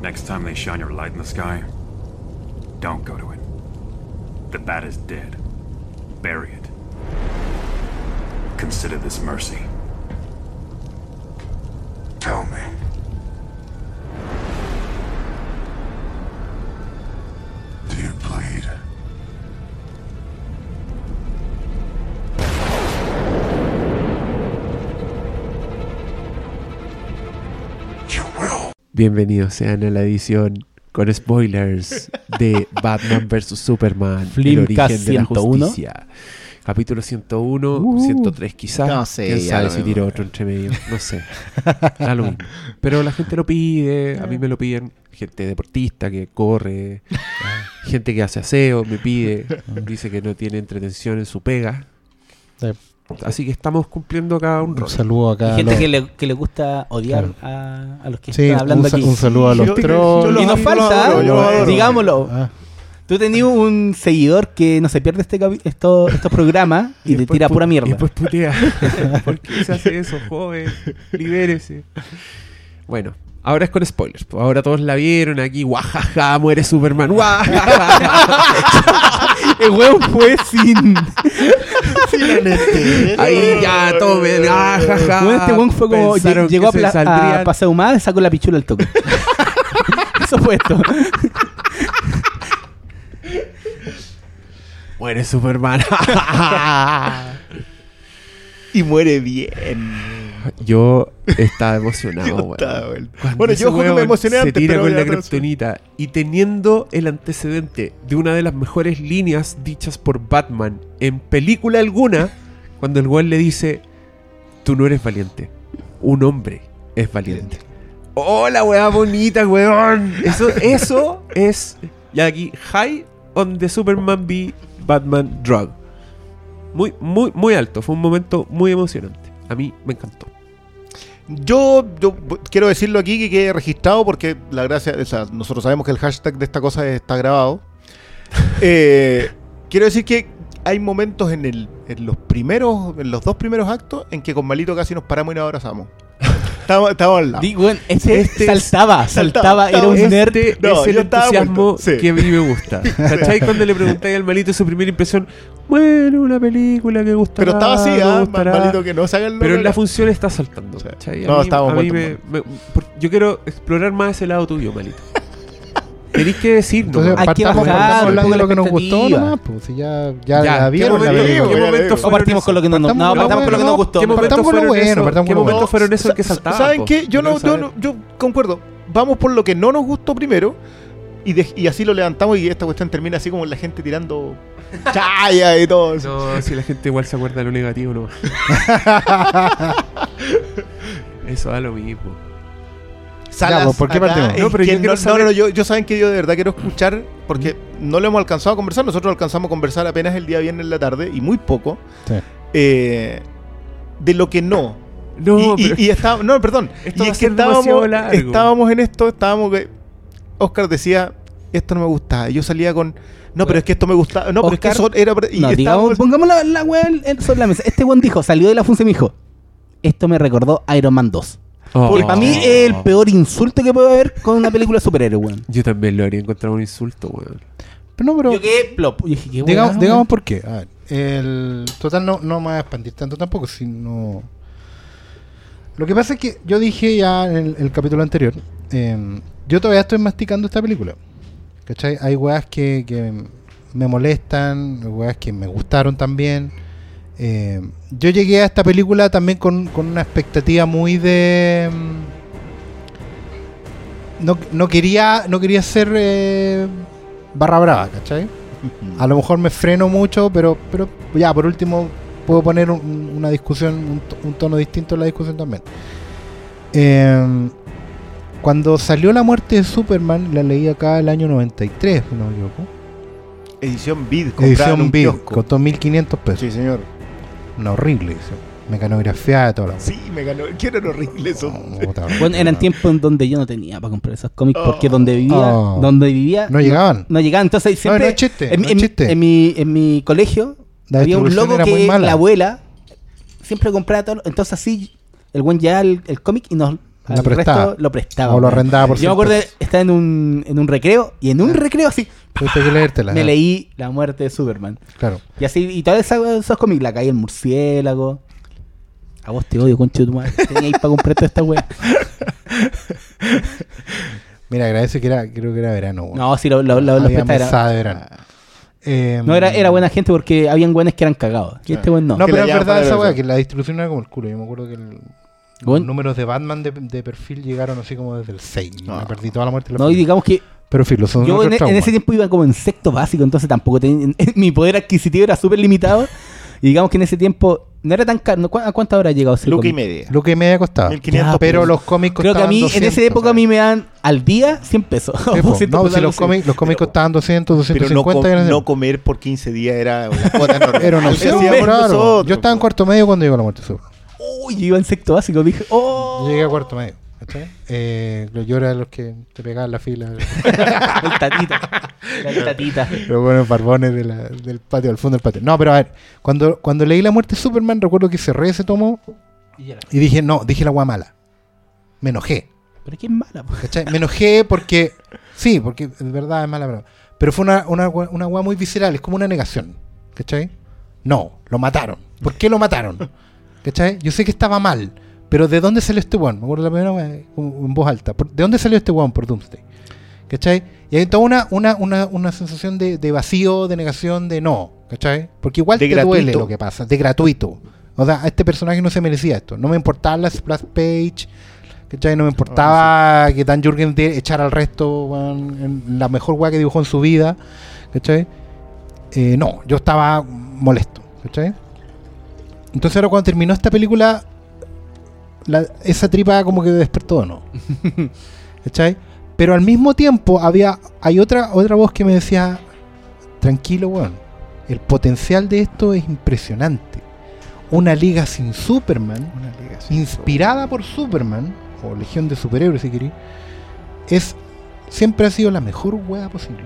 Next time they shine your light in the sky, don't go to it. The bat is dead. Bury it. Consider this mercy. Tell me. Bienvenidos sean a la edición con spoilers de Batman vs Superman, el origen de la 101. justicia. Capítulo 101, Uh. 103 quizás. No sé, Quién sabe si tiro otro entre medio, no sé. Da lo mismo. Pero la gente lo pide, a mí me lo piden. Gente deportista que corre, gente que hace aseo, me pide, dice que no tiene entretención en su pega. Sí. Así que estamos cumpliendo cada un Un rol. saludo acá. Hay gente los- que le, que le gusta odiar Claro. a, a los que Sí, están hablando un, aquí. un saludo a los Yo- yo trolls. lo y nos falta, adoro. digámoslo. Ah, Tú tenías un seguidor que no se pierde este esto- estos programas y, te después tira pu- pura Y mierda. después putea. ¿Por qué se hace eso, joven? Libérese. Bueno, ahora es con spoilers. pues Ahora todos la vieron aquí. Guajaja, muere Superman. Guajaja. El huevo fue sin. Ahí ya, tomen. Guajaja. Bueno, este weón fue como. Pensaron Llegó a, que se pla- saldrían. a Paseo Humada y sacó la pichula al toque. Eso fue esto. Muere Superman. Y muere bien. Yo estaba emocionado, weón. Bueno. Yo juego me emocioné se antes, tira pero con la kriptonita y teniendo el antecedente de una de las mejores líneas dichas por Batman en película alguna, cuando el weón le dice, tú no eres valiente, un hombre es valiente. ¡Oh, la weá bonita, weón! Eso, eso es, ya aquí, high on the Superman v Batman drug. Muy, muy, muy alto, fue un momento muy emocionante. A mí me encantó. Yo, yo quiero decirlo aquí que quede registrado porque la gracia, o sea, nosotros sabemos que el hashtag de esta cosa está grabado. Eh, quiero decir que hay momentos en, el, en los primeros, en los dos primeros actos, en que con Malito casi nos paramos y nos abrazamos. Estábamos, estábamos al lado. Di, weón, este, Este saltaba, saltaba, era un estaba- nerd. Este No, es el yo estaba entusiasmo sí. que a mí me gusta. ¿Cachai? Cuando le preguntáis al malito su primera impresión, bueno, una película que gusta. Pero estaba así, ¿ah? Malito que no se haga el Pero en la función está saltando. Sí. No, mí- estábamos a mí me- me- por- Yo quiero explorar más ese lado tuyo, malito. Tenéis que decir, Entonces, que partamos, partamos hablando de lo que nos gustó nomás, pues, si ya, ya, Ya, la vieron, ¿qué la momento- vieron. ¿qué ya momento. O partimos con lo que no, no, Partamos no, partamos con lo que bueno, nos gustó. ¿Qué partamos momentos con lo fueron bueno, esos? partamos ¿Qué con lo momentos bueno. fueron esos que Sa- saltaban? ¿Saben qué? Yo, no, yo, yo concuerdo. Vamos por lo que no nos gustó primero y, de- y así lo levantamos y esta cuestión termina así como la gente tirando chaya y todo eso. No, si la gente igual se acuerda de lo negativo, no. Eso da lo mismo. Salas pues, ¿por qué partimos? No, pero yo no, saber- no, no, yo, yo saben que yo de verdad quiero escuchar porque no lo hemos alcanzado a conversar. Nosotros alcanzamos a conversar apenas el día viernes en la tarde y muy poco. Sí. eh, de lo que no. No, y, y- pero- y está- no, perdón. Esto y va es a que estábamos, largo. estábamos en esto, estábamos que Oscar decía, esto no me gustaba. Y yo salía con, no, pero es que esto me gustaba. No, pero es que Oscar- eso era... Y No, digamos, pongamos la, la weá sobre la mesa. Este buen dijo, salió de la función y me dijo, esto me recordó Iron Man 2. Oh. Porque para mí es el peor insulto que puede haber con una película de superhéroe, weón. Yo también lo habría encontrado un insulto, weón. Pero no, pero Yo quedé plop. Yo dije, qué digamos, weá, digamos weón. por qué. A ver, el total no, no me va a expandir tanto tampoco, sino... Lo que pasa es que yo dije ya en el, el capítulo anterior, eh, yo todavía estoy masticando esta película. ¿Cachai? Hay weas que, que me molestan, weas que me gustaron también. Eh, yo llegué a esta película también con, con una expectativa muy de... mm, No, no quería no quería ser eh, barra brava, ¿cachai? A lo mejor me freno mucho, pero, pero ya, por último, puedo poner un- una discusión, un, un tono distinto en la discusión también. Eh, cuando salió la muerte de Superman, la leí acá el año 93, si no me equivoco. Edición en Edición kiosco. costó 1500 pesos. Sí, señor. Una horrible edición. Mecanografiada y toda la Sí, me ganó. ¿Qué eran horribles eso? Bueno, eran tiempos en donde yo no tenía para comprar esos cómics porque donde vivía, Oh. donde vivía No llegaban. no llegaban. Entonces No, siempre no es chiste, en, no es en- chiste. en mi en mi colegio La había un distribución logo era muy que mala. la abuela siempre compraba todo. Entonces así el buen llevaba el, el cómic y nos La Al prestaba. resto lo prestaba. O lo arrendaba por Yo me acuerdo de 100 estar en un, en un recreo y en un recreo así Tuviste que leértela. me ¿no? leí La muerte de Superman. Claro. Y así, y todas esas, esos cómics, La calle del murciélago. A vos te odio, concho de tu madre. Teníais para comprar toda esta wea. Mira, agradece que era, creo que era verano. weón. No, sí, lo, lo, lo, lo Había prestaba, era- de verano. Eh, No, era, era buena gente porque habían buenes que eran cagados. Y este buen no. No, pero la es verdad para esa weá, que la distribución era como el culo. Yo me acuerdo que el- los Bueno. números de Batman de, de perfil llegaron así como desde el 6. y No. Me perdí toda la muerte. de la No, y digamos que Pero filo, son yo en, en traumas. ese tiempo iba como en sexto básico, entonces tampoco tenía. Mi poder adquisitivo era súper limitado. Y digamos que en ese tiempo no era tan caro. ¿cu- ¿A cuántas horas ha llegado ese Luca y media. Lo que media costaba. 1500 Ya, pero los cómics Creo costaban que a mí, en 200, esa época, a ¿sabes? mí me dan al día 100 pesos. Sí, po. 200 no, pesos si los cómics, los cómics Pero- costaban 200, Pero no, 250 com- y no comer por 15 días era una cuota normal. Era una nosotros, Yo estaba en cuarto medio cuando llegó la muerte súper. Uy, yo iba en sexto básico. Dije, oh. Llegué a cuarto medio. ¿Cachai? Eh, yo era de los que te pegaban la fila. El tatita. El tatita. Los buenos barbones de la- del patio, al fondo del patio. No, pero a ver, cuando, cuando leí La muerte de Superman, recuerdo que cerré ese tomo y dije, no, dije la guay mala. Me enojé. Pero qué mala, po. ¿cachai? Me enojé porque, sí, porque de verdad es mala, pero, pero fue una, una, una guay muy visceral, es como una negación. ¿Cachai? No, lo mataron. ¿Por qué lo mataron? ¿Cachai? Yo sé que estaba mal, pero ¿de dónde salió este weón? Me acuerdo la primera en voz alta. ¿Por- ¿De dónde salió este weón por Doomsday? ¿Cachai? Y hay toda una, una, una, una sensación de, de vacío, de negación, de no. ¿Cachai? Porque igual De te duele lo que pasa, de gratuito. O sea, a este personaje no se merecía esto. No me importaba la splash page. ¿Cachai? No me importaba que Dan Jurgen echara al resto en la mejor weá que dibujó en su vida. ¿Cachai? Eh, no, yo estaba molesto. ¿Cachai? Entonces ahora cuando terminó esta película, la- esa tripa como que despertó, ¿no? ¿Cachai? Pero al mismo tiempo había hay otra otra voz que me decía, tranquilo, weón, el potencial de esto es impresionante. Una liga sin Superman, inspirada por Superman, o Legión de Superhéroes si queréis, es, siempre ha sido la mejor weá posible.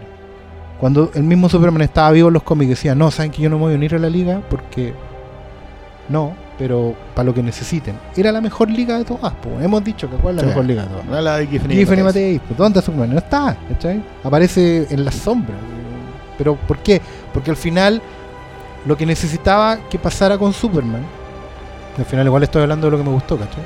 Cuando el mismo Superman estaba vivo en los cómics decía, no, saben que yo no me voy a unir a la liga porque no, pero para lo que necesiten. Era la mejor liga de todas, po. hemos dicho que cuál es la Sí. mejor liga de todas. No, la de Giffen y Giffen y Matthews. Matei, pues, ¿dónde está Superman? No está, ¿cachai? Aparece en las sombras. ¿Pero por qué? Porque al final lo que necesitaba que pasara con Superman, al final igual estoy hablando de lo que me gustó, ¿cachai?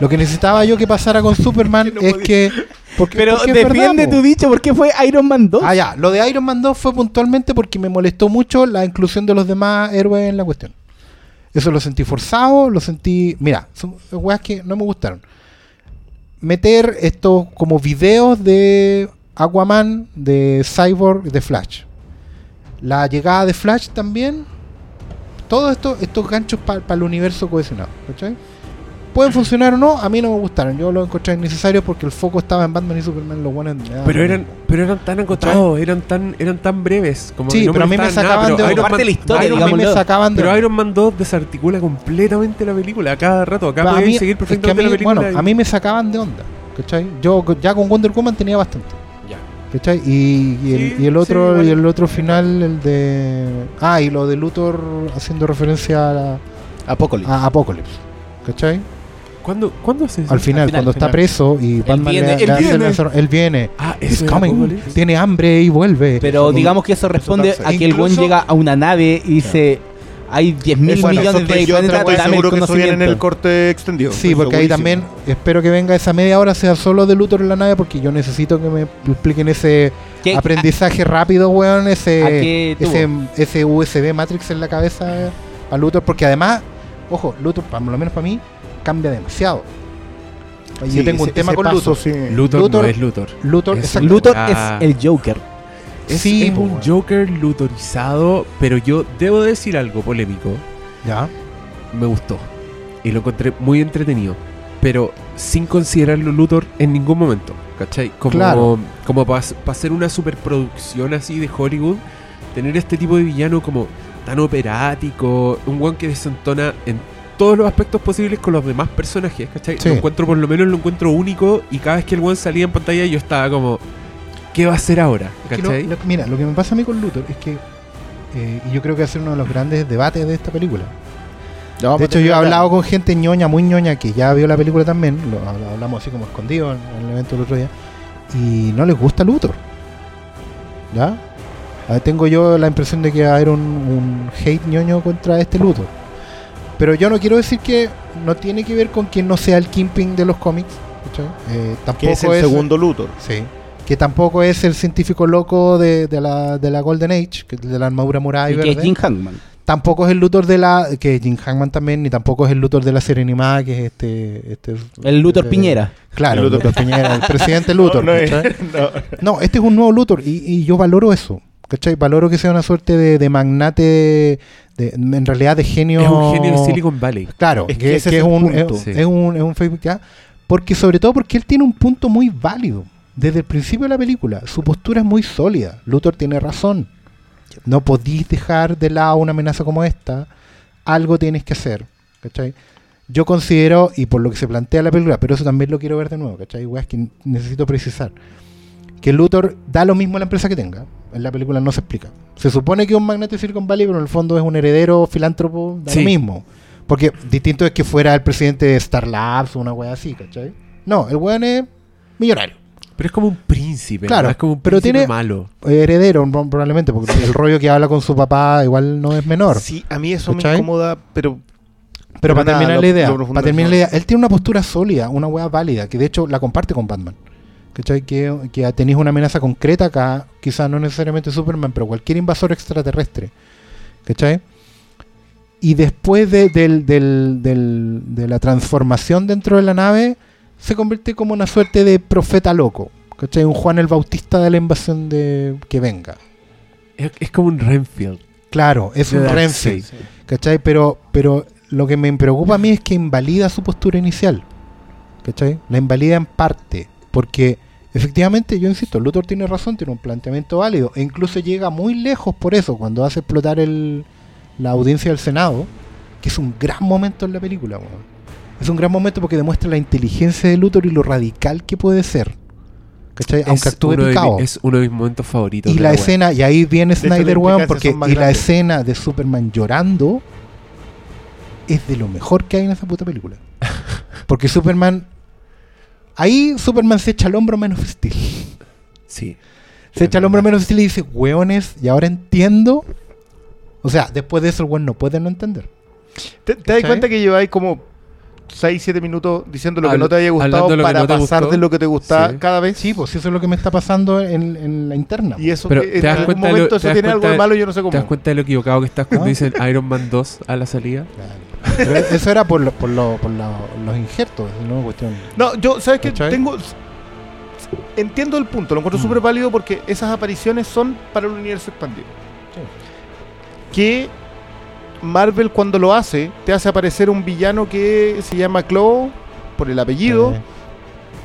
Lo que necesitaba yo que pasara con Superman no es podía. que... Porque, Pero porque defiende verdad, tu dicho, ¿por qué fue Iron Man 2? Ah, ya. Lo de Iron Man 2 fue puntualmente porque me molestó mucho la inclusión de los demás héroes en la cuestión. Eso lo sentí forzado, lo sentí... Mira, son weas que no me gustaron. Meter estos como videos de Aquaman, de Cyborg, de Flash. La llegada de Flash también. Todos estos, estos ganchos para el universo cohesionado. ¿cachai? Pueden funcionar o no, a mí no me gustaron. Yo lo encontré innecesario porque el foco estaba en Batman y Superman. Los buenos Pero lo eran, pero eran tan acotados, eran tan, eran tan breves. Como Sí, no pero a mí me sacaban nada, de pero Iron parte Man- de la historia, Iron a mí Man- me sacaban de Pero onda. Iron Man 2 desarticula completamente la película. A cada rato, acá a podéis mí, seguir es que a perfectamente mí, la película. bueno, y- a mí me sacaban de onda. ¿Cachai? Yo ya con Wonder Woman tenía bastante. Ya. ¿Cachai? Y, y el, Sí, y el sí, otro igual. y el otro final, el de. Ah, y lo de Luthor haciendo referencia a, la- Apocalypse. a Apocalypse. ¿Cachai? ¿Cuándo, ¿Cuándo hace eso? Al final, final, cuando está final. preso y Batman viene, le, él le hace viene. el lanzar- él viene. Ah, era coming. Tiene hambre y vuelve. Pero digamos que eso responde Eso a que el buen llega a una nave y dice: Hay 10 mil Bueno, millones de planetas, el seguro que eso viene en el corte extendido. Sí, Estoy porque ahí también espero que venga esa media hora sea solo de Luthor en la nave porque yo necesito que me expliquen ese ¿Qué- aprendizaje rápido, weón, ¿A ese, ese, ese USB Matrix en la cabeza a Luthor, porque además, ojo, Luthor, por lo menos para mí, cambia demasiado. Y Sí, yo tengo un ese- tema ese con paso, Luthor. sí. Luthor, Luthor- no es Luthor. Luthor, Es. Luthor Ah. es el Joker. Es, Sí, es un. Joker lutorizado, pero yo debo decir algo polémico. Ya. Me gustó. Y lo encontré muy entretenido. Pero sin considerarlo Luthor en ningún momento. ¿Cachai? Como, Claro. como para hacer una superproducción así de Hollywood. Tener este tipo de villano como tan operático. Un one que desentona en todos los aspectos posibles con los demás personajes. ¿Cachai? Sí. Lo encuentro por lo menos lo encuentro único. Y cada vez que el one salía en pantalla yo estaba como... ¿Qué va a hacer ahora? Lo- ¿Cachai? lo- mira, lo que me pasa a mí con Luthor es que, eh, y yo creo que va a ser uno de los grandes debates de esta película, De a hecho, yo he hablado con gente ñoña, muy ñoña, que ya vio la película también. Lo habl- hablamos así como escondido en, en el evento del otro día. Y no les gusta Luthor. ¿Ya? Ah, tengo yo la impresión de que va a haber un, un hate ñoño contra este Luthor. Pero yo no quiero decir que no tiene que ver con quien no sea el Kingpin de los cómics. Eh, tampoco Que es el segundo Luthor. Sí. Que tampoco es el científico loco de, de la, de la Golden Age, que es de la armadura morada y, Y que es. Jim Hackman. Tampoco es el Luthor de la. que es Jim Hackman también, ni tampoco es el Luthor de la serie animada, que es este. este El Luthor este- Piñera. Claro, El Luthor. Luthor Piñera, el presidente Luthor. No, no es- ¿cachai? no. No, este es un nuevo Luthor y, y yo valoro eso. ¿Cachai? Valoro que sea una suerte de, de magnate, de, en realidad de genio. Es un genio de Silicon Valley. Claro, Es que, que ese que es un, punto. es, Sí. es un, es un Facebook ya. Porque sobre todo porque él tiene un punto muy válido. Desde el principio de la película, su postura es muy sólida. Luthor tiene razón. No podís dejar de lado una amenaza como esta. Algo tienes que hacer. ¿Cachai? Yo considero, y por lo que se plantea la película, pero eso también lo quiero ver de nuevo, ¿cachai? Weas que necesito precisar. Que Luthor da lo mismo a la empresa que tenga. En la película no se explica. Se supone que es un magnate de Silicon Valley, pero en el fondo es un heredero filántropo, da Sí. lo mismo. Porque distinto es que fuera el presidente de Star Labs o una wea así, ¿cachai? No, el weón es millonario. Pero es como un príncipe. Claro, ¿no? Es como un pero príncipe tiene- malo. Heredero, pro- probablemente, porque el rollo que habla con su papá igual no es menor. Sí, a mí eso ¿Cachai? me incomoda, pero Pero, Pero para nada, terminar la idea, para terminar la idea, él tiene una postura sólida, una weá válida, que de hecho la comparte con Batman. ¿Cachai? Que, que tenéis una amenaza concreta acá, quizás no necesariamente Superman, pero cualquier invasor extraterrestre. ¿Cachai? Y después de, del- del- del- de la transformación dentro de la nave, se convierte como una suerte de profeta loco. ¿Cachai? Un Juan el Bautista de la invasión de que venga. Es, es como un Renfield. Claro, es de un. Renfield. ¿Cachai? Pero, pero lo que me preocupa a mí es que invalida su postura inicial. ¿Cachai? La invalida en parte. Porque efectivamente, yo insisto, Luthor tiene razón, tiene un planteamiento válido. E incluso llega muy lejos por eso, cuando hace explotar el, la audiencia del Senado, que es un gran momento en la película. weón. Es un gran momento porque demuestra la inteligencia de Luthor y lo radical que puede ser. ¿Cachai? Aunque Es actúe uno de mi- picado. es uno de mis momentos favoritos. Y de la escena, y ahí viene Snyder, weón, porque y la escena de Superman llorando es de lo mejor que hay en esa puta película. Porque Superman. Ahí Superman se echa al hombro menos Steel. Sí. Se echa al hombro menos Steel y dice, weones, y ahora entiendo. O sea, después de eso el weón no puede no entender. ¿te, te das cuenta que lleváis como 6, 7 minutos diciendo lo que no te había gustado lo para no pasar gustó? de lo que te gusta Sí. cada vez? Sí, pues eso es lo que me está pasando en, en la interna. Y eso Pero que ¿te en das algún lo- momento te eso tiene algo de de- malo y yo no sé cómo. ¿Te das cuenta de lo equivocado que estás cuando ¿Ah? dicen Iron Man 2 a la salida? Claro. Pero eso era por, lo- por, lo- por la- los injertos, no cuestión. No, yo, ¿sabes qué? Tengo. Entiendo el punto, lo encuentro Mm. súper válido porque esas apariciones son para el universo expandido. Que Marvel, cuando lo hace, te hace aparecer un villano que se llama Claw por el apellido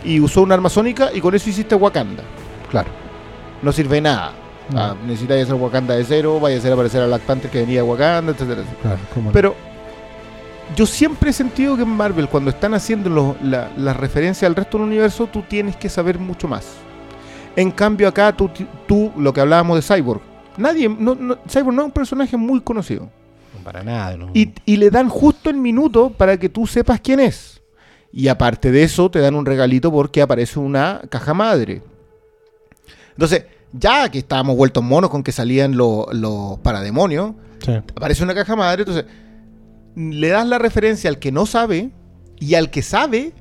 y usó un arma sónica y con eso hiciste Wakanda. claro. No sirve de nada. No. Ah, necesitáis hacer Wakanda de cero, vaya a hacer aparecer a Black Panther que venía de Wakanda, etcétera, etcétera. Claro. Pero yo siempre he sentido que en Marvel, cuando están haciendo lo- la, la referencia al resto del universo, tú tienes que saber mucho más. En cambio, acá tú, tú lo que hablábamos de Cyborg, nadie, no, no- Cyborg no es un personaje muy conocido. para nada, ¿no? Y, y le dan justo el minuto para que tú sepas quién es. Y aparte de eso, te dan un regalito porque aparece una caja madre. Entonces, ya que estábamos vueltos monos con que salían los, los parademonios, Sí. aparece una caja madre, entonces le das la referencia al que no sabe y al que sabe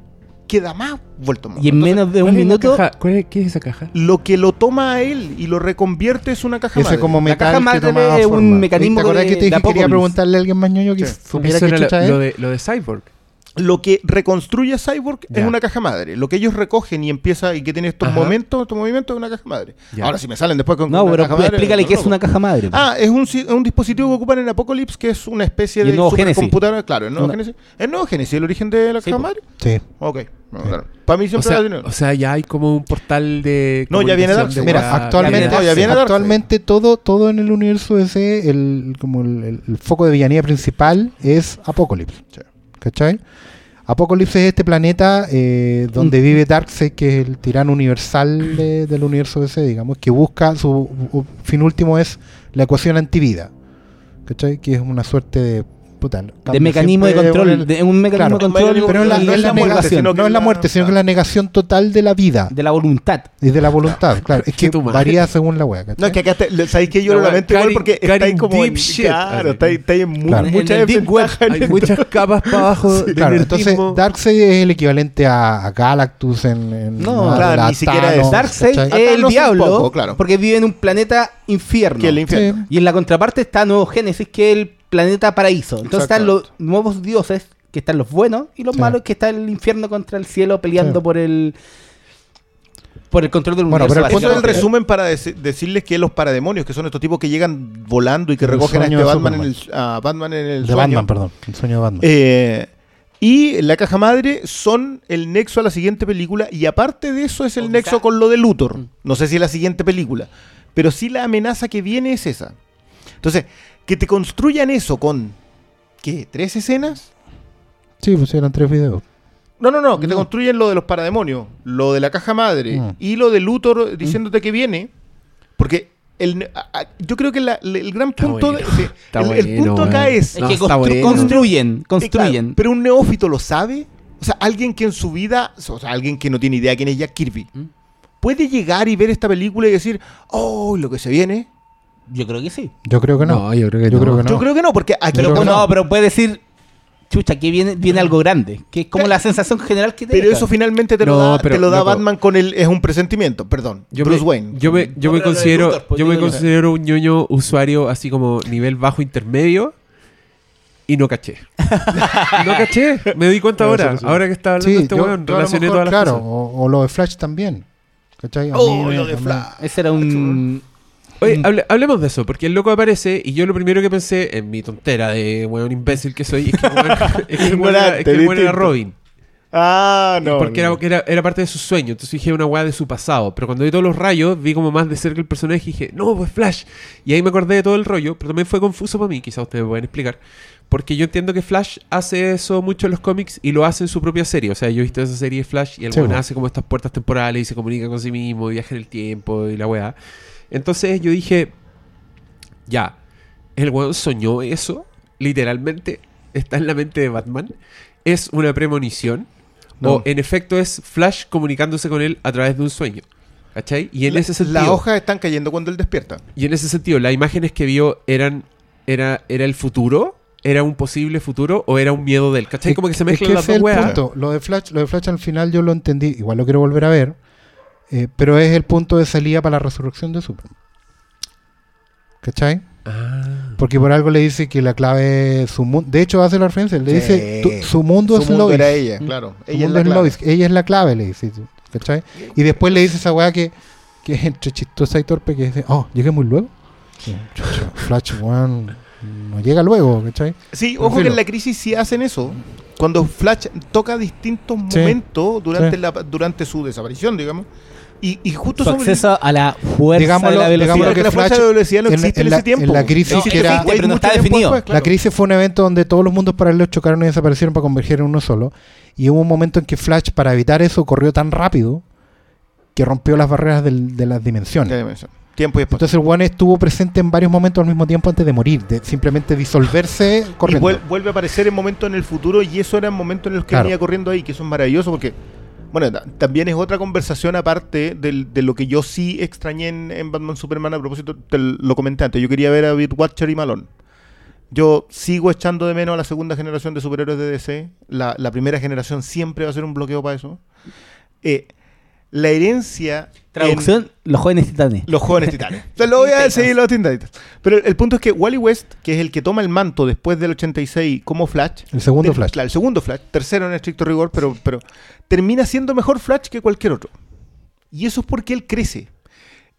queda más vuelto mono. Y en Entonces, menos de ¿Cuál un la minuto. caja? ¿Cuál es- ¿Qué es esa caja? Lo que lo toma a él y lo reconvierte es una caja madre. como metal caja que madre es un mecanismo ¿Te acordás de- que te dije que quería preguntarle a alguien más ñoño que Sí. supiera era chucha lo, es? lo de, lo de Cyborg. Lo que reconstruye Cyborg es una caja madre. Lo que ellos recogen y empieza y que tiene estos Ajá. momentos, estos movimientos es una caja madre. Ya. Ahora si me salen después con No, una pero caja madre, explícale no, qué es una caja madre. Ah, es un, si- un dispositivo que ocupan en Apocalypse que es una especie de supercomputadora. Claro, el nuevo Una- Génesis. ¿El nuevo Génesis el origen de la Sí, caja po. madre? Sí. Ok. No, claro. Para mí O siempre sea, ha tenido- o sea, ya hay como un portal de. No, ya viene Darkseid. Mira, actualmente, no, ya viene Darkseid. actualmente todo, todo en el universo DC, el, como el, el- el foco de villanía principal es Apocalypse. Sí. ¿Cachai? Apocalypse es este planeta eh, donde vive Darkseid, que es el tirano universal de- del universo DC, digamos, que busca, su u- fin último es la ecuación antivida. ¿Cachai? Que es una suerte de puta, de mecanismo de control, el- de un mecanismo Claro, de control, pero no es la, no no es la muerte, negación, sino no que es la muerte, sino que es la negación total de la vida de la voluntad. y de la voluntad. Claro, es que varía según la wea. No, ¿cachai? es que acá te- sabéis que yo lo lamento igual porque está ahí cutting como en, deep shit, claro, así. está en Claro. mucha En el deep web desventaja en Hay muchas capas para abajo de Claro, entonces. Darkseid es el equivalente a, a Galactus en, en No, claro, ni siquiera es. Darkseid es el diablo poco, claro. porque vive en un planeta infierno. que el infierno. Sí. Y en la contraparte está Nuevo Génesis, que es el planeta paraíso. Entonces están los nuevos dioses, que están los buenos, y los Sí. malos, que está el infierno contra el cielo peleando Sí. por el por el control del Bueno, universo. pero el Eso es el básicamente. resumen para deci- decirles que los parademonios, que son estos tipos que llegan volando y que El recogen a este de Batman en, el, a Batman en el De sueño. Batman, perdón. El sueño de Batman. Eh, y la caja madre son el nexo a la siguiente película y aparte de eso es el O nexo con lo de Luthor. Mm. No sé si es la siguiente película, pero sí la amenaza que viene es esa. Entonces, que te construyan eso con ¿qué? ¿Tres escenas? Sí, pues eran tres videos. No, no, no, que te No. construyen lo de los parademonios, lo de la caja madre Mm. y lo de Luthor diciéndote que viene, porque el, a- a- yo creo que la- el gran Está punto, bueno. de- sí, el, punto acá es que está constru- bueno. construyen, construyen. claro, pero un neófito lo sabe. O sea, alguien que en su vida, o sea, alguien que no tiene idea quién es Jack Kirby, ¿Mm? puede llegar y ver esta película y decir, oh, lo que se viene. Yo creo que sí. Yo creo que no. No, yo creo que Yo no. creo que no. Yo creo que no, porque aquí Pero no, no. pero puede decir, chucha, que viene, viene algo grande. Que es como la sensación general que te Pero deja. eso finalmente te lo No, da, pero, te lo da loco. Batman con el es un presentimiento, perdón. Yo Bruce me, Wayne. Yo me, yo me considero, Luthor, pues, yo me considero un ñoño usuario así como nivel bajo intermedio y no caché. no caché, me di cuenta ahora, sí. ahora que estaba hablando Sí, este weón, yo a lo relacioné mejor, todas las claro, cosas. o, o lo de Flash también. ¿Cachai? A Oh, mí lo de Flash. Ese era un... Oye, Mm. hable- hablemos de eso, porque el loco aparece y yo lo primero que pensé en mi tontera de weón imbécil que soy es que el weón, es que weón era, es que era Robin. Ah, no. porque no. era, era, era parte de su sueño. Entonces dije una weá de su pasado. Pero cuando vi todos los rayos, vi como más de cerca el personaje y dije, no, pues Flash. Y ahí me acordé de todo el rollo, pero también fue confuso para mí, quizás ustedes me pueden explicar. Porque yo entiendo que Flash hace eso mucho en los cómics y lo hace en su propia serie. O sea, yo he visto esa serie de Flash y el Sí, po. hace como estas puertas temporales y se comunica con sí mismo y viaja en el tiempo y la weá. Entonces yo dije, ya, el weón soñó eso, literalmente, está en la mente de Batman. Es una premonición. No. O en efecto es Flash comunicándose con él a través de un sueño. ¿Cachai? Y en La- ese sentido. Las hojas están cayendo cuando él despierta. Y en ese sentido, las imágenes que vio eran. Era, era el futuro, era un posible futuro o era un miedo del. ¿Cachai? Como que se Es mezclan que las ese dos es weas. punto. Lo de Flash, lo de Flash al final yo lo entendí. Igual lo quiero volver a ver. Eh, pero es el punto de salida para la resurrección de Superman. ¿Cachai? Ah. Porque por algo le dice que la clave es su mundo. De hecho, hace la referencia. Le dice: tu- su mundo Su es mundo Lois. era ella, claro. Su Ella es mundo la es clave. Lois. Ella es la clave, le dice. ¿Cachai? Y después le dice esa weá que, que es entre chistosa y torpe. Que dice: Oh, llegué muy luego. Sí, Flash, weón. No llega luego, ¿cachai? Sí, ojo que en la crisis sí hacen eso. Cuando Flash toca distintos Sí. momentos durante, la, durante su desaparición, digamos. Y, y justo Su sobre- acceso a la fuerza Digámoslo- de la velocidad. digámoslo que la fuerza Flash de velocidad no en- existe en, en la- ese tiempo. en la crisis que era- mucho pero no está tiempo definido. después, claro. La crisis fue un evento donde todos los mundos paralelos chocaron y desaparecieron para converger en uno solo. Y hubo un momento en que Flash, para evitar eso, corrió tan rápido que rompió las barreras del- de las dimensiones. Ya dimensión. Tiempo y espacio. Entonces el One estuvo presente en varios momentos al mismo tiempo antes de morir, de simplemente disolverse Y corriendo. vuel- vuelve a aparecer en momentos en el futuro y eso era en momentos en los que Claro. venía corriendo ahí, que eso es maravilloso porque, bueno, ta- también es otra conversación aparte del- de lo que yo sí extrañé en, en Batman Superman, a propósito, te lo comenté antes, yo quería ver a Beat Watcher y Malone. Yo sigo echando de menos a la segunda generación de superhéroes de DC. La, la primera generación siempre va a ser un bloqueo para eso. Eh, la herencia... en- Traducción, los jóvenes titanes. los jóvenes titanes. Se lo voy a decir los Teen Titans. Pero el, el punto es que Wally West, que es el que toma el manto después del 86 como Flash. El segundo ter- Flash. Claro, el segundo Flash. Tercero en estricto rigor, pero, pero termina siendo mejor Flash que cualquier otro. Y eso es porque él crece.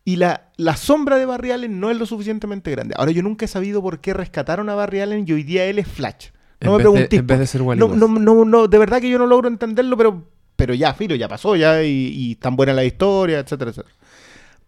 Y la, la sombra de Barry Allen no es lo suficientemente grande. Ahora, yo nunca he sabido por qué rescataron a Barry Allen y hoy día él es Flash. No En me preguntéis. en vez de ser no, no, no, no, de verdad que yo no logro entenderlo, pero, pero ya, filo, ya pasó, ya, y, y tan buena la historia, etcétera, etcétera.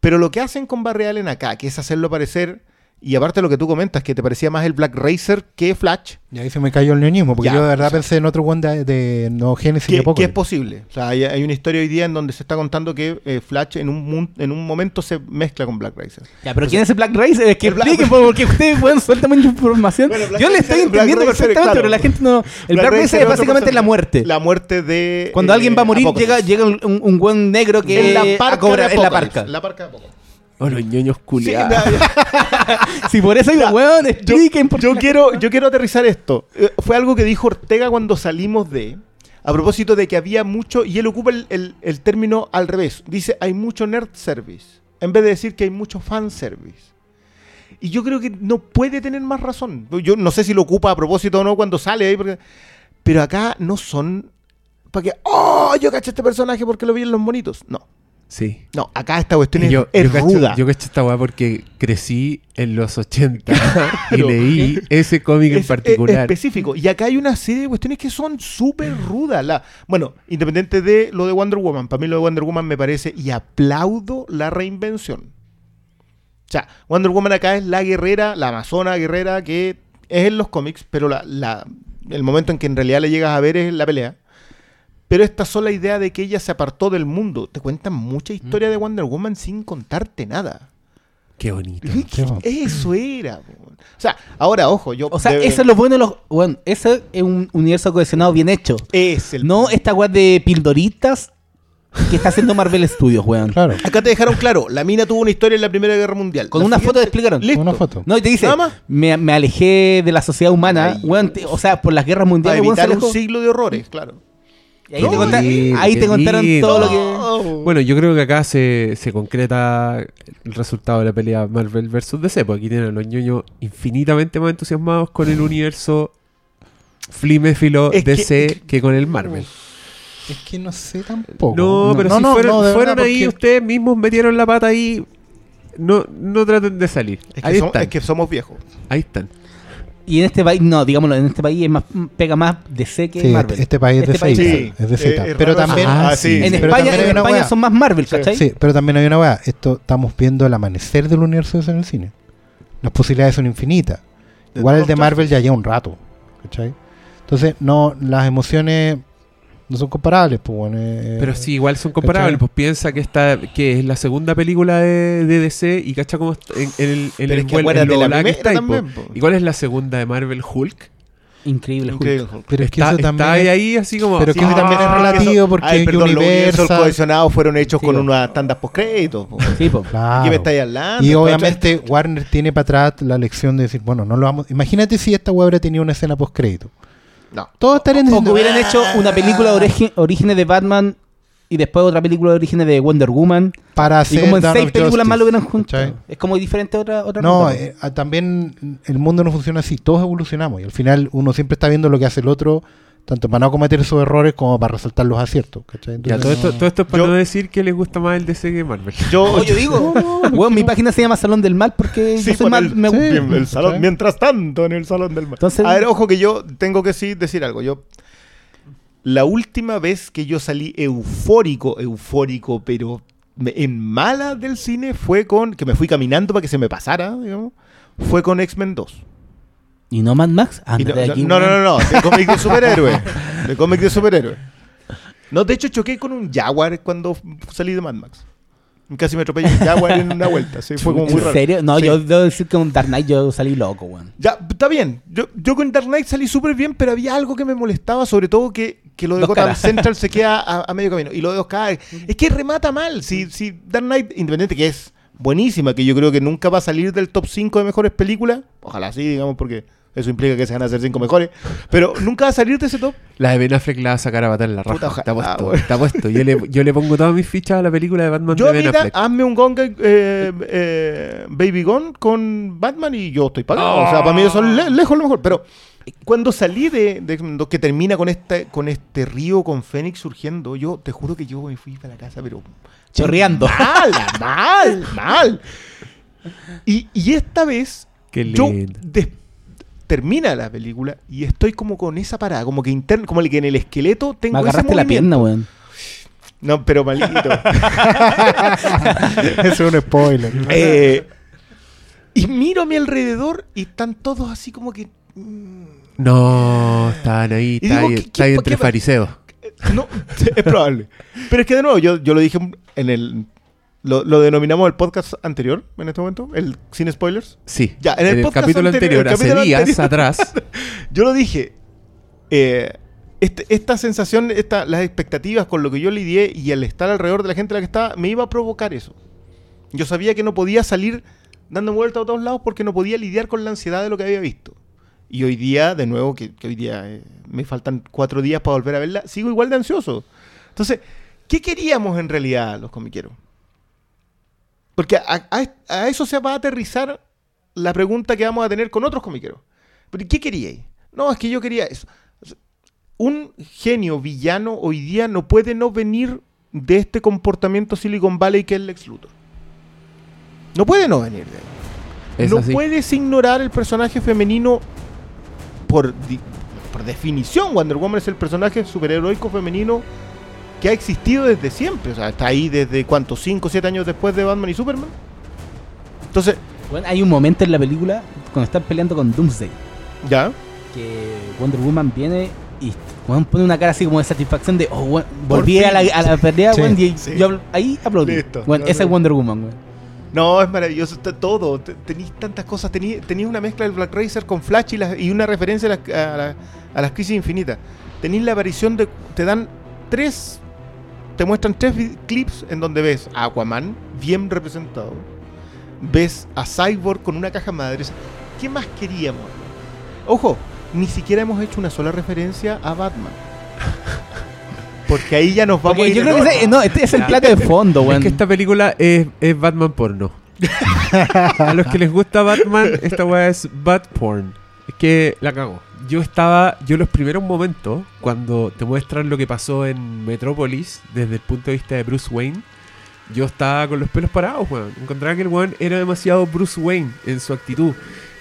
Pero lo que hacen con Barry Allen acá, que es hacerlo parecer, Y aparte de lo que tú comentas, que te parecía más el Black Racer que Flash, Y ahí se me cayó el neonismo, porque Ya, yo de verdad o sea- pensé en otro one de, de No Genesis y que, que Apocalypse. es posible. O sea, hay, hay una historia hoy día en donde se está contando que eh, Flash en un, en un momento se mezcla con Black Racer. Ya, pero ¿quién es el Black Racer? Es que El Black- expliquen, po, porque ustedes pueden suelta mucha información. Bueno, Black Yo le Racer- estoy Black entendiendo Racer, perfectamente, claro. pero la gente no. El Black, Racer es básicamente la muerte. La muerte de. Cuando eh, alguien va a morir, llega, Apocalypse. llega un, un buen negro que en la a parca cobrar de en la parca. La parca de Apocalypse. Oh, los ñoños culiados. Si por eso digo, weón, yo, expliquen yo quiero, yo quiero aterrizar esto. Eh, fue algo que dijo Ortega cuando salimos de. A propósito de que había mucho. Y él ocupa el, el- el término al revés. Dice: hay mucho nerd service. En vez de decir que hay mucho fan service. Y yo creo que no puede tener más razón. Yo no sé si lo ocupa a propósito o no cuando sale ahí. porque- pero acá no son. Para que. ¡Oh! Yo caché este personaje porque lo vi en los monitos. No. Sí. No, acá esta cuestión es, yo, yo cacho, ruda. yo cacho esta weá porque crecí en los 80 y leí ese cómic en particular. es específico. Y acá hay una serie de cuestiones que son súper rudas. La, bueno, independiente de lo de Wonder Woman, para mí lo de Wonder Woman me parece y aplaudo la reinvención. O sea, Wonder Woman acá es la guerrera, la amazona guerrera que es en los cómics, pero la, la- el momento en que en realidad le llegas a ver es la pelea. Pero esta sola idea de que ella se apartó del mundo, te cuentan mucha historia de Wonder Woman sin contarte nada. Qué bonito. Eso era. po. O sea, ahora, ojo, yo... O sea, de- eso es lo bueno de los. Bueno, eso es un universo cohesionado bien hecho. Es el No esta weá de pildoritas que está haciendo Marvel Studios, weón. Claro. Acá te dejaron claro, la mina tuvo una historia en la Primera Guerra Mundial. Con La una siguiente- foto te explicaron. Listo. Una foto. No, y te dice, Nada más. me, me alejé de la sociedad humana, Ay, weón, te- o sea, por las guerras Para mundiales, weón, se evitar un alejó. siglo de horrores, claro. Y ahí te, conta- ahí contaron lindo. todo lo que... Bueno, yo creo que acá se, se concreta el resultado de la pelea Marvel vs. DC, porque aquí tienen a los ñoños infinitamente más entusiasmados con el universo fliméfilo Es DC que, con el Marvel. Es que no sé tampoco. No, pero no, si no, fueron, fueron verdad, ahí, porque- ustedes mismos metieron la pata ahí. No, no traten de salir. Es ahí están. es que somos viejos. Ahí están. Y en este país, no, digámoslo, en este país es más, pega más DC que Sí, Marvel. este país es de país Z, sí. es de Z. es pero también, eso. Ah, sí. En pero España, también en España son más Marvel. ¿cachai? sí, pero también hay una weá. Esto estamos viendo el amanecer del universo de en el cine. Las posibilidades son infinitas. Igual el de Marvel ya lleva un rato. ¿Cachai? Entonces, no, las emociones no son comparables, pues bueno. eh, Pero sí, igual son comparables. ¿cachai? Pues piensa que esta que es la segunda película de, de DC y cacha como en, en el, en Pero el es que vuel- en acuérdate lo la que primera está po. po. ¿Y cuál es la segunda de Marvel Hulk? Increíble, Hulk. Increíble. Pero es que está, eso está también. ahí, es- ahí así como. Pero es que eso también es relativo porque Ay, perdón, los universos Universal- cohesionados fueron hechos Sí, con unas tandas postcréditos. po. Sí, po. Claro. ¿Qué me estáis hablando? Y obviamente Warner tiene para atrás la lección de decir, bueno, no lo vamos. Imagínate si esta weá hubiera tenido una escena post crédito. No. Todos estarían O que diciendo, hubieran hecho una película de origi- orígenes de Batman y después otra película de orígenes de Wonder Woman. para Y hacer como en Dawn seis of películas Justice", más lo hubieran juntado. ¿cachai? Es como diferente a otra, otra No, ruta. eh, ah, también el mundo no funciona así, todos evolucionamos y al final uno siempre está viendo lo que hace el otro, tanto para no cometer esos errores como para resaltar los aciertos. ¿cachai? Ya, todo, esto, todo esto es para Yo- no decir que les gusta más el DC que Marvel. Yo, Oye, yo digo, weón, mi página se llama Salón del Mal porque Sí, yo soy mal. el- me- sí. Bien, el salón, ¿cachai? mientras tanto, en el salón del mar. Entonces- a ver, ojo que yo tengo que sí decir algo. Yo, la última vez que yo salí eufórico, eufórico, pero me- en mala del cine fue con, que me fui caminando para que se me pasara, digamos, fue con X-Men 2. ¿Y no Mad Max? Ándate no, de aquí, no, no, no, no, de cómic de superhéroe. De cómic de superhéroe. No, de hecho choqué con un Jaguar cuando salí de Mad Max. Casi me atropellé un Jaguar en una vuelta. Sí, fue como muy ¿En raro. serio? No, Sí. yo debo decir que con Dark Knight yo salí loco, weón. Ya, está bien. Yo, yo con Dark Knight salí súper bien, pero había algo que me molestaba, sobre todo que, que lo de Gotham. Central se queda a, a medio camino. Y lo de dos caras, es que remata mal. Si, si Dark Knight, independiente que es buenísima, que yo creo que nunca va a salir del top 5 de mejores películas, ojalá sí, digamos, porque eso implica que se van a hacer 5 mejores, pero nunca va a salir de ese top. La de Ben Affleck la va a sacar a matar en la Puta, raja. ojalá, Está puesto, weón. está puesto. Yo le, yo le pongo todas mis fichas a la película de Batman Yo, de Ben mira, Affleck. hazme un Gone eh, eh, Baby Gone con Batman y yo estoy pagado. O sea, para mí eso es le- lejos lo mejor. Pero cuando salí de, de X-Men 2, que termina con este, con este río con Fénix surgiendo, yo te juro que yo me fui para la casa, pero Chorreando. mal, mal, mal. Y, y esta vez Qué yo lindo. Termina la película y estoy como con esa parada, como que interno, como el que en el esqueleto tengo Me ese agarraste la movimiento. pierna, weón. No, pero malito. Eso es un spoiler. Eh, Y miro a mi alrededor y están todos así como que. No, estaban ahí, está digo, ahí, ¿qué- está qué- ahí por entre qué- fariseos. No, es probable. Pero es que de nuevo, yo, yo lo dije en el. Lo, lo denominamos el podcast anterior en este momento, el sin spoilers. Sí, Ya, en el podcast capítulo anterior- anterior, el hace días anterior. atrás, Yo lo dije. eh, este- esta sensación, esta, las expectativas con lo que yo lidié y el estar alrededor de la gente en la que estaba, me iba a provocar eso. Yo sabía que no podía salir dando vueltas a todos lados porque no podía lidiar con la ansiedad de lo que había visto. Y hoy día, de nuevo, que, que hoy día eh, me faltan cuatro días para volver a verla, sigo igual de ansioso. Entonces, ¿qué queríamos en realidad los comiqueros? Porque a, a- a eso se va a aterrizar la pregunta que vamos a tener con otros comiqueros. ¿Pero qué queríais? No, es que yo quería eso. Un genio villano hoy día no puede no venir de este comportamiento Silicon Valley que es Lex Luthor. No puede no venir de ahí. es no así. puedes ignorar el personaje femenino por, di- por definición. Wonder Woman es el personaje superheroico femenino que ha existido desde siempre. O sea, está ahí desde cuántos, 5 o 7 años después de Batman y Superman. Entonces, Bueno, hay un momento en la película cuando están peleando con Doomsday ya. que Wonder Woman viene y weón, pone una cara así como de satisfacción de oh, volví a la, a la pelea Sí, weón, y sí. yo ahí aplaudí. Listo. Bueno, No, esa no. es Wonder Woman. No, es maravilloso, está todo. Te- Tenéis tantas cosas. Tenéis una mezcla del Black Racer con Flash y, una referencia a, la- a las crisis infinitas. Tenéis la aparición de. Te dan tres. Te muestran tres clips en donde ves a Aquaman bien representado. Ves a Cyborg con una caja madre. ¿Qué más queríamos? Ojo, ni siquiera hemos hecho una sola referencia a Batman. Porque ahí ya nos vamos a ir yo creo que ese- no, este es el plato de fondo, Es weón. que esta película es, es Batman porno. a los que les gusta Batman, esta weá es Bat porn. Es que la cago. Yo estaba, yo los primeros momentos, cuando te muestran lo que pasó en Metrópolis, desde el punto de vista de Bruce Wayne, yo estaba con los pelos parados, weón. Encontraba que el weón era demasiado Bruce Wayne en su actitud.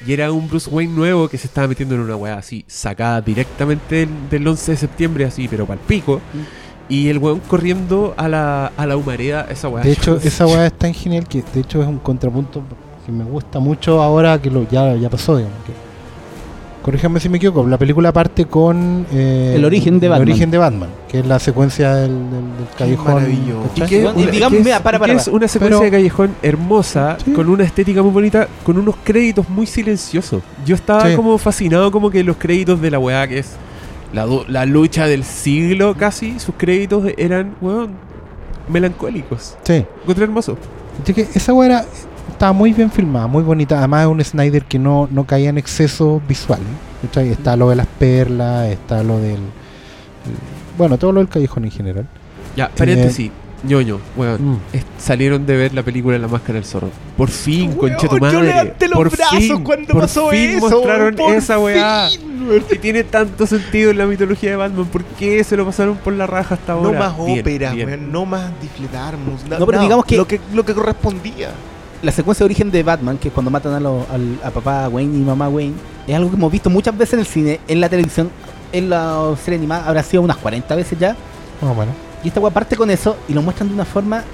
Y era un Bruce Wayne nuevo que se estaba metiendo en una weá así, sacada directamente del, del 11 de septiembre, así, pero pal pico. Y el weón corriendo a la, a la humareda, esa weá. De hecho, esa weá es tan genial que de hecho es un contrapunto que me gusta mucho ahora que lo ya, ya pasó, digamos. Que, corríjame si me equivoco, la película parte con eh, El origen de el Batman. origen de Batman, que es la secuencia del, del, del callejón. Y que, Bueno, y una- digamos, que es, mira, para, y para, que es para. una secuencia Pero- de callejón hermosa, Sí. con una estética muy bonita, con unos créditos muy silenciosos. Yo estaba Sí. como fascinado como que los créditos de la weá que es la, la lucha del siglo casi, sus créditos eran, weón, melancólicos. Sí. Encontré hermoso. Así que esa weá era- estaba muy bien filmada, muy bonita. Además es un Snyder que no, no caía en exceso visual. ¿cachai? Está lo de las perlas, está lo del... el- bueno, todo lo del callejón en general. Ya, paréntesis. ñoño, weón. Mm. salieron de ver la película La Máscara del Zorro. Por fin, Weón, concha tu yo madre. levanté los por brazos fin, cuando por pasó fin eso. mostraron por esa weá. Que tiene tanto sentido en la mitología de Batman. ¿Por qué se lo pasaron por la raja hasta ahora? No más Bien, óperas, bien. weón, no más Difledarmus. No, pero digamos que- Lo que, lo que correspondía. La secuencia de origen de Batman, que es cuando matan a, lo- al- a papá Wayne y mamá Wayne, es algo que hemos visto muchas veces en el cine, en la televisión, en la serie animada, habrá sido unas 40 veces ya. Más o menos. Y esta weá parte con eso y lo muestran de una forma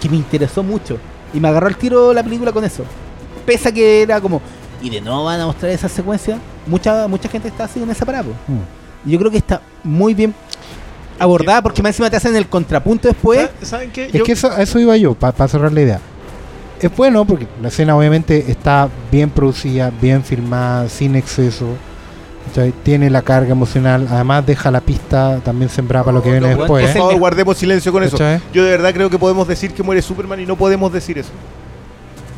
que me interesó mucho. Y me agarró al tiro la película con eso. Pese a que era como, y de nuevo van a mostrar esa secuencia, mucha mucha gente está así en esa parada. Mm. Y yo creo que está muy bien abordada porque más encima te hacen el contrapunto después. ¿Saben-. Es Yo- que eso, a eso iba yo, para cerrar la idea. Es bueno porque la escena obviamente está bien producida, bien filmada, sin exceso. Tiene la carga emocional, además deja la pista también sembrada para lo que viene no, después. por el favor, guardemos silencio con eso. Yo de verdad creo que podemos decir que muere Superman y no podemos decir eso.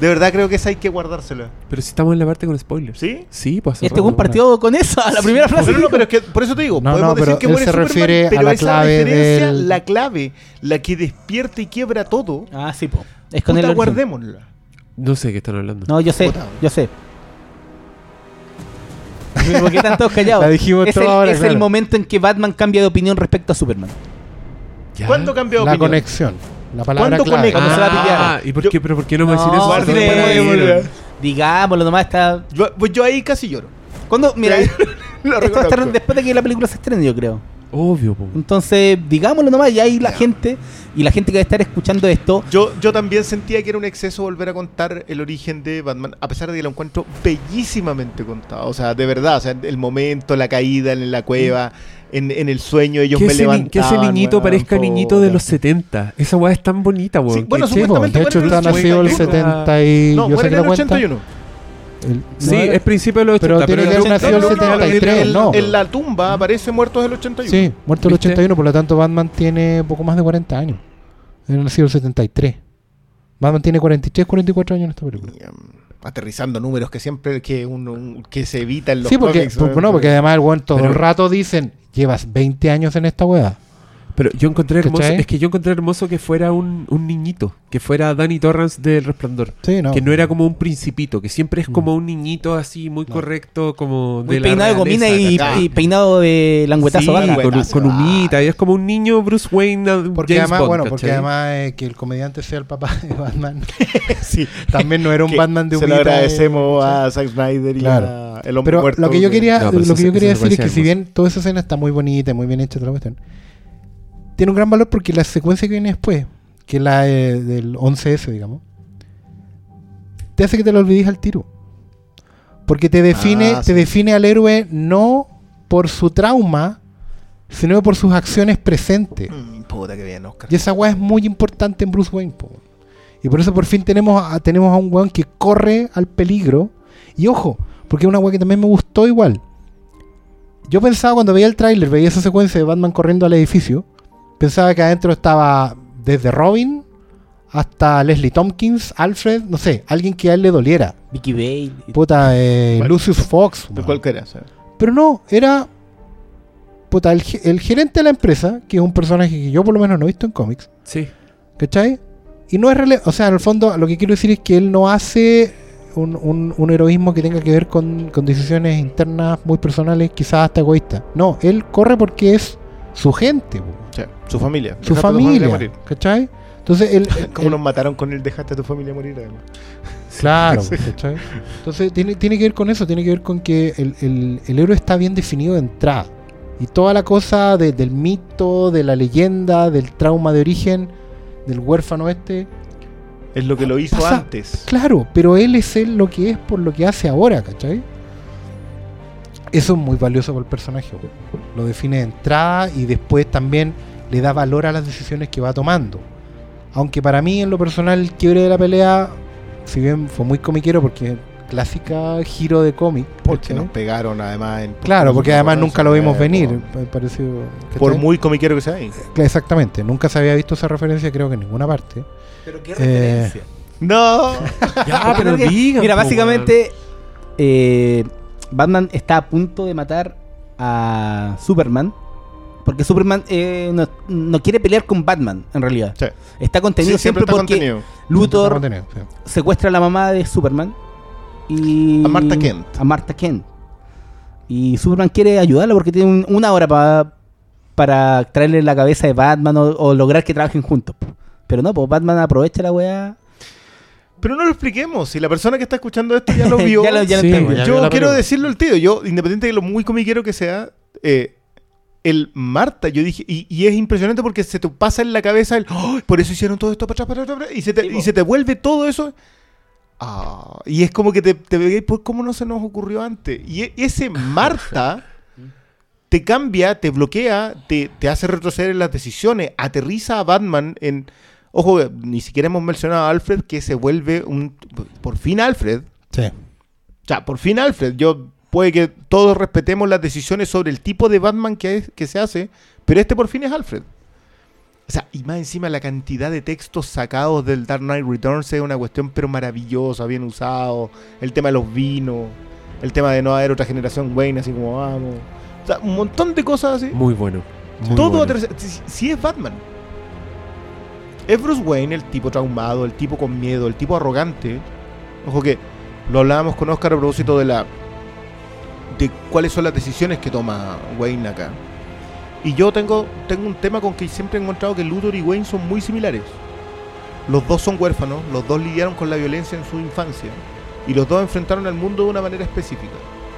De verdad creo que esa hay que guardársela. Pero si estamos en la parte con spoilers. ¿Sí? Sí, pues. Este weón partió con eso a la primera frase. Pero no, pero es que por eso te digo, No, podemos no, pero decir que él muere se Superman, refiere a pero la esa clave referencia, del- la clave, la que despierta y quiebra todo, Ah, sí, po. Es con puta, el guardémosla. No sé qué están hablando. No, yo sé, Puta. yo sé. ¿Por qué están todos callados? La dijimos es el, ahora, es claro. el momento en que Batman cambia de opinión respecto a Superman. ¿Ya? ¿Cuándo cambió de La opinión? conexión. La palabra ¿Cuándo clave. conecta? Cuando se va a Ah. ¿y por Yo- qué, pero por qué no me decir No, eso? guardémosla. Digámoslo, nomás está. Yo, pues yo ahí casi lloro. ¿Cuándo? Mira, Lo esto va a estar reconozco. después de que la película se estrene, yo creo. Obvio, po. Entonces, digámoslo nomás, y ahí la gente, y la gente que va a estar escuchando esto, Yo, yo también sentía que era un exceso volver a contar el origen de Batman, a pesar de que lo encuentro bellísimamente contado. O sea, de verdad, o sea, el momento, la caída en la cueva, en, en el sueño, ellos Que me levantaban. que ese niñito parezca niñito de los 70. Esa weá es tan bonita, weón. Sí, bueno, que- supuestamente de hecho muere en está el nacido el 81. 70 y... No, yo en la el cuenta. 81. El- Sí, no, es principio de los 80. Pero tiene que el haber nacido el 80 73, en, no. en la tumba aparece muertos del 81. Sí, muerto el ¿Viste? 81, por lo tanto Batman tiene poco más de 40 años. Él nació el 73. Batman tiene 43, 44 años en esta película. Y, um, aterrizando números que siempre que uno un- que se evita en los Sí, porque, cómics, por- no, porque además el weón todo Pero- el rato dicen, llevas 20 años en esta weá. Pero yo encontré hermoso, ¿Cachai? es que yo encontré hermoso que fuera un, un niñito, que fuera Danny Torrance del Resplandor. Sí, no. Que no era como un principito, que siempre es Mm. como un niñito así, muy No. correcto, como muy de la peinado de gomina y, peinado de langüetazo Sí, con, humita, y es como un niño Bruce Wayne, uh, Porque James además, Bond, bueno, porque además eh, que el comediante sea el papá de Batman, Sí. también no era un Batman de Se lo humita, agradecemos eh, a Zack Snyder y Claro. a el hombre Pero muerto. lo que yo quería, No, lo que yo quería decir es que si bien toda esa escena está muy bonita y muy bien hecha, toda la cuestión, tiene un gran valor porque la secuencia que viene después, que es la eh, del 11S, digamos, te hace que te lo olvides al tiro. Porque te define, Ah, te define al héroe no por su trauma, sino por sus acciones presentes. Mm, puta que bien, Oscar. Y esa weá es muy importante en Bruce Wayne. po. Y por eso por fin tenemos a, tenemos a un weón que corre al peligro. Y ojo, porque es una weá que también me gustó igual. Yo pensaba cuando veía el tráiler, veía esa secuencia de Batman corriendo al edificio, pensaba que adentro estaba desde Robin hasta Leslie Tompkins, Alfred, no sé, alguien que a él le doliera. Vicky Bale. Puta, eh, Lucius Fox. De cualquiera. ¿sabes? Pero no, era puta, el, el gerente de la empresa, que es un personaje que yo por lo menos no he visto en cómics. Sí. ¿Cachai? Y no es rele o sea, en el fondo lo que quiero decir es que él no hace un, un- un heroísmo que tenga que ver con, con decisiones internas muy personales, quizás hasta egoístas. No, él corre porque es su gente, po, Sí, su familia. su familia, morir. ¿cachai? Entonces, él, Como nos mataron con el dejaste a tu familia morir, además. claro, Sí. ¿cachai? Entonces, tiene, tiene que ver con eso, tiene que ver con que el, el- el héroe está bien definido de entrada. Y toda la cosa de- del mito, de la leyenda, del trauma de origen, del huérfano este, Es lo que lo hizo Pasa- antes. Claro, pero él es él lo que es por lo que hace ahora, ¿cachai? Eso es muy valioso para el personaje. Lo define de entrada y después también le da valor a las decisiones que va tomando. Aunque para mí, en lo personal, el quiebre de la pelea, si bien fue muy comiquero porque clásica giro de cómic. Porque ¿cachai? nos pegaron además en... Claro, porque además nunca lo vimos Eh, venir. pareció, Por muy comiquero que sea ahí. Exactamente, nunca se había visto esa referencia, creo que en ninguna parte. Pero qué referencia. No. Ya, pero digan, Mira, básicamente, eh, Batman está a punto de matar a Superman. Porque Superman eh, no, no quiere pelear con Batman, en realidad. Sí. Está contenido Sí, siempre, está porque contenido. Luthor Está contenido, sí. secuestra a la mamá de Superman. Y A Martha Kent. A Martha Kent. Y Superman quiere ayudarla porque tiene un- una hora pa- para traerle la cabeza de Batman o, o lograr que trabajen juntos. Pero no, pues Batman aprovecha la weá. Pero no lo expliquemos. Si la persona que está escuchando esto ya lo vio. ya lo, ya lo Sí, entendió. ya yo la quiero decirlo al tío. Yo, independiente de lo muy comiquero que sea, eh, el Marta, yo dije, y, y es impresionante porque se te pasa en la cabeza el, "Oh, por eso hicieron todo esto para atrás, para atrás, para atrás", y se te, y se te vuelve todo eso. Ah, y es como que te, te veis, pues, ¿cómo no se nos ocurrió antes? Y e- ese Marta te cambia, te bloquea, te, te hace retroceder en las decisiones, aterriza a Batman en... Ojo, ni siquiera hemos mencionado a Alfred, que se vuelve un... Por fin Alfred, Sí. o sea, por fin Alfred, yo puede que todos respetemos las decisiones sobre el tipo de Batman que, es- que se hace, pero este por fin es Alfred. O sea, y más encima la cantidad de textos sacados del Dark Knight Returns es una cuestión pero maravillosa, bien usado. El tema de los vinos, el tema de no haber otra generación Wayne así como vamos. O sea, un montón de cosas así. Muy bueno. muy Todo bueno. si, si es Batman. Es Bruce Wayne, el tipo traumado, el tipo con miedo, el tipo arrogante. Ojo que lo hablábamos con Oscar a propósito de la. de cuáles son las decisiones que toma Wayne acá. Y yo tengo, tengo un tema con que siempre he encontrado que Luthor y Wayne son muy similares. Los dos son huérfanos, los dos lidiaron con la violencia en su infancia. Y los dos enfrentaron al mundo de una manera específica.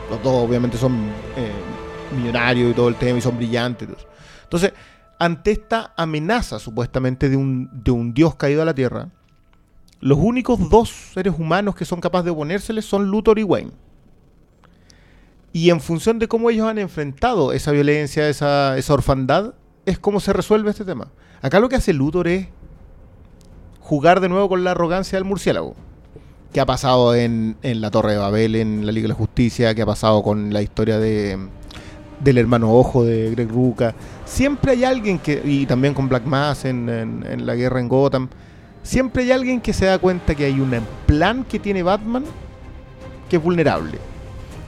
Los dos obviamente son eh, millonarios y todo el tema y son brillantes. Entonces, ante esta amenaza supuestamente de un, de un dios caído a la tierra, los únicos dos seres humanos que son capaces de oponérseles son Luthor y Wayne. Y en función de cómo ellos han enfrentado esa violencia, esa, esa orfandad, es cómo se resuelve este tema. Acá lo que hace Luthor es jugar de nuevo con la arrogancia del murciélago. Que ha pasado en, en la Torre de Babel, en la Liga de la Justicia, que ha pasado con la historia de del hermano Ojo de Greg Ruca. Siempre hay alguien que, y también con Black Mass en, en- en la guerra en Gotham, siempre hay alguien que se da cuenta que hay un plan que tiene Batman que es vulnerable.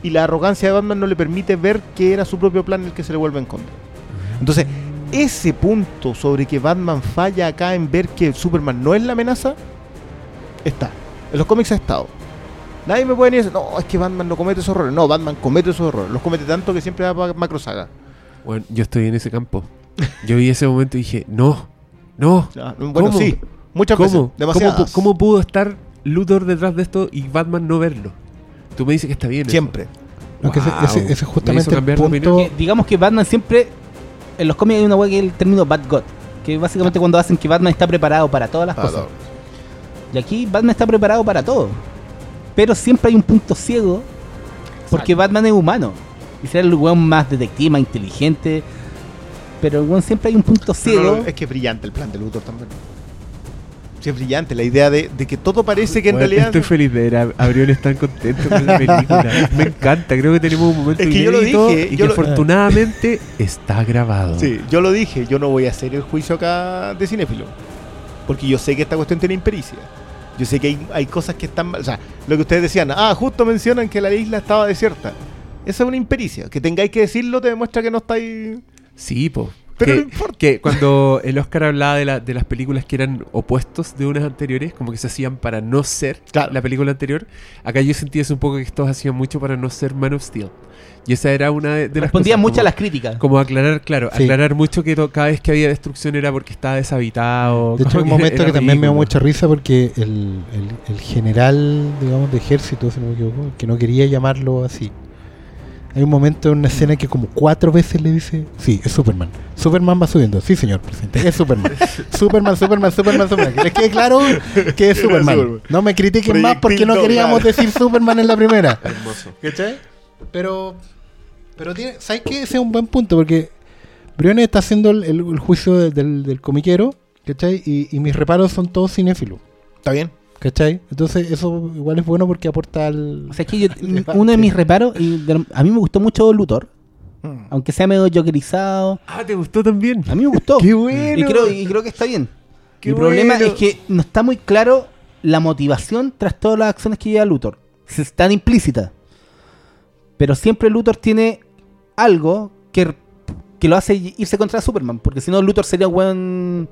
Y la arrogancia de Batman no le permite ver que era su propio plan el que se le vuelve en contra. Entonces, ese punto sobre que Batman falla acá en ver que Superman no es la amenaza, está. En los cómics ha estado. Nadie me puede ni decir, no, es que Batman no comete esos errores. No, Batman comete esos errores. Los comete tanto que siempre va para macro saga. Bueno, yo estoy en ese campo. Yo vi ese momento y dije, no, no. Ah, Bueno, ¿Cómo? sí. Muchas ¿Cómo? veces. ¿Cómo, Demasiadas. pu- cómo pudo estar Luthor detrás de esto y Batman no verlo? Tú me dices que está bien. Siempre. No, que ese, Wow. ese- es justamente el punto. Que digamos que Batman siempre. En los cómics hay una wea que es el término Bad God. Que básicamente cuando hacen que Batman está preparado para todas las Para cosas. Y aquí Batman está preparado para todo. Pero siempre hay un punto ciego. Porque Batman es humano. Y será el weón más detective, más inteligente. Pero el weón siempre hay un punto ciego. No, no, es que es brillante el plan de Luthor también. Sí, es brillante la idea de, de que todo parece que en Bueno, realidad. Estoy feliz de ver a a Briones tan contento con la película. Me encanta, creo que tenemos un momento Es que yo lo dije, y yo que lo- afortunadamente está grabado. Sí, yo lo dije, yo no voy a hacer el juicio acá de cinéfilo. Porque yo sé que esta cuestión tiene impericia. Yo sé que hay, hay cosas que están mal. O sea, lo que ustedes decían, ah, justo mencionan que la isla estaba desierta. Esa es una impericia. Que tengáis que decirlo te demuestra que no estáis. Sí, po. Pero que, no importa. que cuando el Oscar hablaba de, la- de las películas que eran opuestos de unas anteriores, como que se hacían para no ser Claro. la película anterior, acá yo sentí eso un poco que estos hacían mucho para no ser Man of Steel. Y esa era una de, de las Respondía mucho a las críticas. Como aclarar, claro, Sí. aclarar mucho que to- cada vez que había destrucción era porque estaba deshabitado. De hecho, un momento que también me dio mucha risa porque el, el- el general, digamos, de ejército, si no me equivoco, que no quería llamarlo así. Hay un momento en una escena que como cuatro veces le dice, sí, es Superman. Superman va subiendo. Sí, señor presidente, es Superman. Superman, Superman, Superman, Superman. Que les quede claro que es Superman. Superman. No me critiquen más porque no queríamos decir Superman en la primera. Hermoso. ¿Cachai? Pero, pero tiene, ¿sabes qué? Ese es un buen punto porque Briones está haciendo el, el- el juicio de- del, del comiquero, ¿cachai? Y, y mis reparos son todos cinéfilos, ¿Está bien? ¿cachai? Entonces eso igual es bueno porque aporta al... O sea, es que yo- uno de mis reparos, y de- a mí me gustó mucho Luthor, Mm. aunque sea medio jokerizado, Ah, ¿te gustó también? a mí me gustó. ¡Qué bueno! Y creo, y creo que está bien. Qué Mi problema bueno. es que no está muy claro la motivación tras todas las acciones que lleva Luthor. Se están implícitas. Pero siempre Luthor tiene algo que, que lo hace irse contra Superman. Porque si no, Luthor sería un, buen-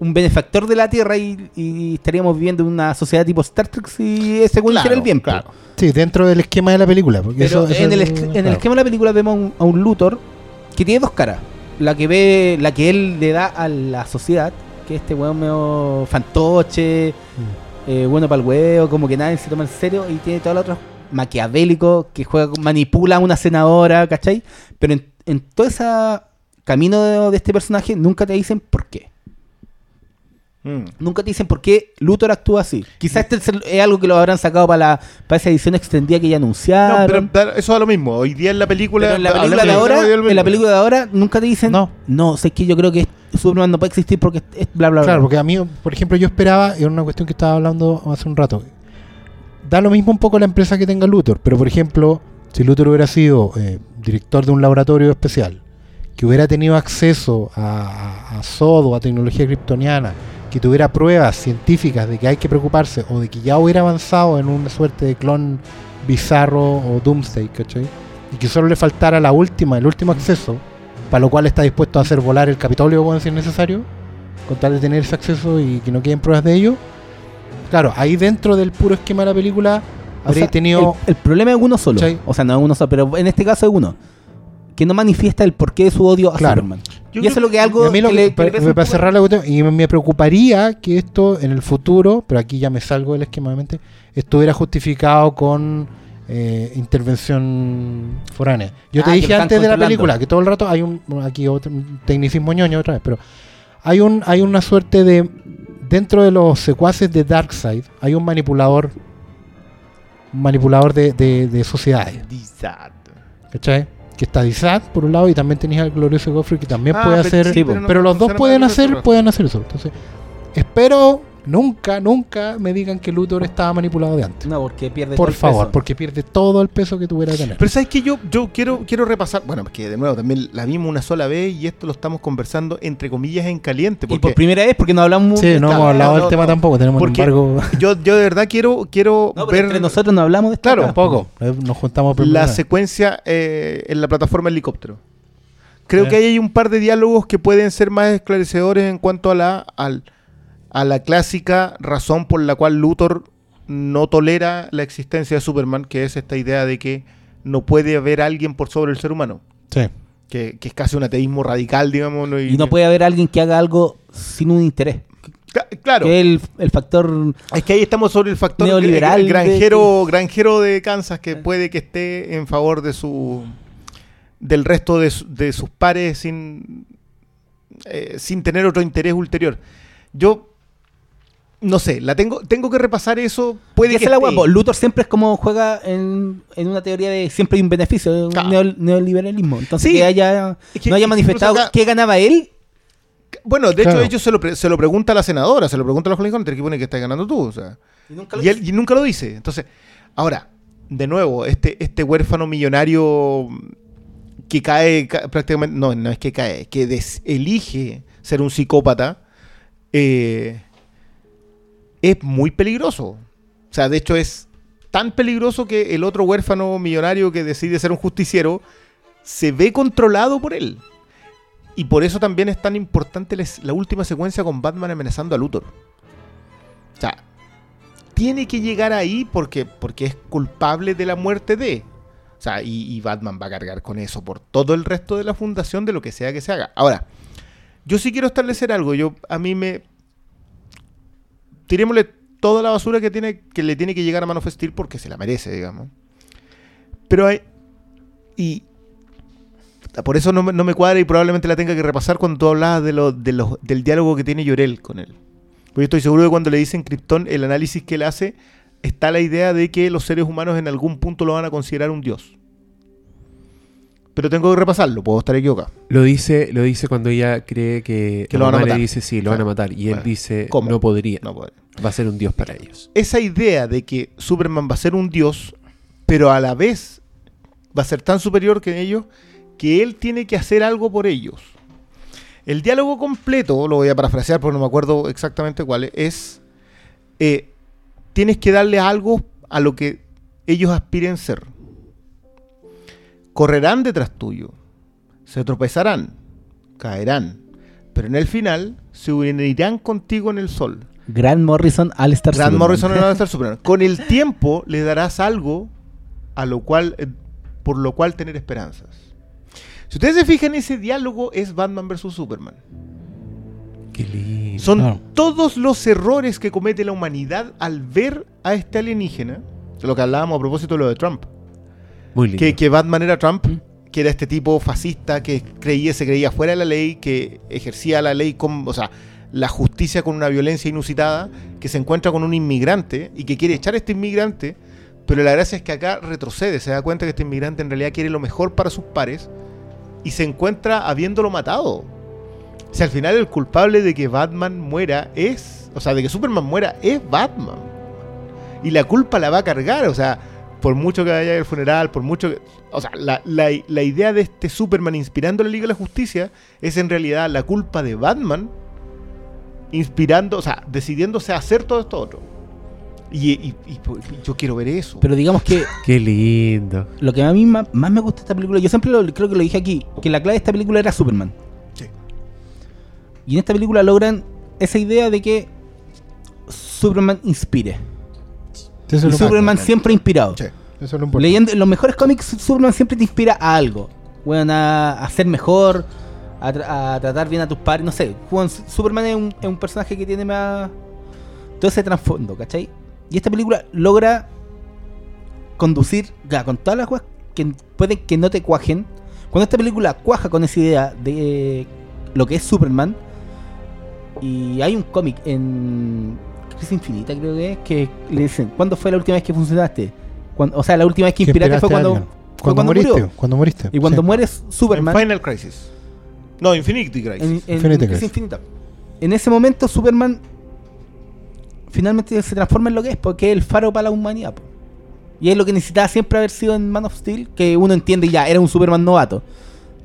un benefactor de la Tierra y, y estaríamos viviendo en una sociedad tipo Star Trek si ese güey hiciera el bien. claro. Sí, dentro del esquema de la película. Porque Pero eso- eso en, el, es- en el claro. esquema de la película vemos a un, a un Luthor que tiene dos caras. La que ve, la que él le da a la sociedad, que este weón medio fantoche, Mm. eh, bueno para el huevo, como que nadie se toma en serio, y tiene todo el otro maquiavélico que juega, manipula a una senadora, ¿cachai? Pero en, en todo ese camino de, de este personaje nunca te dicen por qué. Mm. Nunca te dicen por qué Luthor actúa así. Quizás este es, es algo que lo habrán sacado para, la, para esa edición extendida que ya No, anunciaron. pero eso da lo mismo. Hoy día en la película. Pero en la película de ahora, en la película de ahora nunca te dicen, No. no, sé que yo creo que Superman no puede existir porque es- es bla bla bla. Claro, porque a mí, por ejemplo, yo esperaba, era una cuestión que estaba hablando hace un rato. Da lo mismo un poco la empresa que tenga Luthor, pero por ejemplo, si Luthor hubiera sido eh, director de un laboratorio especial, que hubiera tenido acceso a, a, a Sodo, a tecnología kryptoniana, que tuviera pruebas científicas de que hay que preocuparse o de que ya hubiera avanzado en una suerte de clon bizarro o Doomsday, ¿cachai? Y que solo le faltara la última, el último acceso, para lo cual está dispuesto a hacer volar el Capitolio, bueno, si es necesario, con tal de tener ese acceso y que no queden pruebas de ello. Claro, ahí dentro del puro esquema de la película O habría sea, tenido... el, el problema es uno solo. O sea, no es uno solo, pero en este caso es uno. Que no manifiesta el porqué de su odio a Claro. Superman. Yo y eso es lo que algo a mí lo que que- le, que pa- le pesa me- para cerrar la cuestión, y me preocuparía que esto en el futuro, pero aquí ya me salgo del esquema de mente, estuviera justificado con eh, intervención foránea. Yo te Ah, dije antes de la película que todo el rato hay un aquí otro un tecnicismo ñoño otra vez, pero hay un hay una suerte de dentro de los secuaces de Darkseid hay un manipulador un manipulador de, de- de sociedades, ¿cachai? Que está Dizat por un lado y también tenías al glorioso Godfrey que también Ah, puede hacer, sí, pero, no los dos pueden hacer, pueden hacer eso. Entonces, espero nunca, nunca me digan que Luthor estaba manipulado de antes. No, porque pierde todo Por el favor, peso. porque pierde todo el peso que tuviera que tener. Pero sabes que yo, yo quiero, quiero repasar, bueno, que de nuevo también la vimos una sola vez y esto lo estamos conversando entre comillas en caliente. Y Porque por primera vez, porque no hablamos. Sí, no hemos hablado del no, tema no. tampoco, tenemos un Porque embargo yo, yo de verdad quiero, quiero No, ver entre nosotros no hablamos de esto. Claro. tampoco. Eh, Nos juntamos la secuencia eh, en la plataforma helicóptero. Creo que ahí hay un par de diálogos que pueden ser más esclarecedores en cuanto a la, al- a la clásica razón por la cual Luthor no tolera la existencia de Superman, que es esta idea de que no puede haber alguien por sobre el ser humano. Sí. Que, que es casi un ateísmo radical, digamos. ¿no? Y no puede haber alguien que haga algo sin un interés. Claro. Que el, el factor. Es que ahí estamos sobre el factor Neoliberal eh, de- granjero, granjero de Kansas que puede que esté en favor de su del resto de, su- de sus pares sin eh, sin tener otro interés ulterior. Yo no sé, la tengo tengo que repasar eso. Puede Y que es la guapo. Luthor siempre es como juega en, en una teoría de siempre hay un beneficio, Claro. neo- neoliberalismo. Entonces Sí. que haya Es que no haya manifestado acá- qué ganaba él. Bueno, de Claro. hecho ellos se lo, pre- se lo pregunta a la senadora, se lo pregunta a los Holly Hunter, que pone que estás ganando tú, o sea. Y nunca lo Y, él, y nunca lo dice. Entonces, ahora, de nuevo, este, este huérfano millonario que cae ca- prácticamente, no, no es que cae, que des- elige ser un psicópata, eh, es muy peligroso. O sea, de hecho es tan peligroso que el otro huérfano millonario que decide ser un justiciero se ve controlado por él. Y por eso también es tan importante la última secuencia con Batman amenazando a Luthor. O sea, tiene que llegar ahí porque, porque es culpable de la muerte de. O sea, y, y Batman va a cargar con eso por todo el resto de la fundación de lo que sea que se haga. Ahora, yo sí quiero establecer algo. Yo, a mí me. Tirémosle toda la basura que, tiene, que le tiene que llegar a Man of porque se la merece, digamos. Pero hay. Y. Por eso no no me cuadra y probablemente la tenga que repasar cuando tú hablabas de lo, de del diálogo que tiene Llorel con él. Porque estoy seguro de cuando le dicen Krypton, el análisis que él hace, está la idea de que los seres humanos en algún punto lo van a considerar un dios. Pero tengo que repasarlo, puedo estar equivocado. Lo dice, lo dice cuando ella cree que, Que lo van a matar. le dice sí, lo van a matar. Y él dice ¿cómo? no podría. No. Va a ser un dios para ellos. Esa idea de que Superman va a ser un dios, pero a la vez va a ser tan superior que ellos, que él tiene que hacer algo por ellos. El diálogo completo, lo voy a parafrasear porque no me acuerdo exactamente cuál es, es, eh, tienes que darle algo a lo que ellos aspiren ser. Correrán detrás tuyo, se tropezarán, caerán, pero en el final se unirán contigo en el sol. Grant Morrison, Alistair Grant Superman. Morrison no va a estar Superman. Con el tiempo le darás algo a lo cual, eh, por lo cual tener esperanzas. Si ustedes se fijan, ese diálogo es Batman vs Superman. Qué lindo. Son Claro. todos los errores que comete la humanidad al ver a este alienígena. Lo que hablábamos a propósito de lo de Trump. Muy lindo. Que, que Batman era Trump, que era este tipo fascista que creía, se creía fuera de la ley, que ejercía la ley con, o sea, la justicia con una violencia inusitada, que se encuentra con un inmigrante y que quiere echar a este inmigrante, pero la gracia es que acá retrocede, se da cuenta que este inmigrante en realidad quiere lo mejor para sus pares y se encuentra habiéndolo matado. O sea, al final el culpable de que Batman muera es, o sea, de que Superman muera es Batman. Y la culpa la va a cargar, o sea, por mucho que vaya al funeral, por mucho que... O sea, la, la- la idea de este Superman inspirando la Liga de la Justicia es en realidad la culpa de Batman inspirando, o sea, decidiéndose a hacer todo esto otro. Y, y- y- y yo quiero ver eso. Pero digamos que Qué lindo. lo que a mí más, más me gusta de esta película, yo siempre lo- creo que lo dije aquí, que la clave de esta película era Superman. Sí. Y en esta película logran esa idea de que Superman inspire. Eso Y lo Superman siempre inspirado. Sí. Eso es lo importante. Leyendo en los mejores cómics, Superman siempre te inspira a algo. Bueno, a, a ser mejor, a, tra- a tratar bien a tus padres, no sé. Superman es un, es un personaje que tiene más. todo ese trasfondo, ¿cachai? Y esta película logra conducir con todas las cosas que pueden que no te cuajen. Cuando esta película cuaja con esa idea de eh, lo que es Superman, y hay un cómic en Crisis Infinita, creo que es, que le dicen: ¿Cuándo fue la última vez que funcionaste? Cuando- o sea, la última vez que Que inspiraste fue cuando, alguien. fue Cuando cuando moriste. murió. Cuando moriste. Y cuando sí. mueres Superman. En Final Crisis. No, Infinity Crisis. En, en Infinity Crisis. Infinita. En ese momento Superman finalmente se transforma en lo que es, porque es el faro para la humanidad. po. Y es lo que necesitaba siempre haber sido en Man of Steel, que uno entiende ya, era un Superman novato.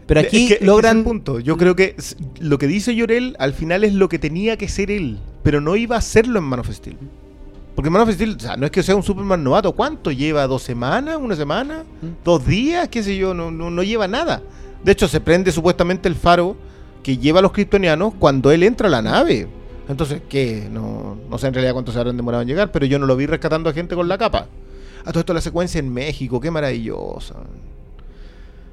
Pero aquí Es que- es que ese es logran... el punto. Yo creo que lo que dice Llorel al final es lo que tenía que ser él, pero no iba a hacerlo en Man of Steel. Porque Man of Steel, o sea, no es que sea un Superman novato. ¿Cuánto lleva? ¿Dos semanas? ¿Una semana? Mm. ¿Dos días? ¿Qué sé yo? No, no, no lleva nada. De hecho, se prende supuestamente el faro que lleva a los kryptonianos cuando él entra a la nave. Entonces, ¿qué? No, no sé en realidad cuánto se habrán demorado en llegar, pero yo no lo vi rescatando a gente con la capa. A todo esto la secuencia en México, qué maravillosa.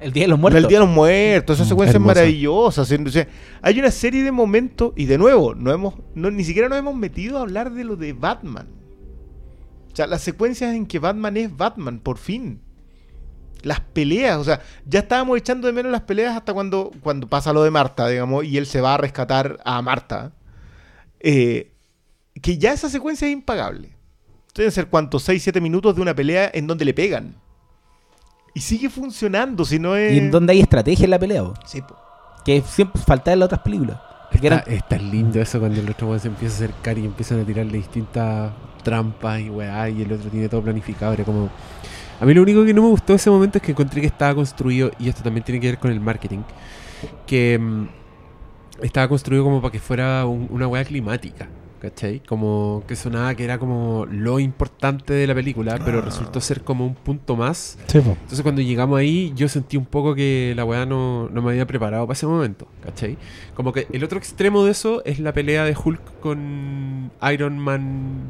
El Día de los Muertos. El Día de los Muertos, esa Mm, secuencia hermosa. es maravillosa. o sea, hay una serie de momentos, y de nuevo, no hemos, no, ni siquiera nos hemos metido a hablar de lo de Batman. O sea, las secuencias en que Batman es Batman, por fin. Las peleas, o sea, ya estábamos echando de menos las peleas hasta cuando, cuando pasa lo de Marta, digamos, y él se va a rescatar a Marta. Eh, que ya esa secuencia es impagable. Deben ser cuántos, 6, 7 minutos de una pelea en donde le pegan. Y sigue funcionando, si no es. Y en donde hay estrategia en la pelea, po. Sí, po. que siempre faltaba en las otras películas. Porque Está, eran- es tan lindo eso cuando el otro se empieza a acercar y empiezan a tirarle distintas trampas y weá, y el otro tiene todo planificado. Era como. A mí lo único que no me gustó de ese momento es que encontré que estaba construido, y esto también tiene que ver con el marketing, que mm, estaba construido como para que fuera un- una weá climática. ¿Cachai? Como que sonaba que era como lo importante de la película, pero resultó ser como un punto más Sí, po. entonces cuando llegamos ahí, yo sentí un poco que la weá no, no me había preparado para ese momento, ¿cachai? Como que el otro extremo de eso es la pelea de Hulk con Iron Man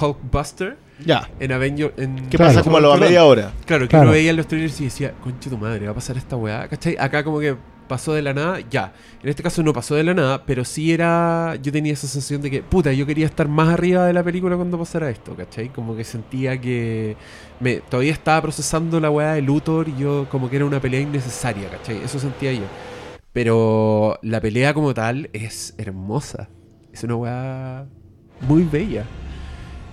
Hulkbuster Ya. en Avenger... En, ¿Qué Claro. pasa como a la media hora? Claro, que Claro. uno veía en los trailers y decía, conche tu madre, va a pasar esta weá, ¿cachai? Acá como que pasó de la nada, ya. En este caso no pasó de la nada, pero sí era... Yo tenía esa sensación de que, puta, yo quería estar más arriba de la película cuando pasara esto, ¿cachai? Como que sentía que... Me, todavía estaba procesando la weá de Luthor y yo como que era una pelea innecesaria, ¿cachai? Eso sentía yo. Pero la pelea como tal es hermosa. Es una weá muy bella.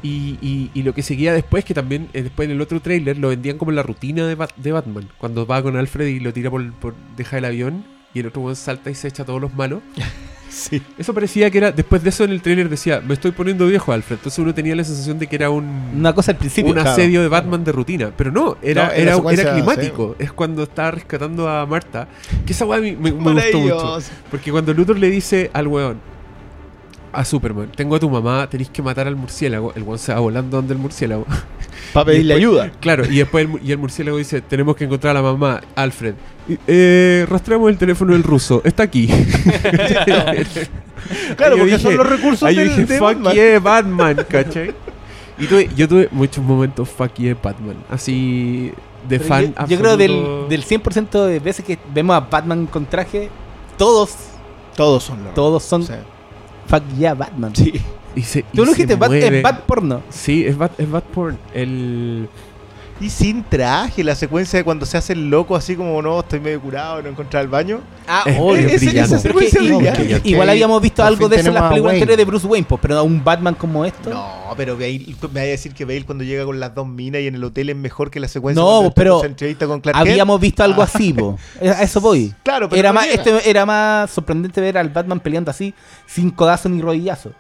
Y, y- y lo que seguía después, que también eh, después en el otro tráiler lo vendían como la rutina de, Bat- de Batman. Cuando va con Alfred y lo tira por, por- deja el avión y el otro salta y se echa a todos los malos. Sí. Eso parecía que era, después de eso en el tráiler decía, me estoy poniendo viejo Alfred. Entonces uno tenía la sensación de que era un, una cosa al principio. un claro. asedio de Batman de rutina. Pero no, era, No, era era, era climático. Es cuando estaba rescatando a Marta. Que esa weá me, me- me gustó mucho. Porque cuando Luthor le dice al weón, a Superman, tengo a tu mamá, tenéis que matar al murciélago, el weón se va volando donde el murciélago. Para pedirle ayuda. claro, y después el, y el murciélago dice, tenemos que encontrar a la mamá, Alfred. Eh, rastreamos el teléfono del ruso, está aquí. Claro, porque dije- son los recursos del- dije, de fuck Batman". yeah, Batman, ¿cachai? Y tuve- yo tuve muchos momentos fuck yeah, Batman. Así de Pero fan yo, yo creo del, del 100% de veces que vemos a Batman con traje, todos, Todos son los todos son Sí. Fuck yeah Batman. Sí. Y se, Tú y lo dijiste, Bat, es Bat porno. Sí, es Bat, es Bat porn. El... Y sin traje, la secuencia de cuando se hace el loco así como no, estoy medio curado, no encontré el baño. Ah, Es- obvio. es brillante. Pero es que secuencia i- brillante. igual habíamos visto Por algo de eso en las películas anteriores de Bruce Wayne, pues, pero a un Batman como esto. No, pero Bale, me vaya a decir que Bale cuando llega con las dos minas y en el hotel es mejor que la secuencia No, pero se entrevista con Clark Kent. Habíamos visto algo así, po. A eso voy. Claro, pero era no más, llega. este era más sorprendente ver al Batman peleando así, sin codazo ni rodillazo.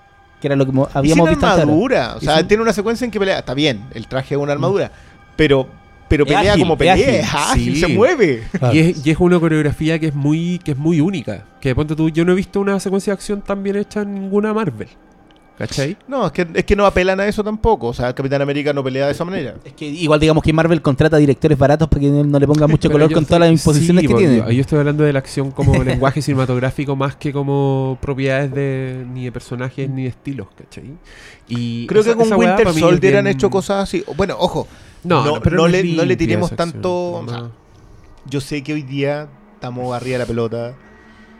Que era lo que mo- Y habíamos sin visto armadura. O Y sea, sin- tiene una secuencia en que pelea. Está bien, el traje es una armadura. Pero, pero pelea ágil, como es pelea, ágil. es ágil, Sí. se mueve. Claro. Y, es, y es una coreografía que es muy que es muy única. Que ponte tú, yo no he visto una secuencia de acción tan bien hecha en ninguna Marvel. ¿Cachai? No, es que, es que no apelan a eso tampoco. O sea, el Capitán América no pelea de esa manera. Es que igual digamos que Marvel contrata directores baratos para que no le ponga mucho color yo con estoy- todas las imposiciones sí, que tiene. Yo estoy hablando de la acción como lenguaje cinematográfico más que como propiedades de ni de personajes ni de estilos, ¿cachai? Y Creo esa- que con Winter Soldier han hecho cosas así. Bueno, ojo, No, no- no, pero no le- no le tiremos acción, tanto- o sea, yo sé que hoy día estamos arriba de la pelota.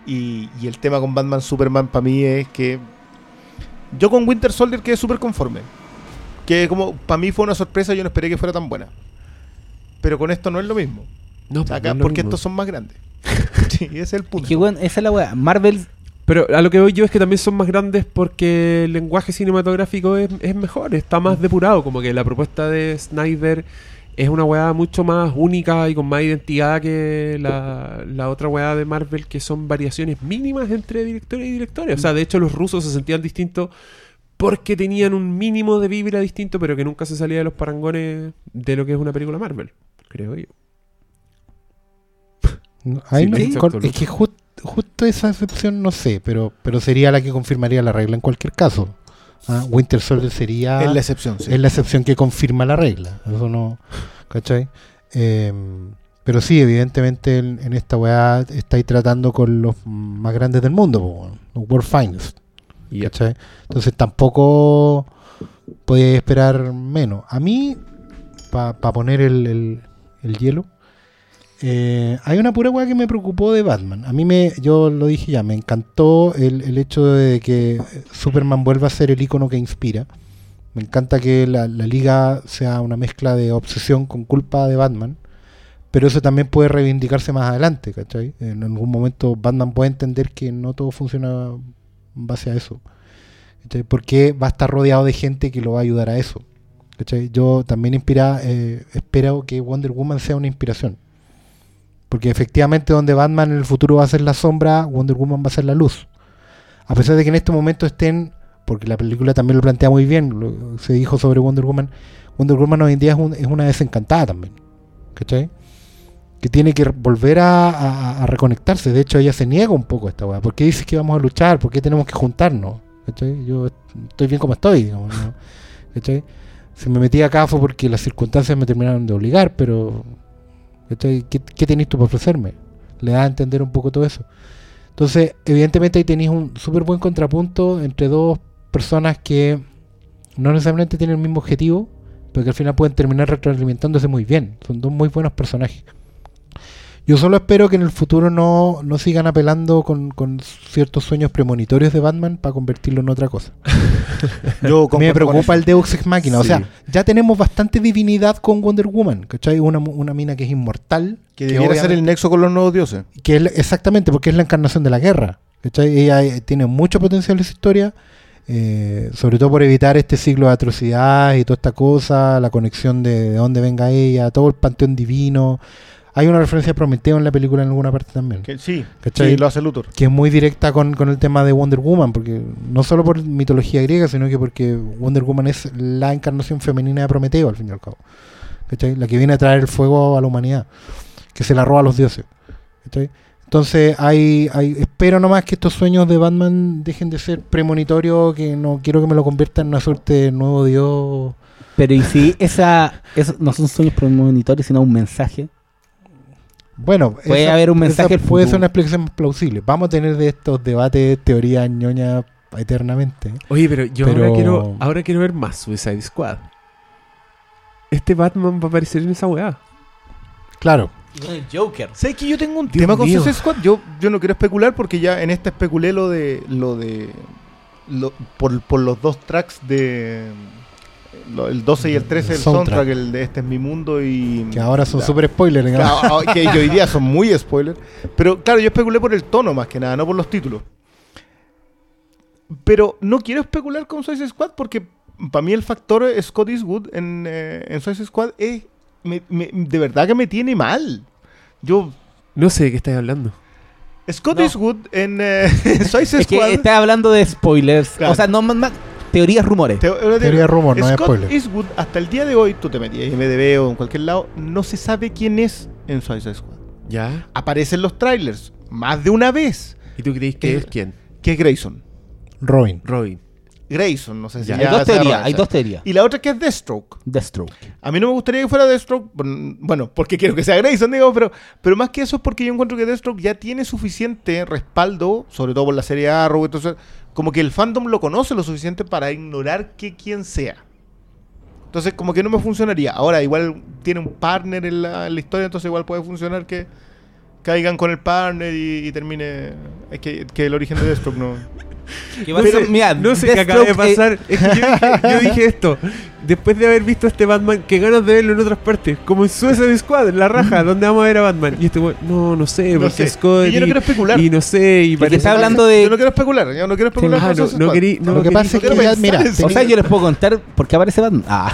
Y, y el tema con Batman Superman para mí es que yo con Winter Soldier quedé súper conforme. Que como, para mí fue una sorpresa, yo no esperé que fuera tan buena. Pero con esto no es lo mismo. No, O sea, pues, acá- no es lo porque mismo. estos son más grandes. sí, ese es el punto. Es que, bueno, esa es la weá. Marvel Pero a lo que voy yo es que también son más grandes porque el lenguaje cinematográfico es, es mejor, está más depurado. Como que la propuesta de Snyder es una weá mucho más única y con más identidad que la, la otra weá de Marvel, que son variaciones mínimas entre directores y directores. O sea, de hecho, los rusos se sentían distintos porque tenían un mínimo de vibra distinto, pero que nunca se salía de los parangones de lo que es una película Marvel, creo yo. No, Sí, es que jus- justo esa excepción no sé, pero, pero sería la que confirmaría la regla en cualquier caso. Ah, Winter Soldier sería es la excepción, sí. es la excepción que confirma la regla. Eso no. ¿Cachai? Eh, pero sí, evidentemente en, en esta weá estáis tratando con los más grandes del mundo, los World Finest. Y ¿cachai? Entonces tampoco podía esperar menos. A mí, para poner el, el- el hielo, eh, hay una pura weá que me preocupó de Batman. A mí me, yo lo dije ya, me encantó el, el hecho de que Superman vuelva a ser el icono que inspira. Me encanta que la, la liga sea una mezcla de obsesión con culpa de Batman. Pero eso también puede reivindicarse más adelante, ¿cachai? En algún momento Batman puede entender que no todo funciona en base a eso. ¿cachai? Porque va a estar rodeado de gente que lo va a ayudar a eso. ¿cachai? Yo también inspira, eh, espero que Wonder Woman sea una inspiración. Porque efectivamente donde Batman en el futuro va a ser la sombra, Wonder Woman va a ser la luz. A pesar de que en este momento estén, porque la película también lo plantea muy bien, se dijo sobre Wonder Woman, Wonder Woman hoy en día es, un- es una desencantada también. ¿Cachai? Que tiene que volver a, reconectarse. De hecho, ella se niega un poco a esta weá. ¿Por qué dices que vamos a luchar? ¿Por qué tenemos que juntarnos? ¿Cachai? Yo estoy bien como estoy. digamos, ¿no? ¿Cachai? Si me metí acá fue porque las circunstancias me terminaron de obligar, pero. ¿Qué, qué tenés tú para ofrecerme? Le da a entender un poco todo eso. Entonces, evidentemente ahí tenéis un súper buen contrapunto entre dos personas que no necesariamente tienen el mismo objetivo, pero que al final pueden terminar retroalimentándose muy bien. Son dos muy buenos personajes. Yo solo espero que en el futuro no, no sigan apelando con, con ciertos sueños premonitorios de Batman para convertirlo en otra cosa. Yo me preocupa el Deus Ex Machina. O sea, ya tenemos bastante divinidad con Wonder Woman, ¿cachai? Una, una mina que es inmortal. Que debiera ser el nexo con los nuevos dioses. que es exactamente porque es la encarnación de la guerra. ¿cachai? Ella eh, tiene mucho potencial en esa historia, eh, sobre todo por evitar este ciclo de atrocidades y toda esta cosa, la conexión de, de dónde venga ella, todo el panteón divino. Hay una referencia a Prometeo en la película en alguna parte también. Que, sí, sí, lo hace Luthor. que es muy directa con, con el tema de Wonder Woman, porque no solo por mitología griega, sino que porque Wonder Woman es la encarnación femenina de Prometeo, al fin y al cabo. ¿Cachai? La que viene a traer el fuego a la humanidad, que se la roba a los dioses. ¿Cachai? Entonces, hay, hay, espero nomás que estos sueños de Batman dejen de ser premonitorios, que no quiero que me lo convierta en una suerte de nuevo dios. Pero y si esa, no son sueños premonitorios, sino un mensaje. Bueno, Puede haber un mensaje al puede ser una explicación más plausible. Vamos a tener de estos debates, teorías ñoña eternamente. Oye, pero yo Pero- Ahora, quiero, ahora quiero ver más Suicide Squad. Este Batman va a aparecer en esa weá. Claro. el Joker. ¿Sabes que yo tengo un Dios tema con. Suicide Squad? Yo, yo no quiero especular porque ya en esta especulé lo de. lo de. lo- por, por los dos tracks de. Lo- el 12 y el 13 del Soundtrack. soundtrack, el de Este es mi mundo y. Que ahora son super spoilers. ¿no? Claro, ah, que hoy día son muy spoilers. Pero claro, yo especulé por el tono más que nada, no por los títulos. Pero no quiero especular con Suicide Squad porque para mí el factor Scott Eastwood en, eh, en Suicide Squad es, me- me- de verdad que me tiene mal. Yo, No sé de qué estáis hablando. Scott No. Eastwood en eh, Suicide Es que Squad... está hablando de spoilers. Claro. O sea, no más teorías, rumores. te- una Teoría de rumor, no es Scott spoiler. Eastwood, hasta el día de hoy, tú te metías en MDB o en cualquier lado, no se sabe quién es en Suicide Squad. ¿Ya? Aparecen los trailers más de una vez ¿Y tú creéis que Eh, es quién? que es Grayson. Robin. Robin. Grayson, no sé si Ya. ya hay dos teorías, hay dos teorías. Y la otra que es Deathstroke. Deathstroke. A mí no me gustaría que fuera Deathstroke, bueno, porque quiero que sea Grayson, digo, pero, pero más que eso es porque yo encuentro que Deathstroke ya tiene suficiente respaldo, sobre todo por la serie Arrow, entonces, como que el fandom lo conoce lo suficiente para ignorar que quien sea. Entonces, como que no me funcionaría. Ahora, igual tiene un partner en la, historia, entonces igual puede funcionar que caigan con el partner y, y termine... Es que, que el origen de Deathstroke no... No sé, mira, no sé qué acaba de eh, pasar. Es que yo, dije, yo dije esto. Después de haber visto este Batman, que ganas de verlo en otras partes. Como en Suicide Squad, en la raja, donde vamos a ver a Batman. Y este weón, no, no sé, No porque sé. Scott. Y yo no quiero especular. Y no sé, y que parece. está hablando de- Yo no quiero especular, yo no quiero especular. Con no, no querí. No Lo que pasa es no que ya, mira, O sea, yo les puedo contar por qué aparece Batman. Ah.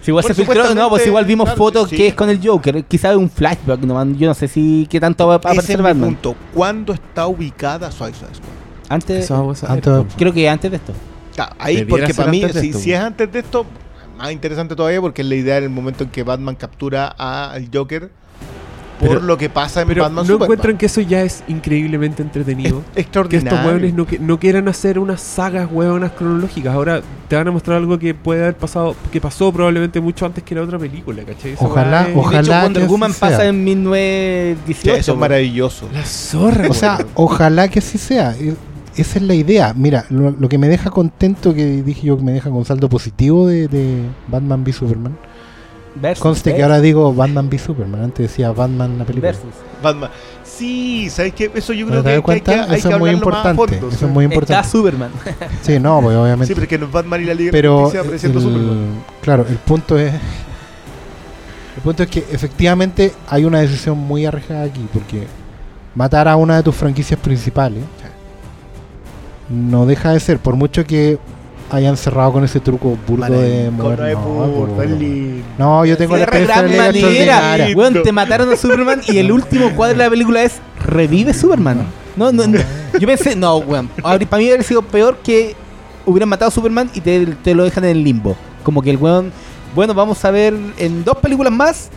si igual Por se filtró, no, pues igual vimos claro, fotos sí. que es con el Joker. Quizás es un flashback, nomás, yo no sé si qué tanto va a Ese aparecer es mi Batman. punto. ¿Cuándo está ubicada Suicide Squad? Antes, Eso vamos a ver. Antes- po. creo que antes de esto. Ahí, Debiera porque para mí, si, es antes de esto, más interesante todavía, porque es la idea en el momento en que Batman captura al Joker por Pero- lo que pasa en Pero Batman ¿no Superman. encuentran que eso ya es increíblemente entretenido? Es que extraordinario. estos hueones no, que- no quieran hacer unas sagas hueonas cronológicas. Ahora te van a mostrar algo que puede haber pasado, que pasó probablemente mucho antes que la otra película, ¿cachai? Ojalá- es- ojalá. de hecho, Wonder Woman pasa sea. en Sí, 1918. eso es maravilloso. La zorra, O sea, ojalá que así sea. Esa es la idea. Mira, lo, lo que me deja contento, que dije yo que me deja con saldo positivo de, de Batman v Superman. Versus, Conste que ahora digo Batman v Superman. Antes decía Batman la película. versus. Batman. Sí, ¿sabes qué? Eso yo creo ¿Te que, das que hay que, cuenta? hay Eso que es muy importante. fondo, Eso ¿sí? es muy Está importante. Superman. Sí, no, pues obviamente. Sí, pero que no Batman y la Liga pero apareciendo Superman. claro, el punto es el punto es que efectivamente hay una decisión muy arriesgada aquí porque matar a una de tus franquicias principales no deja de ser por mucho que hayan cerrado con ese truco burdo de mover no, burdo. No, yo tengo la Cierra experiencia de manera. Weón, te mataron a Superman y el último cuadro de la película es revive Superman. No, no, no. Yo pensé, no, weón. Para mí hubiera sido peor que hubieran matado a Superman y te, te lo dejan en el limbo. Como que el weón, bueno, vamos a ver en dos películas más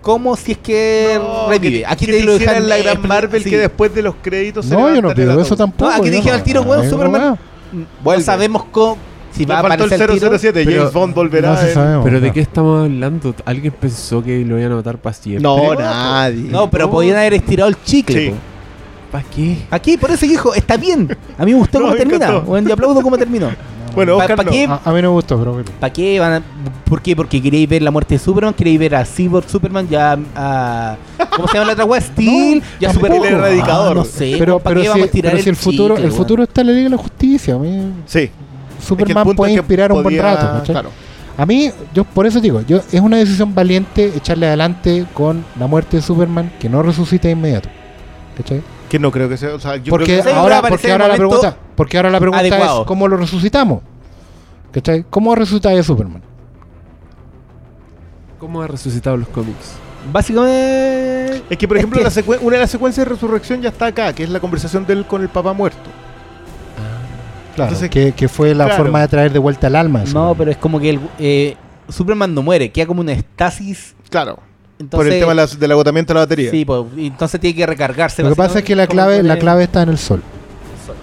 cómo si es que No, revive. Aquí que te lo hicieran dejan la gran Marvel sí. que después de los créditos se No, yo no pido eso tampoco. No, aquí yo dijeron al tiro, weón, Superman. No sabemos cómo, si va a aparecer el tiro. 007, pero James Bond volverá. No se sabemos. ¿Pero de qué estamos hablando? ¿Alguien pensó que lo iban a matar para siempre? No, nadie. No, pero No. podían haber estirado el chicle. Sí. ¿Para qué? Aquí, por eso dijo, está bien. A mí me gustó No, cómo me termina. encantó. Bueno, y aplaudo cómo terminó. Bueno, ¿Pa- Oscar pa' no. qué? A, a mí no me gustó, pero bueno. ¿Para qué van a.? ¿Por qué? Porque queréis ver la muerte de Superman, queréis ver a Cyborg Superman, ya a. ¿Cómo se llama la otra weá? Steel, ya tampoco. Super El erradicador. no sé, pero ¿para pero qué si, vamos a tirar pero si el futuro chicle, el futuro está en la Liga de la Justicia. a mí- Sí. Superman puede es que inspirar un buen podía- rato. ¿cachai? Claro. A mí, yo por eso digo, yo es una decisión valiente echarle adelante con la muerte de Superman que no resucita de inmediato. ¿Cachai? Que no creo que sea. O sea, yo Porque creo que a ahora, porque ahora la pregunta, porque ahora la pregunta adecuado. es cómo lo resucitamos. ¿Cachai? ¿Cómo resucita de Superman? ¿Cómo ha resucitado los cómics? Básicamente. Es que, por Es ejemplo, que- la secue- una de las secuencias de resurrección ya está acá, que es la conversación de él con el papá muerto. Claro, Entonces, que, que fue la claro. forma de traer de vuelta el alma. No, pero es como que el, eh, Superman no muere, queda como una estasis. Claro. Entonces, por el tema de la- del agotamiento de la batería. Sí, pues, entonces tiene que recargarse. Lo que pasa es que la clave, con la el- clave está en el sol. sol.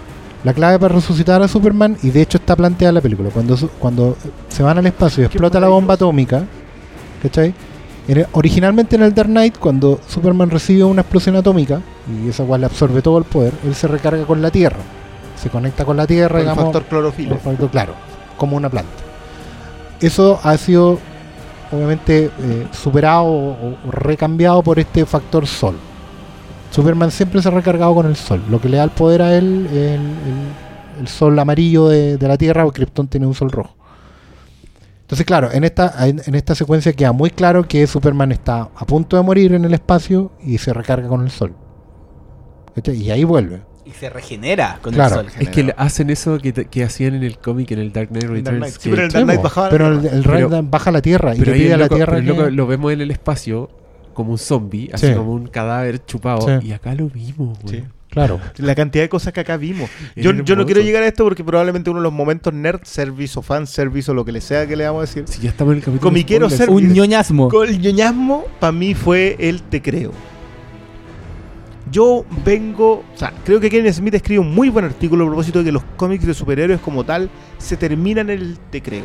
La clave para resucitar a Superman, y de hecho está planteada en la película, cuando, cuando se van al espacio y explota la bomba atómica, ¿cachai? En el- originalmente en el Dark Knight, cuando Superman recibe una explosión atómica, y esa cual le absorbe todo el poder, él se recarga con la Tierra. Se conecta con la Tierra, el digamos, factor clorofila. por factor, claro, como una planta. Eso ha sido, obviamente, eh, superado o, o recambiado por este factor sol. Superman siempre se ha recargado con el sol. Lo que le da el poder a él el, el- sol amarillo de, la Tierra, porque Krypton tiene un sol rojo. Entonces, claro, en esta, en, esta secuencia queda muy claro que Superman está a punto de morir en el espacio y se recarga con el sol. Y ahí vuelve. Y se regenera con Claro. el sol. Es que hacen eso que, que hacían en el cómic, en el Dark Knight Dark Returns. Knight. Sí, que- pero el Dark Knight Sí, bajaba. pero el, el Pero- Ray baja la Tierra y pero le pide a la loco- Tierra pero que- loco lo vemos en el espacio como un zombie, así Sí. como un cadáver chupado. Sí. Y acá lo vimos, güey. Sí. Claro. La cantidad de cosas que acá vimos. Yo, yo no quiero llegar a esto porque probablemente uno de los momentos nerd service o fan service o lo que le sea que le vamos a decir. Si ya estamos en el capítulo. Comiquero spoilers. ser- Un ñoñasmo. Con el ñoñasmo, para mí fue el te creo. Yo vengo, o sea, creo que Kevin Smith escribe un muy buen artículo a propósito de que los cómics de superhéroes como tal se terminan en el te creo.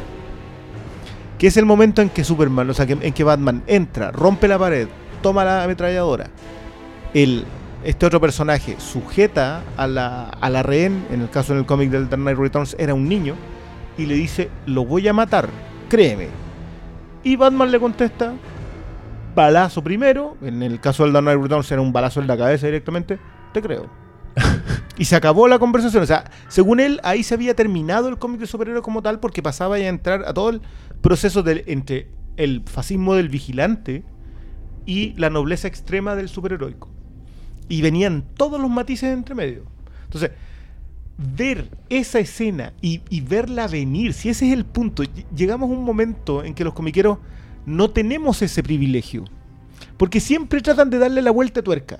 Que es el momento en que Superman, o sea, en que Batman entra, rompe la pared, toma la ametralladora. El, este otro personaje sujeta a la, a la rehén, en el caso del cómic del Dark Knight Returns era un niño, y le dice, lo voy a matar, créeme. Y Batman le contesta, balazo primero, en el caso del Dark Knight Returns era un balazo en la cabeza directamente, te creo. Y se acabó la conversación. O sea, según él, ahí se había terminado el cómic de superhéroe como tal porque pasaba ya a entrar a todo el proceso del, entre el fascismo del vigilante y la nobleza extrema del superheroico. Y venían todos los matices entre medio. Entonces, ver esa escena y, y verla venir, si ese es el punto, ll- llegamos a un momento en que los comiqueros no tenemos ese privilegio. Porque siempre tratan de darle la vuelta a tuerca.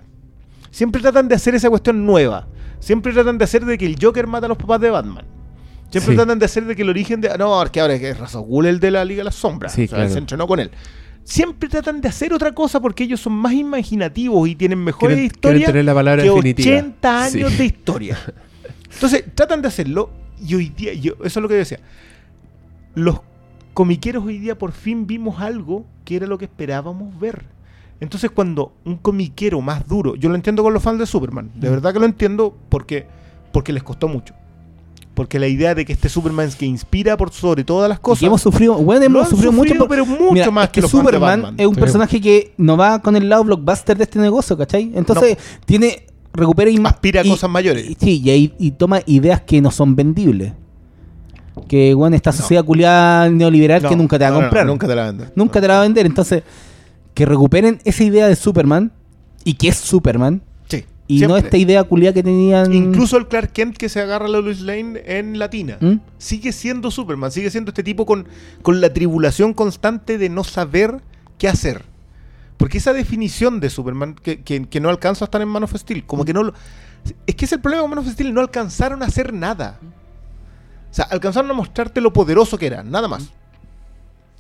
Siempre tratan de hacer esa cuestión nueva. Siempre tratan de hacer de que el Joker mata a los papás de Batman. Siempre Sí. tratan de hacer de que el origen de. No, que ahora es que es Razagul el de la Liga de las Sombras. Sí, o sea, claro. se entrenó con él. Siempre tratan de hacer otra cosa porque ellos son más imaginativos y tienen mejores Quieren- historias quieren tener la palabra que definitiva. 80 años Sí. de historia. Entonces, tratan de hacerlo y hoy día, yo, eso es lo que yo decía. Los comiqueros hoy día por fin vimos algo que era lo que esperábamos ver. Entonces, cuando un comiquero más duro, yo lo entiendo con los fans de Superman, de verdad que lo entiendo porque, porque les costó mucho. Porque la idea de que este Superman es que inspira por sobre todas las Y cosas. que hemos sufrido, bueno, hemos sufrido, mucho, pero mucho Mira, más es que, que los fans de Superman Batman. es un Sí. personaje que no va con el lado blockbuster de este negocio, ¿cachai? Entonces, tiene, recupera y Aspira a y- cosas mayores. y- sí, y, y toma ideas que no son vendibles. Que, bueno, esta sociedad culiada neoliberal que nunca te va a comprar. nunca te la venden. Nunca te la va a vender. Entonces, que recuperen esa idea de Superman y que es Superman Sí, y no esta idea culiada que tenían. Incluso el Clark Kent que se agarra a la Lois Lane en Latina. ¿Mm? Sigue siendo Superman, sigue siendo este tipo con, con la tribulación constante de no saber qué hacer. Porque esa definición de Superman que, que- que no alcanza a estar en Man of Steel, como que no lo... Es que es el problema con Man of Steel, no alcanzaron a hacer nada. O sea, alcanzaron a mostrarte lo poderoso que era, nada más.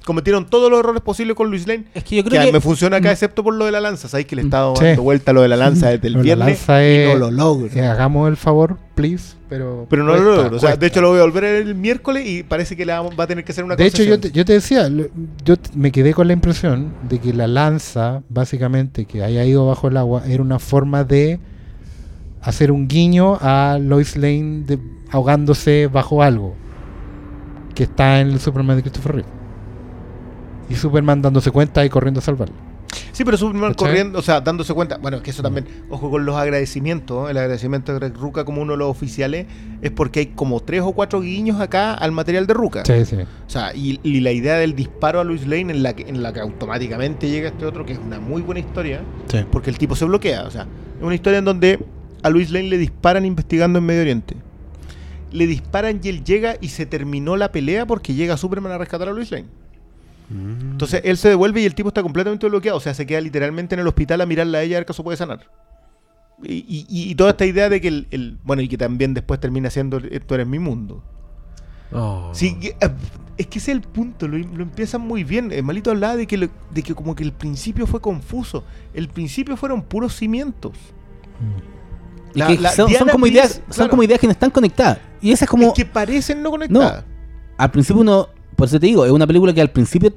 Cometieron todos los errores posibles con Luis Lane. Es que yo Que, creo que. me funciona acá, excepto por lo de la lanza. Sabéis que le he estado Sí. dando vuelta a lo de la lanza desde el Pero la viernes lanza y es- no lo logro. Eh, hagamos el favor, please. Pero, Pero no cuesta, lo logro. O sea, de hecho lo voy a volver el miércoles y parece que la vamos- va a tener que hacer una De hecho, yo te, yo te decía, yo me quedé con la impresión de que la lanza, básicamente, que haya ido bajo el agua, era una forma de hacer un guiño a Lois Lane de- ahogándose bajo algo que está en el Superman de Christopher Reeve. Y Superman dándose cuenta y corriendo a salvarlo. Sí, pero Superman ¿Cachai? corriendo, o sea, dándose cuenta. Bueno, es que eso también, ojo con los agradecimientos. ¿eh? El agradecimiento de Greg Ruca como uno de los oficiales es porque hay como tres o cuatro guiños acá al material de Ruca. Sí, sí. O sea, y, y la idea del disparo a Luis Lane en la, que, en la que automáticamente llega este otro, que es una muy buena historia, Sí. porque el tipo se bloquea. O sea, es una historia en donde a Luis Lane le disparan investigando en Medio Oriente. Le disparan y él llega y se terminó la pelea porque llega Superman a rescatar a Luis Lane. Entonces él se devuelve y el tipo está completamente bloqueado. O sea, se queda literalmente en el hospital a mirarla a ella a ver que eso puede sanar. Y, y- y toda esta idea de que el, el- Bueno, y que también después termina siendo Tú eres mi mundo. Oh. Sí, eh, es que ese es el punto, lo, lo empiezan muy bien. El malito hablaba de que, lo- de que como que el principio fue confuso. El principio fueron puros cimientos. La- la son, como ideas que no están conectadas. Y esa es como. Es que parecen no conectadas. al principio uno. Por eso te digo, es una película que al principio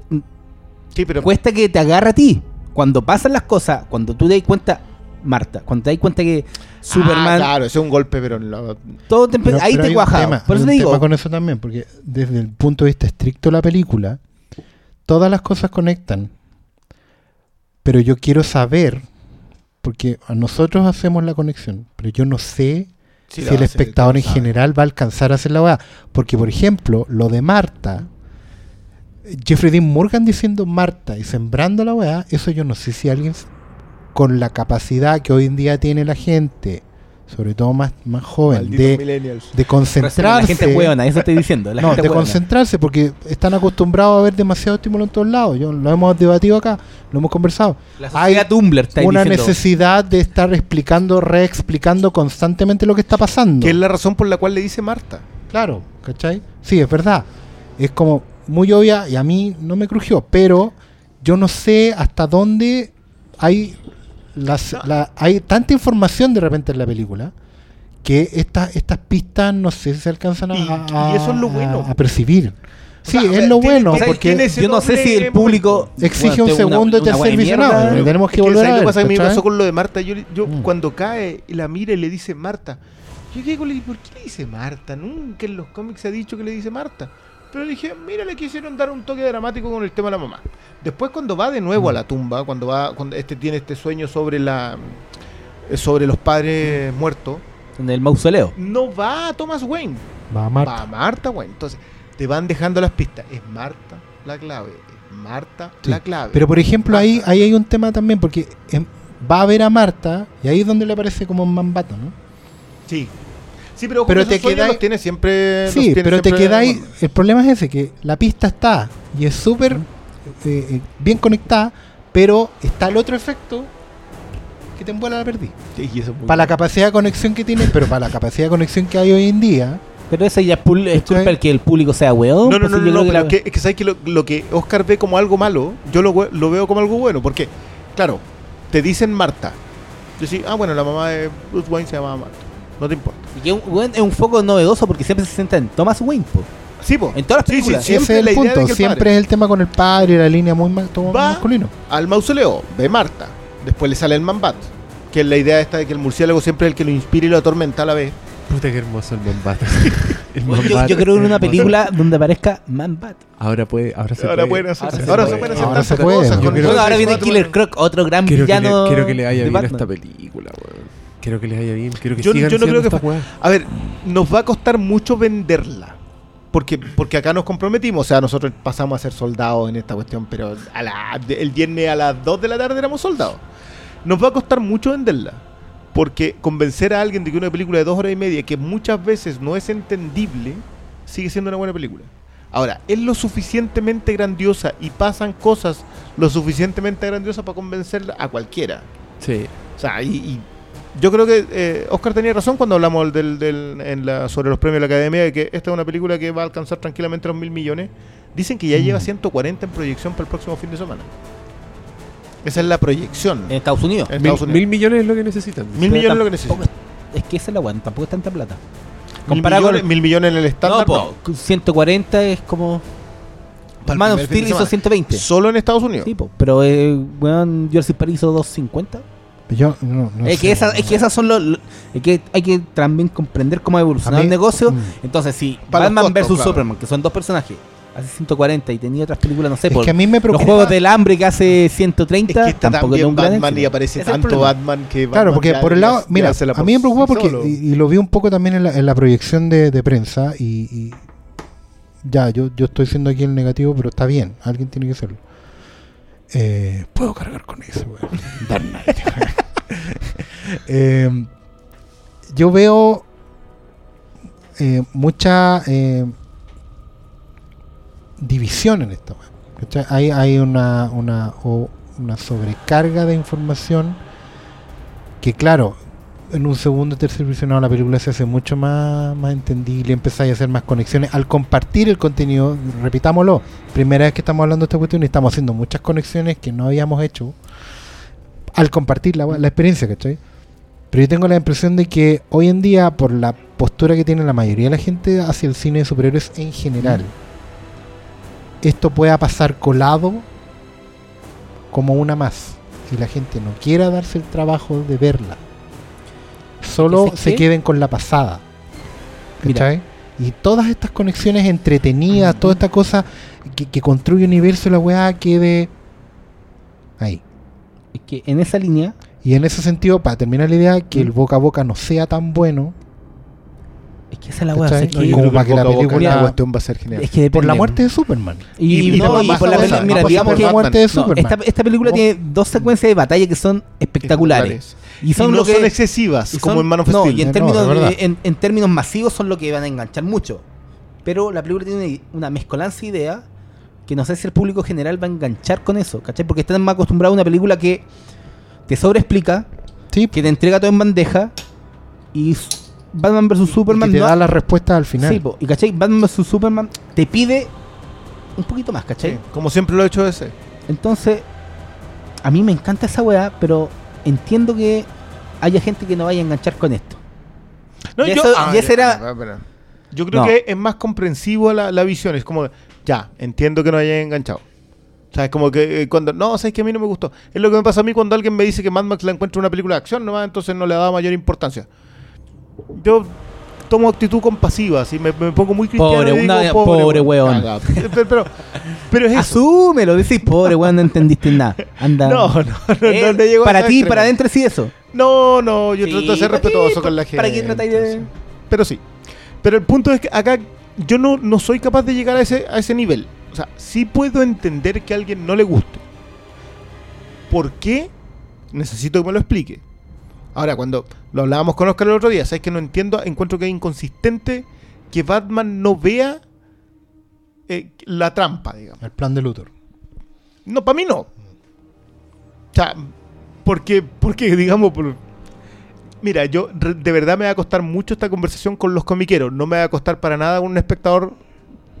Sí, pero cuesta que te agarre a ti. Cuando pasan las cosas, cuando tú te das cuenta, Marta, cuando te das cuenta que Superman, Ah, claro, ese es un golpe, pero la- todo te Pero- ahí pero te hay un cuaja. tema, Por eso te digo, tema con eso también, porque desde el punto de vista estricto de la película, todas las cosas conectan. Pero yo quiero saber, porque a nosotros hacemos la conexión, pero yo no sé Si el espectador en general va a alcanzar a hacer la weá. Porque, por ejemplo, lo de Marta, Jeffrey Dean Morgan diciendo Marta y sembrando la weá, eso yo no sé si alguien con la capacidad que hoy en día tiene la gente, sobre todo más, más joven, de, de la concentrarse. gente huevona, eso estoy diciendo. La no, gente de huevona. concentrarse, porque están acostumbrados a ver demasiado estímulo en todos lados. Yo, lo hemos debatido acá, lo hemos conversado. La Hay Tumblr está una diciendo. necesidad de estar explicando, reexplicando constantemente lo que está pasando. Que es la razón por la cual le dice Marta. Claro, ¿cachai? Sí, es verdad. Es como muy obvia y a mí no me crujió, pero yo no sé hasta dónde hay las, la- hay tanta información de repente en la película que estas estas pistas no sé si se alcanzan a, Y- a- y eso es lo bueno. a percibir. Sí, O sea, es lo tiene- bueno, tiene- porque Yo no sé si el público exige bueno, un una- segundo y una tercer buena visionado. mierda. Lo tenemos que Es volver ¿sabes a qué ver. pasa? A mí me pasó con lo de Marta. Yo, yo Mm. cuando cae y la mira y le dice Marta, yo digo, ¿por qué le dice Marta? Nunca en los cómics se ha dicho que le dice Marta. Pero dije, mira, le quisieron dar un toque dramático con el tema de la mamá. Después cuando va de nuevo a la tumba, cuando va, cuando este tiene este sueño sobre la eh, sobre los padres muertos, En el mausoleo. no va a Thomas Wayne, Va a Marta. va a Marta Wayne. Entonces, te van dejando las pistas. Es Marta la clave, es Marta Sí. la clave. Pero por ejemplo, ahí, Marta. ahí hay un tema también, porque em, va a ver a Marta y ahí es donde le aparece como un mambato, ¿no? Sí. Sí, pero, Pero pero te te quedas. quedáis- Los tiene siempre. los Sí, tiene pero te siempre- quedáis. El problema es ese, que la pista está y es súper eh, eh, bien conectada, pero está el otro efecto que te envuela la perdí. Sí, y eso es muy Para la capacidad de conexión que tiene, pero para la capacidad de conexión que hay hoy en día, Pero esa ya es, culpa que el público sea weón. No, no, pues, no, no, creo no, que pero la- que, es que sabes que lo, lo que Oscar ve como algo malo, yo lo, lo veo como algo bueno. Porque, claro, te dicen Marta. Yo sí, ah, bueno, la mamá de Bruce Wayne se llama Marta. No te importa. y que un- es un foco novedoso porque siempre se centra en Thomas Wayne. po. Sí, po. En todas las Sí, sí, películas. siempre ese es el punto. el Siempre padre- es el tema con el padre y la línea muy ma- Va. masculino. Al mausoleo, ve Marta. Después le sale el Mambat. Que es la idea esta de que el murciélago siempre es el que lo inspira y lo atormenta a la vez. Puta que hermoso el Mombat. El Yo, Man-Bat yo creo en una película donde aparezca Man Bat. Ahora puede, ahora se Ahora puede. pueden hacer, Ahora se ahora puede. se pueden hacer Ahora se puede. cosas Yo con creo- el Bueno, ahora viene. Killer Croc, otro gran Quiero que, le, villano. quiero que le bien a esta película, weón. Quiero que le vaya bien. Quiero que Yo- sigan yo no creo que esta. A ver, nos va a costar mucho venderla. Porque, porque acá nos comprometimos. O sea, nosotros pasamos a ser soldados en esta cuestión, pero a la, el viernes a las 2 de la tarde éramos soldados. Nos va a costar mucho venderla. Porque convencer a alguien de que una película de dos horas y media, que muchas veces no es entendible, sigue siendo una buena película. Ahora, es lo suficientemente grandiosa y pasan cosas lo suficientemente grandiosas para convencer a cualquiera. Sí. O sea, y, y yo creo que eh, Oscar tenía razón cuando hablamos del, del- en la, sobre los premios de la Academia de que esta es una película que va a alcanzar tranquilamente los mil millones. Dicen que ya Mm. lleva 140 en proyección para el próximo fin de semana. Esa es la proyección. En Estados Unidos. En Mil, Estados Unidos. mil millones es lo que necesitan. Mil Pero millones es lo que necesitan. Es que esa es la weón, tampoco es tanta plata. Mil Comparado millones, con. mil millones en el No, estándar. po, 140 es como. Man of Steel hizo semana. 120. Solo en Estados Unidos. Sí, po, pero eh, weón, Jurassic Park hizo 250. Yo no, no es, que esas, es que esas son los. lo- es que hay que también comprender cómo ha evolucionado mí- el negocio. mm. Entonces, si Para los Batman costos, claro. Superman, que son dos personajes, hace 140 y tenía otras películas, no sé, Es por que a mí me los preocupa. juegos del hambre que hace 130, Es que está tampoco también Batman éxito. y aparece tanto. Batman que Claro, Batman porque ya- por el lado, mira, a mí me preocupa porque, y lo vi un poco también en la, en la proyección de, de prensa, y, y ya, yo, yo estoy siendo aquí el negativo, pero está bien, alguien tiene que hacerlo. Eh, puedo cargar con eso, weón. Dark Knight. Eh, yo veo eh, mucha división en esto. weón. Hay, hay una, una, o- una sobrecarga de información que claro, en un segundo o tercer visionado la película se hace mucho más, más entendible, empezáis a hacer más conexiones. Al compartir el contenido, repitámoslo, primera vez que estamos hablando de esta cuestión y estamos haciendo muchas conexiones que no habíamos hecho al compartir la, la experiencia, ¿cachai? Pero yo tengo la impresión de que hoy en día, por la postura que tiene la mayoría de la gente hacia el cine de superhéroes en general, esto pueda pasar colado como una más. Y la gente no quiera darse el trabajo de verla. Solo ¿Sabes se qué? queden con la pasada. Mira. ¿Cachai? Y todas estas conexiones entretenidas, toda esta cosa que, que construye universo, la weá quede ahí. Es que en esa línea, Y en ese sentido, para terminar la idea, que el boca a boca no sea tan bueno, es que esa es la weá. Es No, que- yo como para que la película- la cuestión va a ser genial. es que por la muerte de Superman. Y, Y- no, no y por la mira, no digamos que muerte de no, Superman. esta, esta película No. tiene dos secuencias de batalla que son espectaculares. Y son y no lo que son excesivas, y como son- en Man of no, Steel. y en No, términos, de- en, en términos masivos son lo que van a enganchar mucho. Pero la película tiene una mezcolanza de ideas que no sé si el público general va a enganchar con eso, ¿cachai? Porque están más acostumbrados a una película que te sobreexplica, Sí, que te entrega todo en bandeja y Batman vs y Superman que te no- da la respuesta al final. Sí, po, y ¿cachai? Batman vs Superman te pide un poquito más, ¿cachai? Sí, como siempre lo he hecho ese. Entonces, a mí me encanta esa weá, pero entiendo que haya gente que no vaya a enganchar con esto. Y eso- ah, y ese era-. Yo creo No. que es más comprensivo la, la visión. Es como, ya, entiendo que no hayan enganchado. O sea, es como que eh, cuando. No, sabes que a mí no me gustó. Es lo que me pasa a mí cuando alguien me dice que Mad Max la encuentra una película de acción nomás, entonces no le da mayor importancia. Yo tomo actitud compasiva, así me, me pongo muy cristiano. Pobre, y digo, una- pobre weón. Pero, pero, pero es eso. Asúmelo, decís, pobre weón, no entendiste nada. Anda. No, no, no, Eh, no, no llego a para ti, para adentro sí eso. No, no, yo Sí, trato de ser respetuoso con la gente. ¿Para qué tratáis de.? Pero sí. Pero el punto es que acá yo no, no soy capaz de llegar a ese, a ese nivel. O sea, sí puedo entender que a alguien no le guste. ¿Por qué? Necesito que me lo explique. Ahora, cuando lo hablábamos con Oscar el otro día, sabes que no entiendo, encuentro que es inconsistente que Batman no vea eh, la trampa, digamos. El plan de Luthor. No, para mí no. O sea, porque, porque digamos, por- mira, yo de verdad me va a costar mucho esta conversación con los comiqueros. No me va a costar para nada un espectador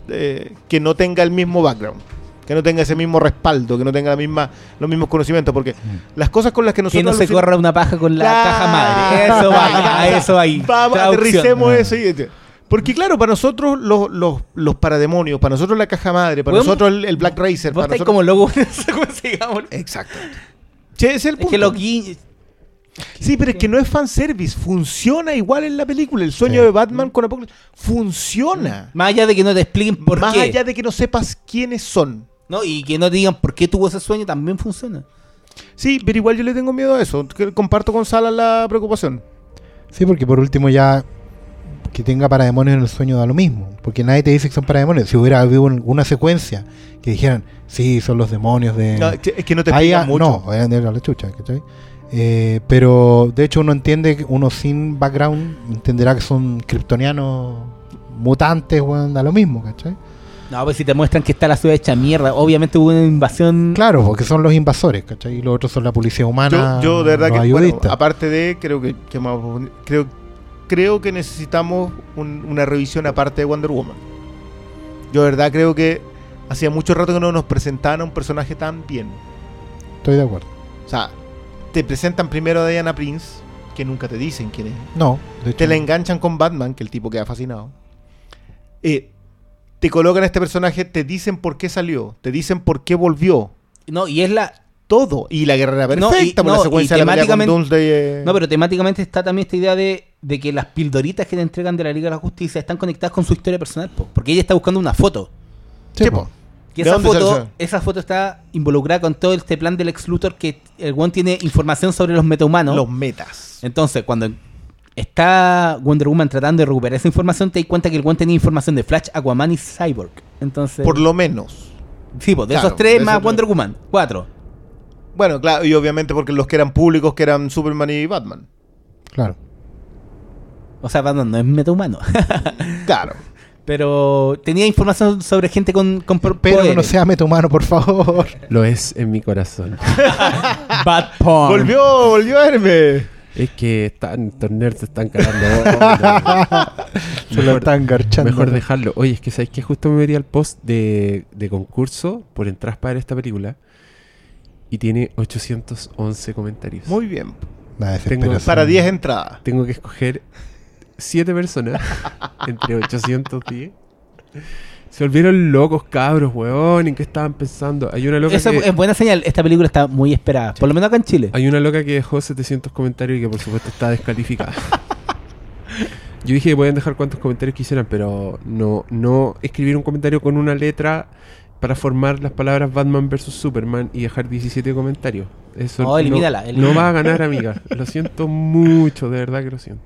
eh, que no tenga el mismo background, que no tenga ese mismo respaldo, que no tenga la misma, los mismos conocimientos, porque las cosas con las que Que nosotros no se corra una paja con la Claro. caja madre. Eso va, a eso ahí. Vamos, aterricemos eso. y- porque claro, para nosotros los, los, los parademonios, para nosotros la caja madre, para nosotros el, el Black Racer, Vos para nosotros... como digamos. Exacto. Che, ese es el Es punto. que lo gui- Sí, pero es que no es fanservice. Funciona igual en la película. El sueño Sí. de Batman con Apocalipsis funciona. Más allá de que no te expliquen por Más qué. allá de que no sepas quiénes son. ¿No? Y que no te digan por qué tuvo ese sueño, también funciona. Sí, pero igual yo le tengo miedo a eso. Que comparto con Sala la preocupación. Sí, porque por último ya que tenga parademonios en el sueño da lo mismo. Porque nadie te dice que son parademonios. Si hubiera habido alguna secuencia que dijeran, sí, son los demonios de... No, es que- no te Ahí explican ya- mucho. No, vayan a la chucha, ¿cachai? Eh, pero de hecho uno entiende, que uno sin background entenderá que son kryptonianos mutantes, weón, da lo mismo, ¿cachai? No, pues si te muestran que está la ciudad hecha mierda, obviamente hubo una invasión. Claro, porque son los invasores, ¿cachai? Y los otros son la policía humana. Yo, yo de verdad que, bueno, aparte de, creo que, que más- creo, creo que necesitamos un- una revisión aparte de Wonder Woman. Yo de verdad creo que hacía mucho rato que no nos presentaban a un personaje tan bien. Estoy de acuerdo. O sea, te presentan primero a Diana Prince, que nunca te dicen quién es. No, de hecho. Te la enganchan con Batman, que el tipo queda fascinado. Eh, te colocan a este personaje, te dicen por qué salió, te dicen por qué volvió. No, y es la. Todo. Y la guerrera No, perfecta, y- por no, la secuencia y de la pelea con temáticamente- Doomsday. eh. No, pero temáticamente está también esta idea de, de que las pildoritas que te entregan de la Liga de la Justicia están conectadas con su historia personal, po, porque ella está buscando una foto. Sí, Sí, po. po. Y ¿De esa foto, esa foto está involucrada con todo este plan del ex Luthor que el one tiene información sobre los metahumanos. Los metas. Entonces, cuando está Wonder Woman tratando de recuperar esa información, te das cuenta que el one tenía información de Flash, Aquaman y Cyborg. Entonces, Por lo menos. sí, pues, de claro, esos tres de más esos Wonder tres. Woman, cuatro. Bueno, claro, y obviamente porque los que eran públicos, que eran Superman y Batman. Claro. O sea, Batman no es metahumano. Claro. Pero tenía información sobre gente con, con Pero no sea mano, por favor. Lo es en mi corazón. Bad porn. Volvió, volvió a verme. Es que están, estos nerds se están cagando. Se lo están garchando. Mejor dejarlo. Oye, es que sabéis que justo me metí al post de, de concurso por entradas para ver esta película y tiene 811 comentarios. Muy bien. La desesperación. Para 10 entradas. Tengo que escoger 7 personas entre 810. Se volvieron locos, cabros, weón. ¿En qué estaban pensando? Hay una loca Eso que... es buena señal. Esta película está muy esperada. Por lo menos acá en Chile. Hay una loca que dejó 700 comentarios y que por supuesto está descalificada. Yo dije que podían dejar cuantos comentarios quisieran, pero no, no escribir un comentario con una letra para formar las palabras Batman vs Superman y dejar 17 comentarios. Eso No, elimínala, No, elimínala. va a ganar, amiga. Lo siento mucho, de verdad que lo siento.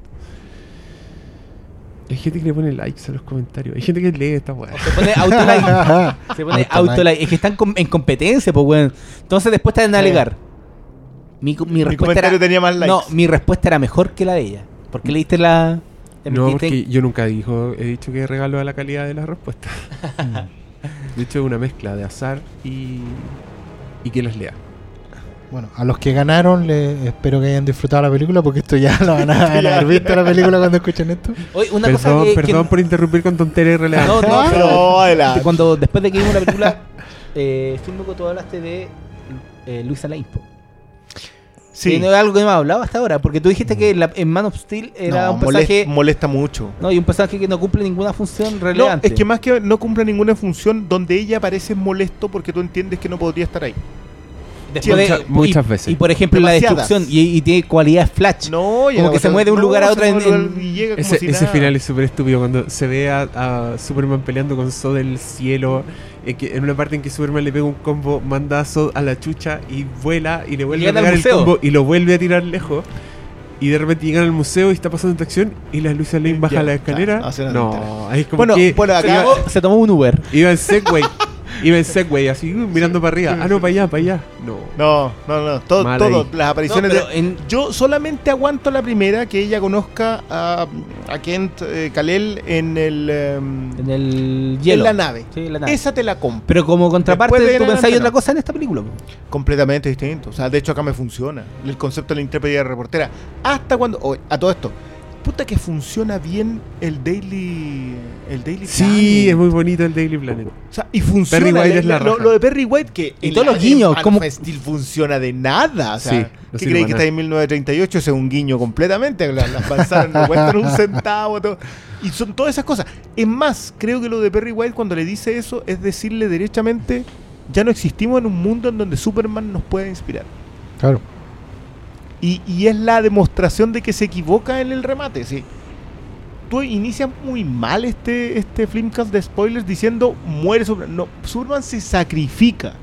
Hay gente que le pone likes a los comentarios. Hay gente que lee esta weá. Se pone autolike. Se pone Autolike. Es que están com- en competencia, pues, weón. Entonces después te van a alegar. Mi, co- mi Mi respuesta comentario era, tenía más likes. No, mi respuesta era mejor que la de ella. ¿Por qué leíste la...? te No, porque yo nunca dijo, he dicho que regalo a la calidad de las respuestas. De hecho, es una mezcla de azar y, y que las lea. Bueno, a los que ganaron, le espero que hayan disfrutado la película, porque esto ya lo van a van a haber visto la película cuando escuchen esto. Oye, una perdón, cosa que... que- por interrumpir con tonterías irrelevantes. No, no, pero- No. Cuando después de que vimos la película, eh, Filmoco, tú hablaste de eh, Luisa Lane. po. Sí. Que no es algo que no hemos hablado hasta ahora, porque tú dijiste que la- en Man of Steel era No, un personaje... molesta, molesta mucho. No, y un personaje que no cumple ninguna función No, relevante. es que más que no cumple ninguna función donde ella parece molesto porque tú entiendes que no podría estar ahí. Después de- Mucha- muchas y- veces. Y por ejemplo, la destrucción, y, y tiene cualidades flash. No, y Como que se mueve de un no, lugar a se otro en- mueve de un en- lugar y llega como Ese, si ese nada. final es súper estúpido cuando se ve a, a Superman peleando con Zod del cielo. En, que, en una parte en que Superman le pega un combo, manda a Zod a la chucha y vuela y le vuelve a al pegar el museo. combo y lo vuelve a tirar lejos. y de repente llegan al museo y está pasando esta acción y la Luisa Lane baja Ya, la escalera. claro, hace la no, ahí es como Bueno, que bueno, acá- iba, se tomó un Uber. iba en Segway. iba en Segway, así mirando para arriba. Ah, no, para allá, para allá. No. No, no, no. Todo, Mal todo. ahí. Las apariciones No, pero de. en- Yo solamente aguanto la primera, que ella conozca a, a Kent eh, Kalel en el. em, En el hielo. en la nave. Sí, en la nave. Esa te la compro. Pero como contraparte, Después de tú en pensáis adelante, otra cosa en esta película. po. Completamente distinto. O sea, de hecho acá me funciona. El concepto de la intrépida reportera. Hasta cuando. oh, a todo esto. Puta que funciona bien el Daily. El Daily Sí, Planet. es muy bonito el Daily Planet. O sea, y funciona. Perry White es la lo, de Perry White que. Y todos los guiños, como- Steel funciona de nada. O sea, Sí, no ¿qué para que está en 1938? Ese es un guiño completamente. Las, las manzanas no cuestan un centavo. todo. Y son todas esas cosas. Es más, creo que lo de Perry White cuando le dice eso es decirle derechamente. Ya no existimos en un mundo en donde Superman nos puede inspirar. Claro. Y, y es la demostración de que se equivoca en el remate, sí. Tú inicias muy mal este, este Flimcast de spoilers diciendo muere Superman. No, Superman se sacrifica.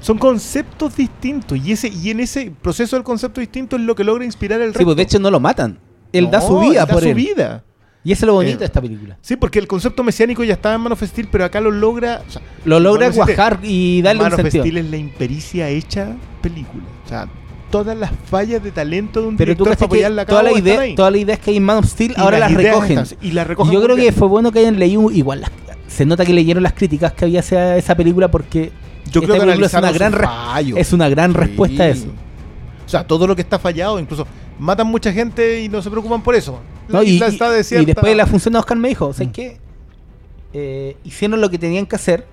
Son conceptos distintos. Y ese, y en ese proceso del concepto distinto es lo que logra inspirar el resto. Sí, pues de hecho no lo matan. Él da su vida él da por su él. vida. Y eso es lo bonito Eh, de esta película. Sí, porque el concepto mesiánico ya estaba en Man of Steel, pero acá lo logra. o sea, Lo logra cuajar y darle Man un of sentido. Steel es la impericia hecha película. O sea, todas las fallas de talento de un Pero tú que apoyarla a todas cabo las están ideas ahí. todas las ideas que hay en Man of Steel Y ahora las, recogen. están- y las Y recogen yo creo que fue bueno que hayan leído igual las- se nota que leyeron las críticas que había hacia esa película porque Yo esta creo que es una gran es una gran Sí. respuesta a eso. O sea, todo lo que está fallado, incluso matan mucha gente y no se preocupan por eso. La ¿no? Y, isla y- está y desierta. después de la función de Oscar me dijo, ¿sabes Mm. qué? Eh, hicieron lo que tenían que hacer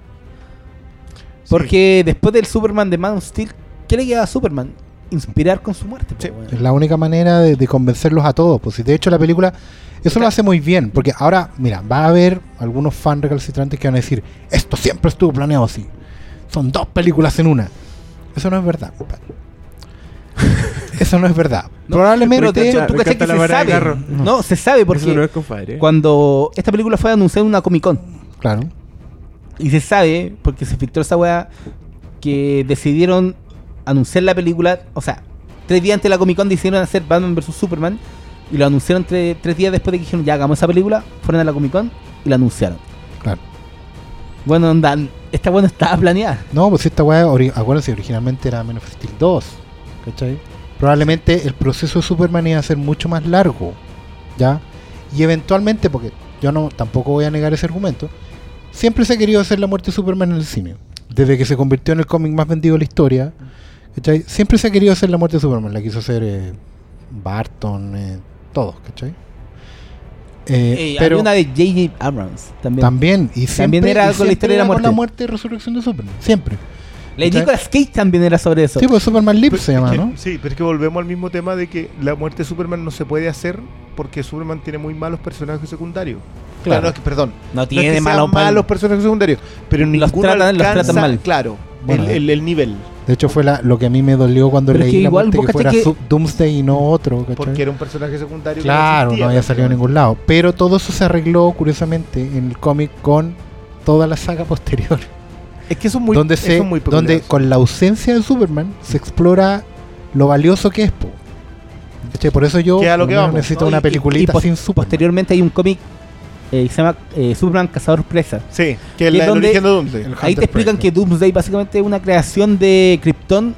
porque después del Superman de Man of Steel, ¿qué le queda a Superman? Inspirar con su muerte. Sí. Es la única manera de, de convencerlos a todos. Pues si de hecho la película eso lo hace muy bien. Porque ahora, mira, va a haber algunos fans recalcitrantes que van a decir, esto siempre estuvo planeado así. Son dos películas en una. Eso no es verdad, compadre. Eso no es verdad. No, Probablemente... Pero de hecho, tú que se sabe. No, se sabe porque Eso no es compadre. cuando esta película fue anunciada en una Comic Con Claro. y se sabe, porque se filtró esa weá, que decidieron anunciar la película, o sea, tres días antes de la Comic Con decidieron hacer Batman vs Superman y lo anunciaron tre- tres días después de que dijeron ya hagamos esa película, fueron a la Comic Con y la anunciaron. Claro. Bueno, onda, esta bueno estaba planeada. No, pues esta weá, ori- acuérdense, originalmente era Man of Steel 2. ¿Cachai? Probablemente el proceso de Superman iba a ser mucho más largo. ¿Ya? Y eventualmente, porque yo no tampoco voy a negar ese argumento, siempre se ha querido hacer la muerte de Superman en el cine. Desde que se convirtió en el cómic más vendido de la historia, ¿cachai? Siempre se ha querido hacer la muerte de Superman. La quiso hacer eh, Barton, eh, todos, ¿cachai? Eh, Eh, pero había una de J.J. Abrams también. también, y También era con la historia de la era con muerte. la muerte y resurrección de Superman. Siempre. La de. Nicolas Cage también era sobre eso. Sí, pues Superman Lives Pero se llama, que- ¿no? Sí, pero es que volvemos al mismo tema de que la muerte de Superman no se puede hacer porque Superman tiene muy malos personajes secundarios. Claro, no, es que, perdón. no No tiene es que malos malos personajes secundarios, pero Los ninguno tratan- los tratan mal. claro, Bueno, el, el- el nivel. De hecho, fue la, lo que a mí me dolió cuando Pero leí que la igual vos que fuera que- Doomsday y no otro. ¿cachai? Porque era un personaje secundario. que Claro, existía, no había salido en prácticamente. ningún lado. Pero todo eso se arregló, curiosamente, en el cómic con toda la saga posterior. Es que eso es muy, donde eso se, es muy donde con la ausencia de Superman se explora lo valioso que es. Po. Por eso yo Que a lo por que menos vamos, necesito ¿no? una Y- y- peliculita y sin Superman. Posteriormente hay un cómic eh, que se llama eh, Superman Cazador Presa. Sí, que es la, el donde- origen de Doomsday. el- Ahí te explican Prey, que Doomsday básicamente es una creación de Krypton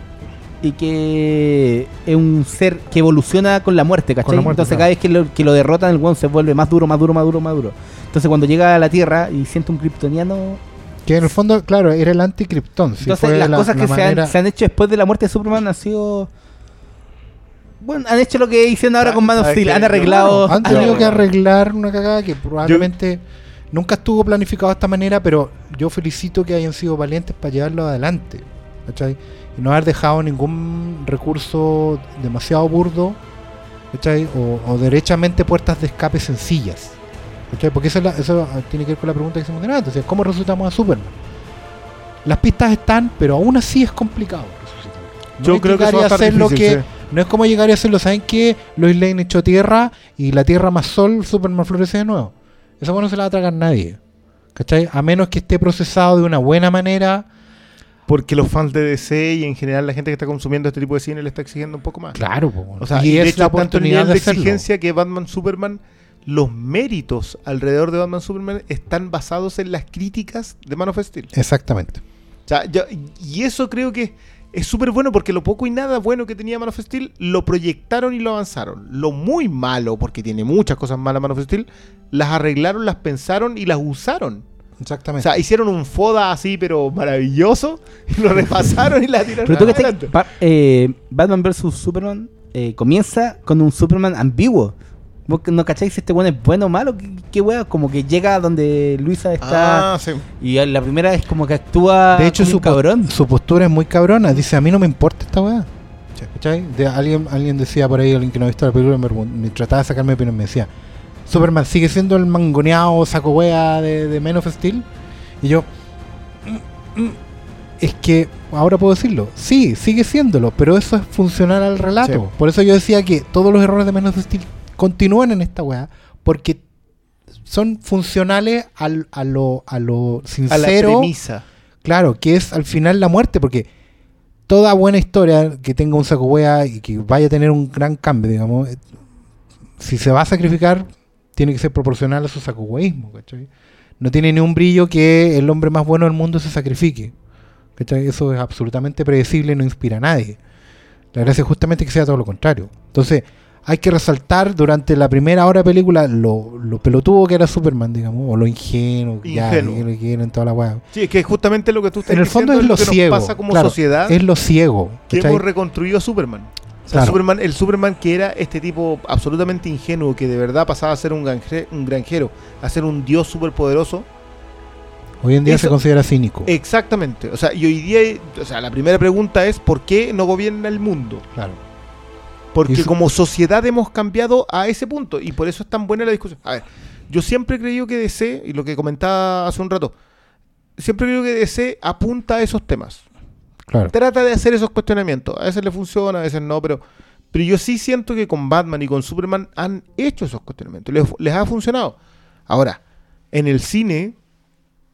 y que es un ser que evoluciona con la muerte, ¿cachai? Con la muerte, Entonces claro. cada vez que lo, que lo derrotan el one se vuelve más duro, más duro, más duro, más duro. Entonces cuando llega a la Tierra y siente un kryptoniano... Que en el fondo, claro, era el anti-Krypton. sí, entonces fue las la- cosas la que se manera- han, se han hecho después de la muerte de Superman han sido... Bueno, han hecho lo que hicieron ahora Ah, con Man of ¿sabes Steel, han arreglado... Han tenido que arreglar una cagada que probablemente nunca estuvo planificado de esta manera, pero yo felicito que hayan sido valientes para llevarlo adelante. ¿cachai? Y no haber dejado ningún recurso demasiado burdo ¿cachai? O, o derechamente puertas de escape sencillas. ¿cachai? Porque eso, es la- eso tiene que ver con la pregunta que hicimos. O sea, ¿cómo resucitamos a Superman? Las pistas están, pero aún así es complicado. No Yo creo que eso va a estar hacer lo que sí. No es como llegar y hacerlo, ¿saben qué? Lois Lane echó tierra y la tierra más sol, Superman florece de nuevo. Esa no se la va a tragar nadie. ¿Cachai? A menos que esté procesado de una buena manera porque los fans de DC y en general la gente que está consumiendo este tipo de cine le está exigiendo un poco más. Claro, po. O sea, y, y de es hecho la oportunidad de de exigencia que Batman Superman, los méritos alrededor de Batman Superman están basados en las críticas de Man of Steel. Exactamente. O sea, yo- y eso creo que es súper bueno porque lo poco y nada bueno que tenía Man of Steel lo proyectaron y lo avanzaron. Lo muy malo, porque tiene muchas cosas malas Man of Steel, las arreglaron, las pensaron y las usaron. O Exactamente. sea, hicieron un foda así, pero maravilloso, y lo repasaron y la tiraron Pero tú. Ba- eh, Batman vs Superman eh, comienza con un Superman ambiguo. ¿Vos no cacháis si este bueno es bueno o malo? ¿Qué, qué wea? Como que llega donde Luisa está Ah, sí. y la primera es como que actúa de hecho, su, cabrón. su postura es muy cabrona. Dice, a mí no me importa esta weá. ¿Cachai? De, alguien, alguien decía por ahí, alguien que no ha visto la película, me, me trataba de sacarme opinión, me decía, Superman sigue siendo el mangoneado saco wea de, de of Steel. Y yo, "Mm, mm". es que, ahora puedo decirlo, sí, sigue siéndolo, pero eso es funcional al relato. Sí. Por eso yo decía que todos los errores de Man of Steel continúan en esta weá, porque son funcionales al, a lo, a lo A la sincero. premisa. Claro, que es al final la muerte, porque toda buena historia que tenga un saco wea y que vaya a tener un gran cambio, digamos, eh, si se va a sacrificar, tiene que ser proporcional a su saco weísmo, ¿cachai? No tiene ni un brillo que el hombre más bueno del mundo se sacrifique. ¿cachai? Eso es absolutamente predecible y no inspira a nadie. La gracia es justamente que sea todo lo contrario. Entonces, hay que resaltar durante la primera hora de película lo, lo pelotudo que era Superman, digamos, o lo ingenuo, que ya, Ingenuo. que quieren toda la weá. Sí, es que justamente lo que tú estás En el fondo diciendo es lo lo que ciego. nos pasa como claro, sociedad Es lo ciego. que ¿cachai? hemos reconstruido a Superman. O sea, Claro. Superman, el Superman que era este tipo absolutamente ingenuo, que de verdad pasaba a ser un, granje- un granjero, a ser un dios superpoderoso. Hoy en día eso- se considera cínico. Exactamente. O sea, y hoy día, o sea, la primera pregunta es ¿por qué no gobierna el mundo? claro. Porque eso- como sociedad hemos cambiado a ese punto y por eso es tan buena la discusión. A ver, yo siempre he creído que DC, y lo que comentaba hace un rato, siempre creo que DC apunta a esos temas. Claro. Trata de hacer esos cuestionamientos. A veces le funciona, a veces no, pero, pero yo sí siento que con Batman y con Superman han hecho esos cuestionamientos. Les, les ha funcionado. Ahora, en el cine,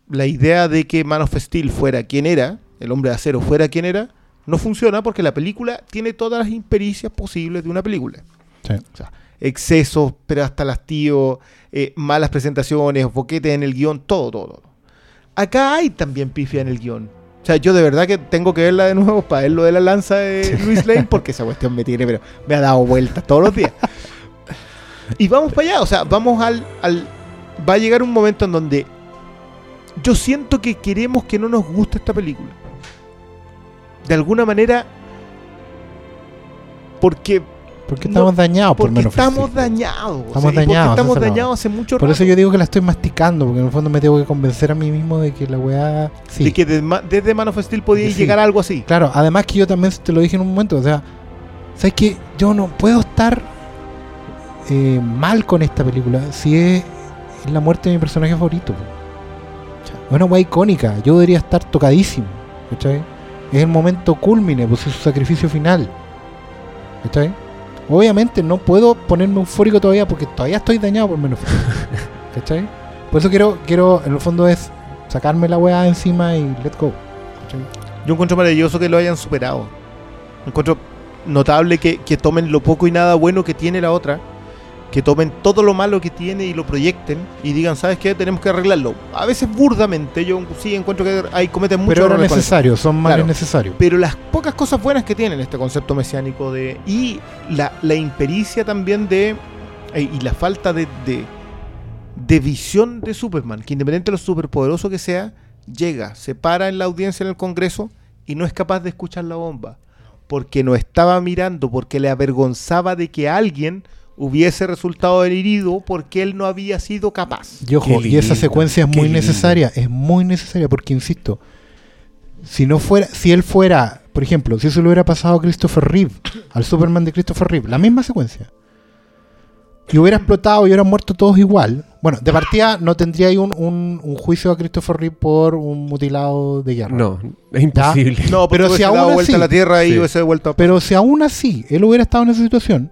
la idea de que Man of Steel fuera quien era, el hombre de acero fuera quien era, no funciona porque la película tiene todas las impericias posibles de una película. Sí. O sea, excesos, pero hasta lastío, eh, malas presentaciones, boquetes en el guion, todo, todo, todo. Acá hay también pifia en el guion. O sea, yo de verdad que tengo que verla de nuevo para ver lo de la lanza de Luis Lane, porque esa cuestión me tiene, pero me ha dado vueltas todos los días. Y vamos para allá, o sea, vamos al, al... Va a llegar un momento en donde yo siento que queremos que no nos guste esta película. De alguna manera, porque Porque No, estamos dañados por porque menos estamos dañados. Estamos o sea, y porque dañados, estamos dañados hace mucho Por rato. eso yo digo que la estoy masticando, porque en el fondo me tengo que convencer a mí mismo de que la weá. Sí. De que desde Man of Steel podía Sí. llegar a algo así. Claro, además que yo también te lo dije en un momento, o sea, ¿sabes que Yo no puedo estar eh, mal con esta película si es, es la muerte de mi personaje favorito. Es una weá icónica, yo debería estar tocadísimo, ¿cachai? Es el momento culmine, pues es su sacrificio final, ¿cachai? Obviamente no puedo ponerme eufórico todavía porque todavía estoy dañado por menos. ¿cachai? Por eso quiero, quiero, en el fondo es sacarme la weá encima y let go. ¿cachai? Yo encuentro maravilloso que lo hayan superado. Encuentro notable que, que tomen lo poco y nada bueno que tiene la otra, que tomen todo lo malo que tiene y lo proyecten y digan, ¿sabes qué? Tenemos que arreglarlo. A veces burdamente, yo sí encuentro que hay cometen muchos Pero era errores con eso. necesario, son males Claro. necesarios. Pero las pocas cosas buenas que tienen este concepto mesiánico de. y la, la impericia también de. eh, y la falta de, de, de visión de Superman, que independiente de lo superpoderoso que sea, llega, se para en la audiencia en el Congreso y no es capaz de escuchar la bomba. Porque no estaba mirando, porque le avergonzaba de que alguien hubiese resultado herido porque él no había sido capaz. Y ojo, y esa secuencia es muy lindo. necesaria, es muy necesaria porque insisto, si no fuera, si él fuera, por ejemplo, si eso le hubiera pasado a Christopher Reeve, al Superman de Christopher Reeve, la misma secuencia, y hubiera explotado y hubieran muerto todos igual, bueno, de partida no tendría ahí un, un- un juicio a Christopher Reeve por un mutilado de guerra. No, es imposible. No, Pero si aún dado vuelta así- a la Tierra y Sí. hubiese vuelto a... Pero si aún así él hubiera estado en esa situación,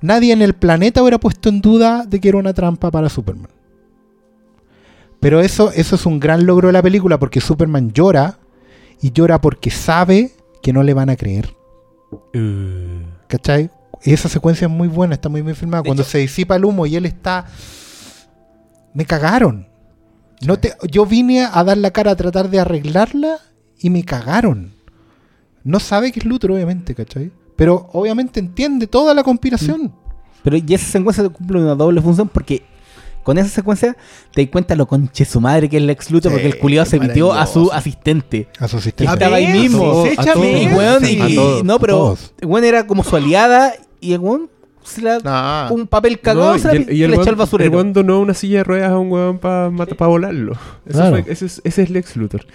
nadie en el planeta hubiera puesto en duda de que era una trampa para Superman. Pero eso, eso es un gran logro de la película porque Superman llora y llora porque sabe que no le van a creer. Uh, ¿Cachai? Esa secuencia es muy buena, está muy bien filmada. De Cuando hecho- se disipa el humo y él está. Me cagaron. No te, yo vine a dar la cara a tratar de arreglarla y me cagaron. No sabe que es Luthor, obviamente, ¿cachai? Pero obviamente entiende toda la conspiración. Pero y esa secuencia cumple una doble función porque con esa secuencia te das cuenta lo conche su madre que es el ex Luthor Sí, porque el culiado se metió a su asistente. A su asistente. estaba ahí mismo. a todos. Y, bien, weón, sí. y- A todos, no, pero weón era como su aliada y el weón se la Nah. un papel cagado no, se la y el, y el le echó al basurero. el weón donó una silla de ruedas a un weón para volarlo. Eso Claro. fue- ese, es, ese es Lex Luthor.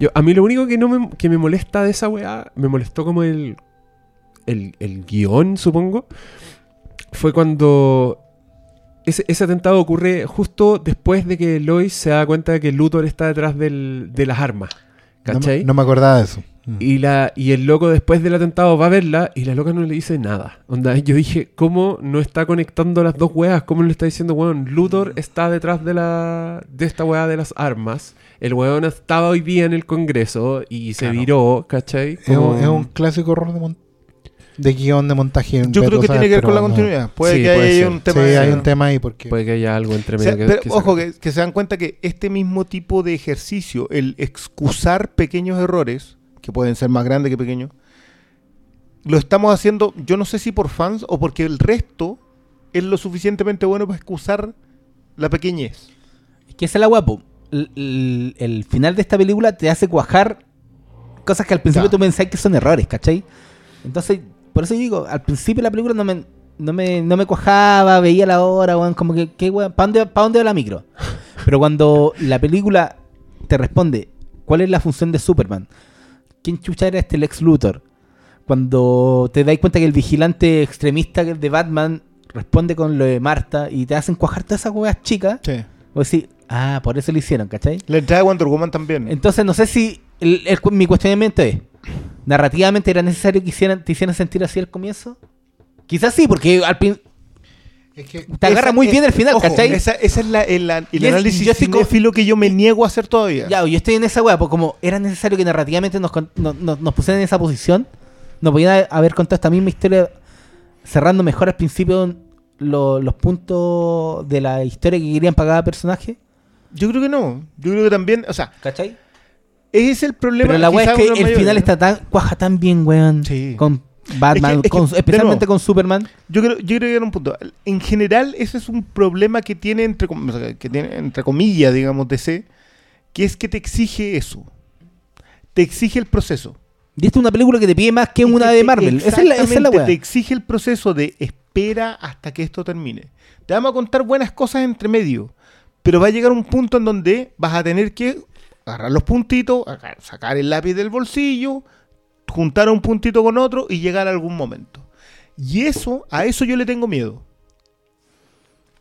Yo, a mí lo único que no me, que me molesta de esa weá, me molestó como el, el, el guion, supongo, fue cuando ese, ese atentado ocurre justo después de que Lois se da cuenta de que Luthor está detrás del- de las armas. ¿Cachai? no me acordaba de eso. Mm. Y, la, y el loco después del atentado va a verla y la loca no le dice nada. Onda, yo dije, ¿cómo no está conectando las dos weas? ¿Cómo le está diciendo, weón, Luthor está detrás de la de esta wea de las armas? El weón estaba hoy día en el Congreso y se Claro. viró, ¿cachai? Es, un, es un clásico error de, mon- de guion de montaje. Yo creo que tiene que ver con la continuidad. Puede Sí, que puede haya ser. un Sí, tema. hay un tema ahí porque. Puede que haya algo entre O sea, medio que- pero que ojo, que, que se dan cuenta que este mismo tipo de ejercicio, el excusar pequeños errores, que pueden ser más grandes que pequeños, lo estamos haciendo, yo no sé si por fans o porque el resto es lo suficientemente bueno para excusar la pequeñez. Es que es la guapo. El, el- el final de esta película te hace cuajar cosas que al principio Ya. tú pensás que son errores, ¿cachai? Entonces, por eso digo, al principio la película no me, no me, no me cuajaba, veía la hora, weón, como que, ¿qué weón? ¿Para dónde, pa' dónde va la micro? Pero cuando la película te responde, ¿cuál es la función de Superman? ¿Quién chucha era este Lex Luthor? Cuando te das cuenta que el vigilante extremista de Batman responde con lo de Marta y te hacen cuajar todas esas weas chicas, Sí. o decir, ah, por eso lo hicieron, ¿cachai? La entrada de Wonder Woman también. Entonces no sé si el- el cu- mi cuestionamiento es, narrativamente era necesario que hicieran, te hicieran sentir así al comienzo. Quizás sí, porque al prin- Es que te agarra Esa- muy bien el final, ojo, ¿cachai? Esa, esa es la, el, el es- análisis yo cinéfilo que yo me niego a hacer todavía. Ya, yo estoy en esa wea, pues como era necesario que narrativamente nos, con- no- no- nos pusieran en esa posición, no podían haber contado esta misma historia cerrando mejor al principio lo- los puntos de la historia que querían para cada personaje. Yo creo que no. Yo creo que también, o sea, ¿Cachai? Ese es el problema. Pero la wea es que el final ¿no? está tan, cuaja tan bien, weón. Sí. Con Batman, Es que- es con- que, especialmente nuevo, con Superman. Yo creo, yo creo que era un punto. En general, ese es un problema que tiene entre, que tiene, entre comillas, digamos, DC, que es que te exige eso. Te exige el proceso. Y esta es una película que te pide más que una que de Marvel. Esa es la, esa es la weá. Te exige el proceso de espera hasta que esto termine. Te vamos a contar buenas cosas entre medio, pero va a llegar un punto en donde vas a tener que agarrar los puntitos, sacar el lápiz del bolsillo, juntar un puntito con otro y llegar a algún momento. Y eso, a eso yo le tengo miedo.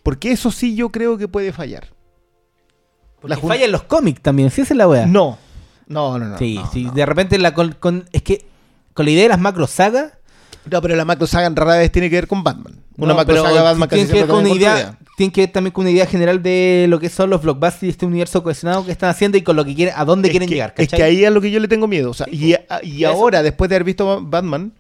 Porque eso sí yo creo que puede fallar. Porque jun- falla en los cómics también, sí, esa es la weá. No. No, no, no. sí, no, sí. no. De repente la con, con- es que con la idea de las macro sagas. No, pero la macro saga en rara vez tiene que ver con Batman. Una no, macro saga Batman casi tiene que ver con una idea. Tiene que ver también con una idea general de lo que son los blockbusters y este universo cohesionado que están haciendo y con lo que quieren, a dónde Es quieren que- llegar. Es que ahí es a lo que yo le tengo miedo. O sea, y, a- y Eso. ahora, después de haber visto Ba- Batman,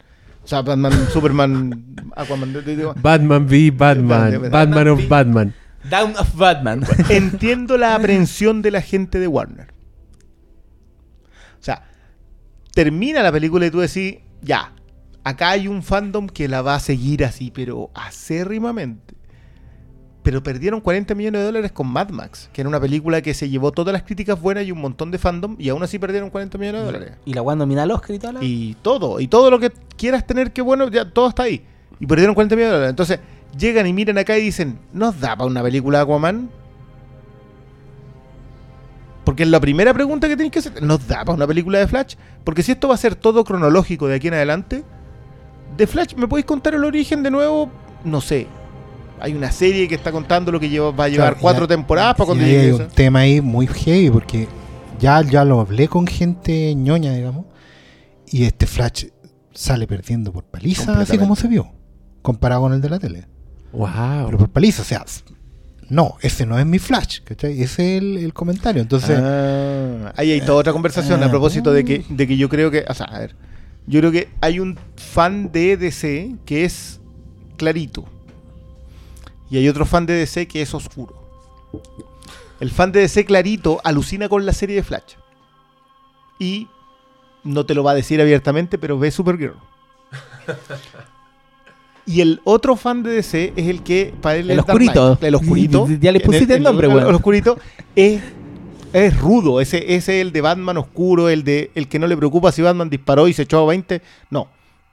o sea, Batman, Superman, Aquaman, Batman v Batman. Batman Batman of Batman. Down of Batman. entiendo la aprehensión de la gente de Warner. O sea, termina la película y tú decís, ya, acá hay un fandom que la va a seguir así, pero acérrimamente. Pero perdieron 40 millones de dólares con Mad Max, que era una película que se llevó todas las críticas buenas y un montón de fandom, y aún así perdieron 40 millones de dólares. y la weá nomina al Oscar y toda la. y todo, y todo lo que quieras tener que bueno, ya todo está ahí. Y perdieron 40 millones de dólares. Entonces, llegan y miran acá y dicen, ¿nos da para una película de Aquaman? Porque es la primera pregunta que tenéis que hacer. ¿Nos da para una película de Flash? Porque si esto va a ser todo cronológico de aquí en adelante, de Flash, ¿me podéis contar el origen de nuevo? No sé. Hay una serie que está contando lo que lleva, va a llevar Claro, cuatro temporadas para cuando llegue hay esa. un tema ahí muy heavy porque ya, ya lo hablé con gente ñoña, digamos, y este Flash sale perdiendo por paliza, así como se vio, comparado con el de la tele. Wow. Pero por paliza, o sea, no, ese no es mi Flash, ¿cachai? Ese es el, el comentario. Entonces, Ah, ahí hay toda otra conversación a ah. propósito de que, de que yo creo que, o sea, a ver, yo creo que hay un fan de DC que es clarito y hay otro fan de DC que es oscuro. El fan de DC clarito alucina con la serie de Flash y no te lo va a decir abiertamente, pero ve Supergirl. Y el otro fan de DC es el que para él El oscurito. El oscurito. Ya le pusiste el nombre, el, weón. el oscurito es, es rudo. Ese, ese es el de Batman oscuro, el de el que no le preocupa si Batman disparó y se echó a 20. No,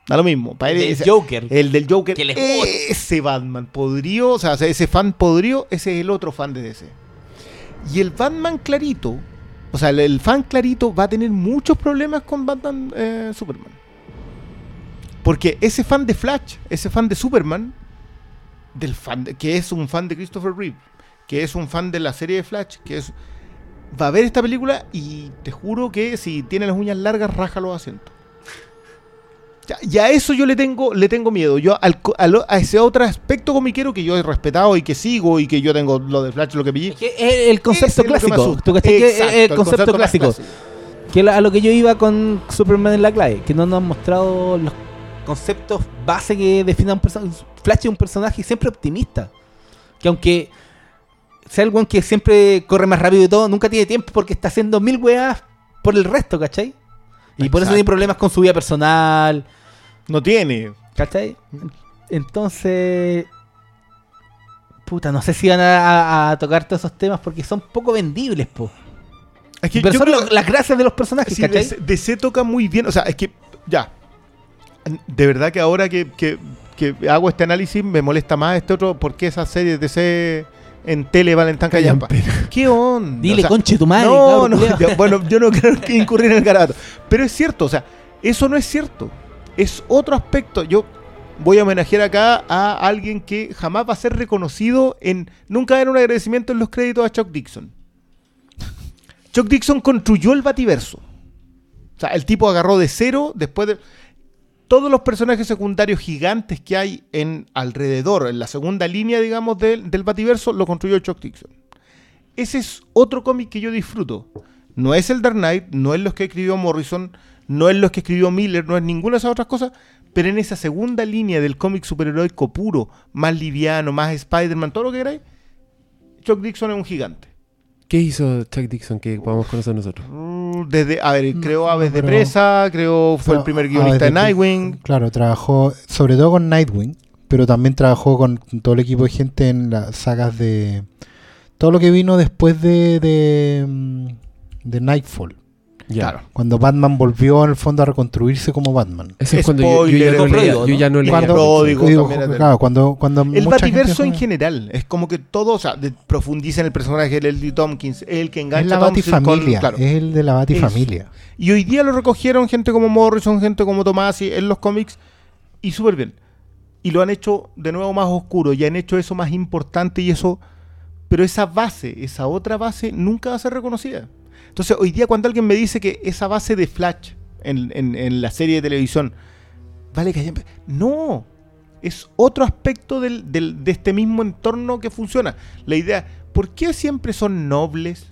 da lo mismo. Para El Joker. El del Joker. Que. Ese Batman podrido, o sea, ese fan podrido, ese es el otro fan de DC. Y el Batman clarito, o sea, el, el fan clarito va a tener muchos problemas con Batman eh, Superman. Porque ese fan de Flash, ese fan de Superman, del fan de- que es un fan de Christopher Reeve, que es un fan de la serie de Flash, que es va a ver esta película y te juro que si tiene las uñas largas raja los asientos. Y a eso yo le tengo, le tengo miedo. Yo al a, lo- a ese otro aspecto comiquero que yo he respetado y que sigo y que yo tengo lo de Flash, lo que pillé. Es que es el concepto es clásico. asusta. ¿Tú cachai que es Exacto, el concepto, clásico? Que la- a lo que yo iba con Superman en la clave, que no nos han mostrado los conceptos base que definan un personaje. Flash es un personaje siempre optimista. Que aunque sea el weón que siempre corre más rápido y todo, nunca tiene tiempo porque está haciendo mil weas por el resto, ¿cachai? Y por eso Exacto. tiene problemas con su vida personal, No tiene. ¿cachai? Entonces... Puta, no sé si van a, a- a tocar todos esos temas porque son poco vendibles, po. Es que Pero yo son creo- lo- las gracias de los personajes, Sí, ¿cachai? DC, DC toca muy bien. O sea, es que, ya. De verdad que ahora que, que- que hago este análisis me molesta más este otro. ¿Por qué esas series de DC en tele valen tan callampa? ¿Qué onda? Dile, O sea, conche tu madre, No, cabrón no, bueno, yo no creo que incurrir en el garabato. Pero es cierto, o sea, eso no es cierto. Es otro aspecto. Yo voy a homenajear acá a alguien que jamás va a ser reconocido en. Nunca era un agradecimiento en los créditos a Chuck Dixon. Chuck Dixon construyó el Bativerso. O sea, el tipo agarró de cero después de. Todos los personajes secundarios gigantes que hay en alrededor, en la segunda línea, digamos, del, del Bativerso, lo construyó Chuck Dixon. Ese es otro cómic que yo disfruto. No es el Dark Knight, no es los que escribió Morrison, no es los que escribió Miller, no es ninguna de esas otras cosas, pero en esa segunda línea del cómic superheroico puro, más liviano, más Spider-Man, todo lo que queráis, Chuck Dixon es un gigante. ¿Qué hizo Chuck Dixon que podamos conocer nosotros? Mm, Desde, a ver, creó no, Aves de Presa, creó, fue el primer guionista de Nightwing. Claro, trabajó sobre todo con Nightwing, pero también trabajó con todo el equipo de gente en las sagas de. Todo lo que vino después de. de, mm, de Nightfall. Ya. Cuando Batman volvió en el fondo a reconstruirse como Batman. Eso es cuando yo, yo ya no Spoiler, leía. ¿no? Yo ya no leía. Cuando- digo, claro, cuando, cuando El mucha gente Bativerso en general, es como que todo, o sea, de- profundiza en el personaje de Leslie Tompkins, es el que engancha es la a con- Batifamilia, claro. es el de la Batifamilia. Y hoy día lo recogieron gente como Morrison, gente como Tomasi en los cómics y súper bien. Y lo han hecho de nuevo más oscuro y han hecho eso más importante y eso... Pero esa base, esa otra base, nunca va a ser reconocida. Entonces hoy día cuando alguien me dice que esa base de Flash en, en- en la serie de televisión vale que No, es otro aspecto del- del- de este mismo entorno que funciona. La idea, ¿por qué siempre son nobles?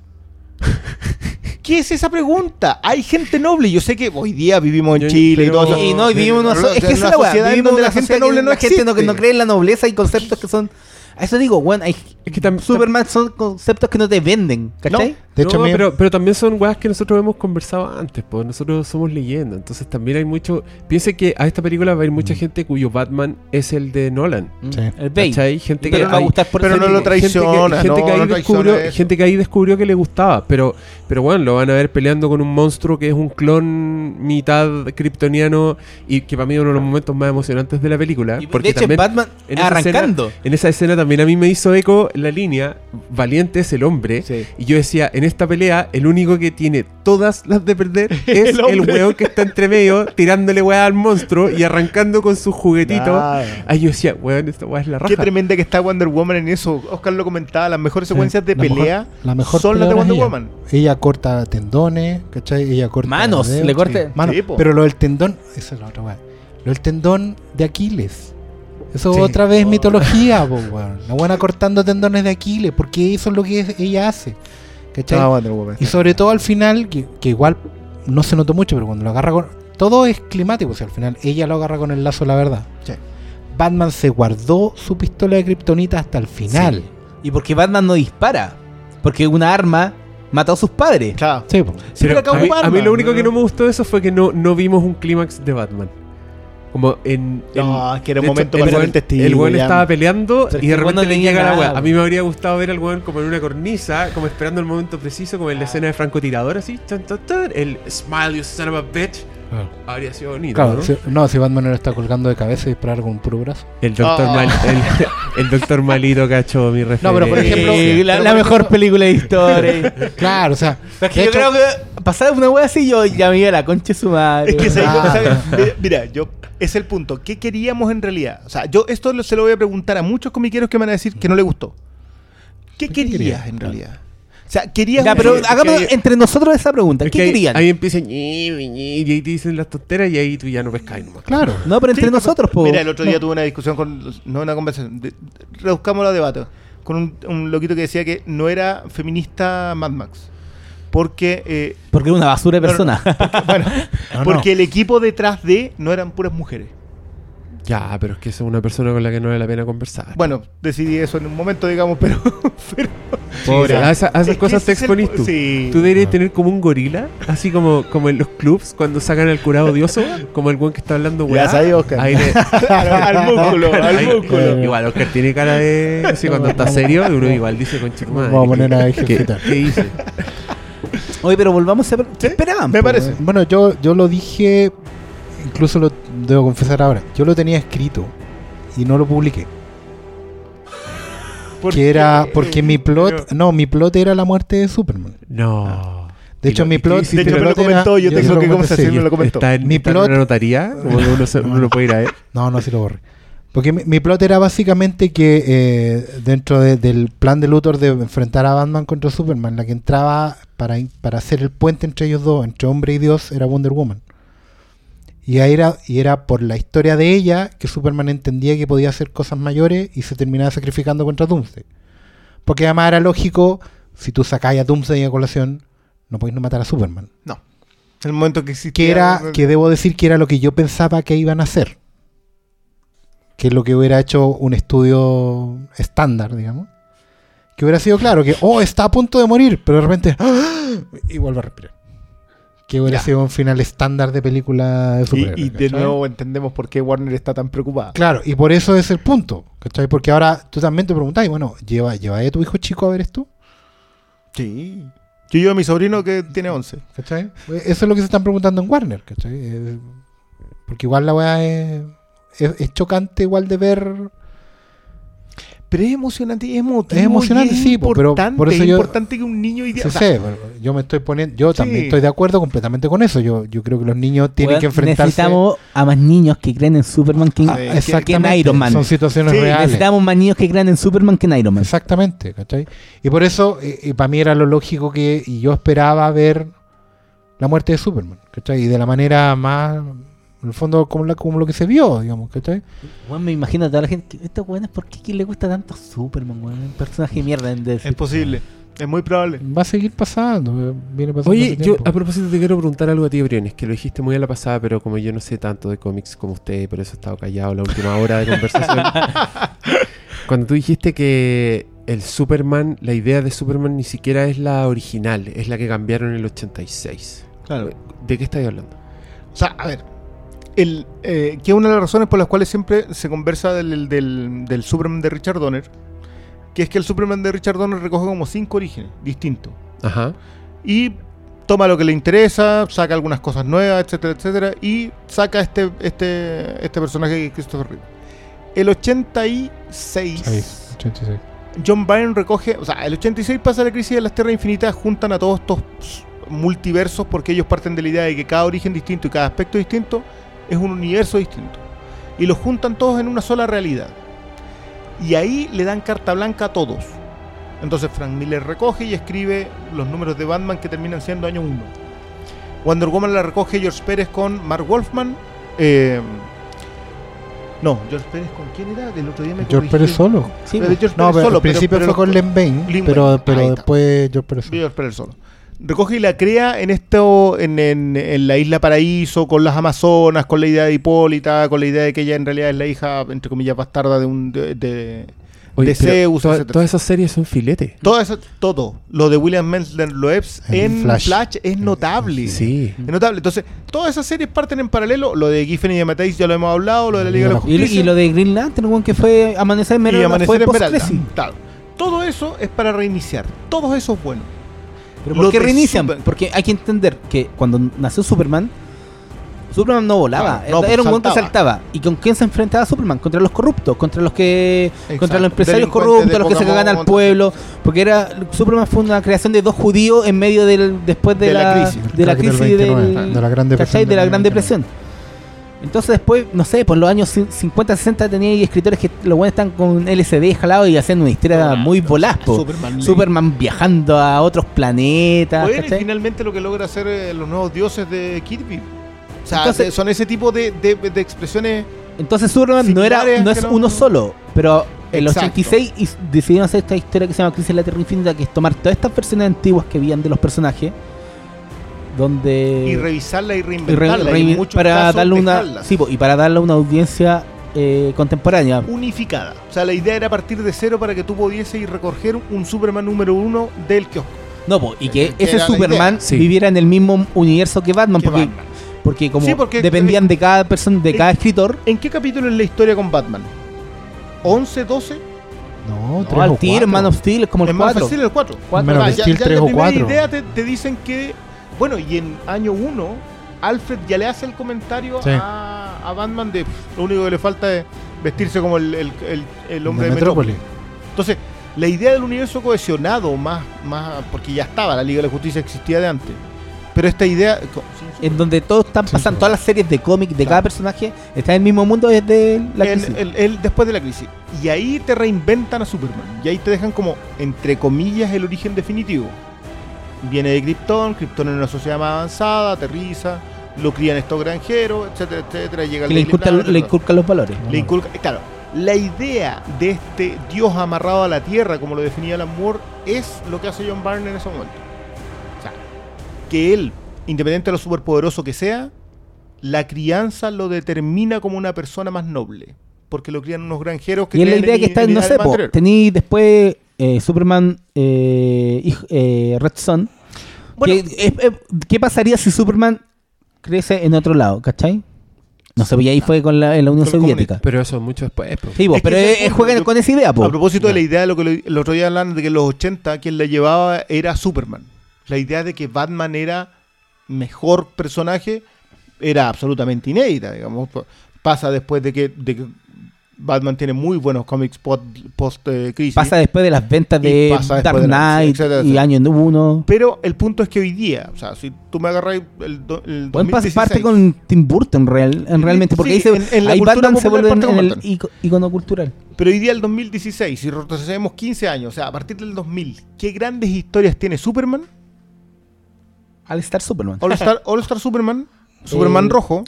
¿Qué es esa pregunta? Hay gente noble. Yo sé que hoy día vivimos en Yo- Chile pero- y todo eso. Y no, y vivimos en una, so- es que una sociedad en donde la gente noble no la gente no, que no cree en la nobleza y conceptos que son. A eso digo, weón, hay Es que Superman son conceptos que no te venden, ¿cachai? De hecho, no, pero, pero también son weas que nosotros hemos conversado antes, pues nosotros somos leyenda, entonces también hay mucho... Piense que a esta película va a ir mucha gente cuyo Batman es el de Nolan. Sí. El Bane. Gente Pero que hay- por pero no lo traiciona, gente que, gente no, que ahí no traiciona descubrió, gente que ahí descubrió que le gustaba, pero, pero bueno, lo van a ver peleando con un monstruo que es un clon mitad kryptoniano y que para mí es uno de los momentos más emocionantes de la película. Y porque de hecho, también Batman en esa arrancando. en esa escena también a mí me hizo eco la línea Valiente es el hombre. Sí. Y yo decía, en esta pelea, el único que tiene todas las de perder es El el, weón que está entre medio, tirándole weá al monstruo y arrancando con sus juguetitos. Claro. Ahí yo decía, weón, esta weá es la raja. Qué tremenda que está Wonder Woman en eso. Oscar lo comentaba, las mejores secuencias de La mejor- pelea la mejor son las de Wonder ella. Woman. Ella corta tendones, ¿cachai? Ella corta Manos, dedos, le corta- sí, manos. Sí, pero lo del tendón, esa es la otra weá. Lo del tendón de Aquiles. Eso Sí. otra vez mitología, po, weón. La buena cortando tendones de Aquiles, porque eso es lo que es- ella hace. ¿Cachai? Ah, Wonder Woman. Y sobre todo al final, que, que igual no se notó mucho, pero cuando lo agarra con. Todo es climático, o sea, al final ella lo agarra con el lazo la verdad. Sí. Batman se guardó su pistola de kriptonita hasta el final. Y porque Batman no dispara. Porque una arma mató a sus padres. Claro. Sí, Pero acaba a, mí, Batman, a mí lo único que no me gustó de eso fue que no, no vimos un clímax de Batman. Como en. No, en- que era un de hecho, momento el para ser weón- el testigo. El weón estaba peleando y que de weón repente tenía llega la nada, weá. A mí me habría gustado ver al weón como en una cornisa, como esperando el momento preciso, como en la escena de francotirador, así. tan, tan, tan, el smile, you son of a bitch. Claro. Habría sido bonito. Claro, ¿no? si- no, si Batman no está colgando de cabeza y disparar con puro brazo. El doctor, Oh. Mal- el, el doctor Malito cacho mi referencia. No, pero por ejemplo- la, pero la por mejor ejemplo- película de historia. Claro, o sea. Es que de yo hecho- creo que pasar una wea así, yo ya me iba a la concha de su madre. Es que ¿sabes Ah. sabe? Mira, mira, yo es el punto. ¿Qué queríamos en realidad? O sea, yo esto lo- se lo voy a preguntar a muchos comiqueros que me van a decir que no le gustó. ¿Qué ¿Qué querías en realidad? O sea, querías Ya, pero hagamos entre nosotros esa pregunta. Es ¿Qué que ahí- querían? Ahí empiezan ñi, ñi, y ahí te dicen las tonteras y ahí tú ya no pescas nomás. Claro. No, pero entre Sí, nosotros, po. Mira, el otro día tuve una discusión con. No una conversación. de- reduzcamos la debate. Con un, un loquito que decía que no era feminista Mad Max. Porque. eh, Porque es una basura de no, no, persona. porque- bueno, No, no. porque el equipo detrás de no eran puras mujeres. Ya, pero es que es una persona con la que no vale la pena conversar. Bueno, decidí eso en un momento, digamos, pero. pero Pobre, a, esa- a esas es cosas te el exponís pu- tú. sí. Tú deberías tener como un gorila, así como, como en los clubs cuando sacan al curado odioso, como el buen que está hablando Ya sabía, Oscar. Ahí le- al, al músculo, al ahí- músculo. Igual Oscar tiene cara de. Así cuando está serio, uno igual dice con chico madre. Vamos a poner a ¿Qué, ejercitar. ¿Qué dice? Oye, pero volvamos a... ¿Qué esperaban? me parece. Bueno, yo, yo lo dije, incluso lo debo confesar ahora. Yo lo tenía escrito y no lo publiqué. ¿Por que era qué? porque mi plot, no, mi plot era la muerte de Superman. No. De hecho, ¿Y lo- mi plot? De hecho, me lo era- comentó. Yo yo tengo lo que conversación, sí, me lo comentó. Está en, Mi está en plot- una notaría, uno, se- uno puede ir a ver. No, no, sí lo borré. Porque mi, mi plot era básicamente que eh, dentro de- del plan de Luthor de enfrentar a Batman contra Superman, la que entraba para, para hacer el puente entre ellos dos, entre hombre y Dios, era Wonder Woman. Y, ahí era, y era por la historia de ella que Superman entendía que podía hacer cosas mayores y se terminaba sacrificando contra Doomsday. Porque además era lógico, si tú sacáis a Doomsday a colación, no podéis no matar a Superman. No. El momento que existía. Que era, que debo decir que era lo que yo pensaba que iban a hacer. Que es lo que hubiera hecho un estudio estándar, digamos. Que hubiera sido claro que, oh, está a punto de morir, pero de repente, ¡ah! y vuelve a respirar. Que hubiera Ya. sido un final estándar de película de Y, superhéroes. y de ¿cachai? nuevo entendemos por qué Warner está tan preocupada. Claro, y por eso es el punto, ¿cachai? Porque ahora tú también te preguntáis, bueno, ¿lleva, ¿lleva a tu hijo chico a ver esto? Sí. Yo llevo a mi sobrino que tiene 11. ¿Cachai? Eso es lo que se están preguntando en Warner, ¿cachai? Eh, porque igual la weá es, es, es chocante igual de ver. Pero es emocionante y es emotivo. Es emocionante, y es sí, pero importante, por eso es yo- importante que un niño hoy día- Sí, o sea, sé, pero yo me estoy poniendo, yo también estoy de acuerdo completamente con eso. Yo, yo creo que los niños tienen que enfrentarse Necesitamos a más niños que creen en Superman que, en Iron Man. Son situaciones Sí, reales. Necesitamos más niños que crean en Superman que en Iron Man. Exactamente, ¿cachai? Y por eso, y, para mí era lo lógico que y yo esperaba ver la muerte de Superman, ¿cachai? Y de la manera más, en el fondo, como, la- como lo que se vio, digamos, ¿cachai? Weón, me imagino a toda la gente. Estos weones, ¿por qué le gusta tanto Superman, weón? Un personaje de mierda en DC. es posible. Es muy probable. Va a seguir pasando, eh, viene pasando. Oye, yo a propósito te quiero preguntar algo a ti, Briones, que lo dijiste muy a la pasada, pero como yo no sé tanto de cómics como usted, por eso he estado callado la última hora de conversación. Cuando tú dijiste que el Superman, la idea de Superman ni siquiera es la original, es la que cambiaron en el 86. Claro. ¿De qué estáis hablando? O sea, a ver. El, eh, que es una de las razones por las cuales siempre se conversa del, del, del Superman de Richard Donner. Que es que el Superman de Richard Donner recoge como cinco orígenes distintos. Ajá. y toma lo que le interesa, saca algunas cosas nuevas, etcétera, etcétera, y saca este, este, este personaje que es Christopher Reeve. El 86, Seis, 86. John Byrne recoge, o sea, el 86 pasa la crisis de las Tierras Infinitas, juntan a todos estos multiversos porque ellos parten de la idea de que cada origen distinto y cada aspecto distinto es un universo distinto. Y los juntan todos en una sola realidad. Y ahí le dan carta blanca a todos. Entonces Frank Miller recoge y escribe los números de Batman que terminan siendo año 1. Wonder Woman la recoge George Pérez con Mark Wolfman. eh, No, George Pérez con quién era? Del otro día me George corrigí. Pérez solo. Sí, Pero. George No, Pérez pero solo, al principio pero- fue con Len Bain, Lin pero, pero después George Pérez solo. George Pérez solo. Recoge y la crea en esto, en, en- en la isla Paraíso, con las Amazonas, con la idea de Hipólita, con la idea de que ella en realidad es la hija, entre comillas, bastarda de un de, de- Oye, de pero Zeus, toda- etcétera. todas esas series son filete. Todo eso, todo. Lo de William Mensler Loebs En Flash. Flash. es notable. Sí. Es notable. Entonces, todas esas series parten en paralelo. Lo de Giffen y de Matisse ya lo hemos hablado. Lo de la Liga de la Y, Justicia. y lo de Green Lantern, que fue Amanecer en y Esmeralda, Amanecer fue en. Claro. Todo eso es para reiniciar. Todo eso es bueno. ¿Pero por qué reinician? Super- Porque hay que entender que cuando nació Superman, Superman no volaba, Claro, no, era pues, un weón que saltaba. ¿Y con quién se enfrentaba Superman? Contra los corruptos, contra los que Exacto. contra los empresarios corruptos, los que se cagan al pueblo, porque era Superman fue una creación de dos judíos en medio del después de, De la la, crisis. de la del crisis del- 29, de la Gran Depresión ¿cachai? de la Gran 29. Depresión. Entonces después, no sé, por los años cin- 50, 60 tenía ahí escritores que los buenos están con LCD jalado y haciendo una historia muy volaz, po. Superman. Superman viajando a otros planetas, Bueno, y finalmente lo que logra hacer eh, los nuevos dioses de Kirby. O sea, Entonces- de- son ese tipo de, de- de expresiones. Entonces Superman no era no es no- uno solo, pero en los Exacto. 86 y- decidieron hacer esta historia que se llama Crisis en la Tierra Infinita, que es tomar todas estas versiones antiguas que habían de los personajes, donde y revisarla y y re- reinventarla. y en re- muchos para casos darle una sí, y para darle una audiencia eh, contemporánea. unificada. O sea, la idea era partir de cero para que tú pudieses ir recoger un Superman número uno del kiosco. No, po, y que que ese Superman. Sí. viviera en el mismo universo que Batman, Que porque, Batman. porque como Sí, porque- dependían de cada persona, de cada escritor. ¿En qué capítulo es la historia con Batman? ¿11, 12? No, No, tres al o Tier, cuatro. Man of Steel es como el es más 4. fácil el 4. Man of Steel, tres la o primera cuatro. idea te, te dicen que. Bueno, y en año 1, Alfred ya le hace el comentario Sí. a, a Batman de "Pff, lo único que le falta es vestirse como el, el- el- el hombre de de, Metrópolis. Entonces, la idea del universo cohesionado, más, más porque ya estaba, la Liga de la Justicia existía de antes. Pero esta idea. En donde todos están pasando, sí. todas las series de cómic de Claro. cada personaje están en el mismo mundo desde la crisis. el- el- después de la crisis. Y ahí te reinventan a Superman. Y ahí te dejan como, entre comillas, el origen definitivo. Viene de Krypton, Krypton es una sociedad más avanzada, aterriza, lo crían estos granjeros, etcétera, etcétera. Llega el le Planet, le inculcan los valores. Le inculca- claro, la idea de este dios amarrado a la tierra, como lo definía Alan Moore, es lo que hace John Byrne en ese momento. O sea, que él, independiente de lo superpoderoso que sea, la crianza lo determina como una persona más noble. Porque lo crían unos granjeros que Y es la idea que está, en no sé, tení después eh, Superman eh, eh, Red Son. Bueno. es- ¿Qué pasaría si Superman crece en otro lado, cachai? No sé, y ahí fue con la, en la Unión Soviética. Pero eso es mucho después. po. Sí, Es pero eh, es juegan Yo- con esa idea, po. A propósito de la idea de lo que lo- el otro día hablaban de que en los 80 quien la llevaba era Superman. La idea de que Batman era mejor personaje era absolutamente inédita, digamos. Pasa después de que, de que Batman tiene muy buenos cómics post, eh. Pasa después de las ventas de Dark de la- Knight etcétera, y. Año 1. Pero el punto es que hoy día, o sea, si tú me agarras el, el Buen pas- 2016, parte con Tim Burton real, en realmente, porque Sí, ahí, se, en- en la ahí Batman se vuelve en, el icono cultural. Pero hoy día el 2016, si retrocedemos 15 años, o sea, a partir del 2000, ¿qué grandes historias tiene Superman? Al estar Superman. All Star, All Star Superman, Superman Eh, rojo,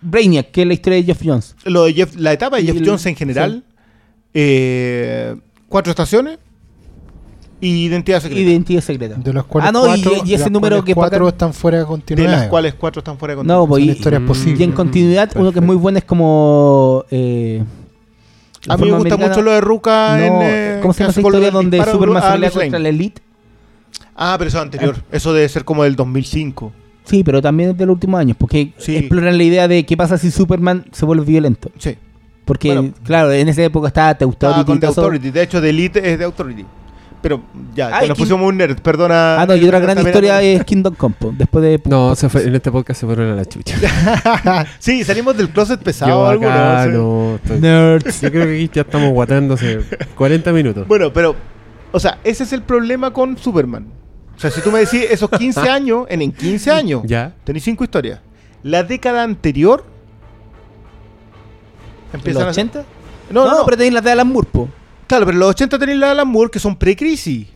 Brainiac, que es la historia de Jeff Jones. lo de Jeff, la etapa de Jeff el- Jones en general, eh, cuatro estaciones y identidad secreta. Identidad secreta. De los cuales Ah, no, y- cuatro, y de ese las número cuales que cuatro están fuera de de continuidad. las cuales cuatro están fuera de No, contexto. pues, Son y- historias posibles. Y en continuidad, uno que es muy bueno es como. Eh, a mí me gusta americana- mucho lo de Ruka No, en... eh, ¿Cómo se llama esa historia donde Superman a se pelea contra la Elite? Ah, pero eso es anterior. Eso debe ser como del 2005. Sí, pero también es de los últimos años, porque Sí. exploran la idea de qué pasa si Superman se vuelve violento. Sí. Porque, Bueno. claro, en esa época estaba The Authority. con y The. Authority. De hecho, The Elite es de Authority. Pero ya, Ay, nos King- pusimos un nerd. Perdona. Ah, no, y otra gran También- historia es Kingdom Come, po, después de... No, se fue- en este podcast se fueron a la chucha. sí, salimos del closet pesado. Acá sí. no. estoy- Nerds. Yo creo que aquí ya estamos guatando hace 40 minutos. Bueno, pero, o sea, ese es el problema con Superman. O sea, si tú me decís esos 15 años, en, en 15 años, Ya. tenéis cinco historias. La década anterior. ¿En Empiezan los a- 80? No, no, no, pero tenéis las de Alan Moore, po. Claro, pero en los 80 tenéis la de Alan Moore, que son pre-crisis.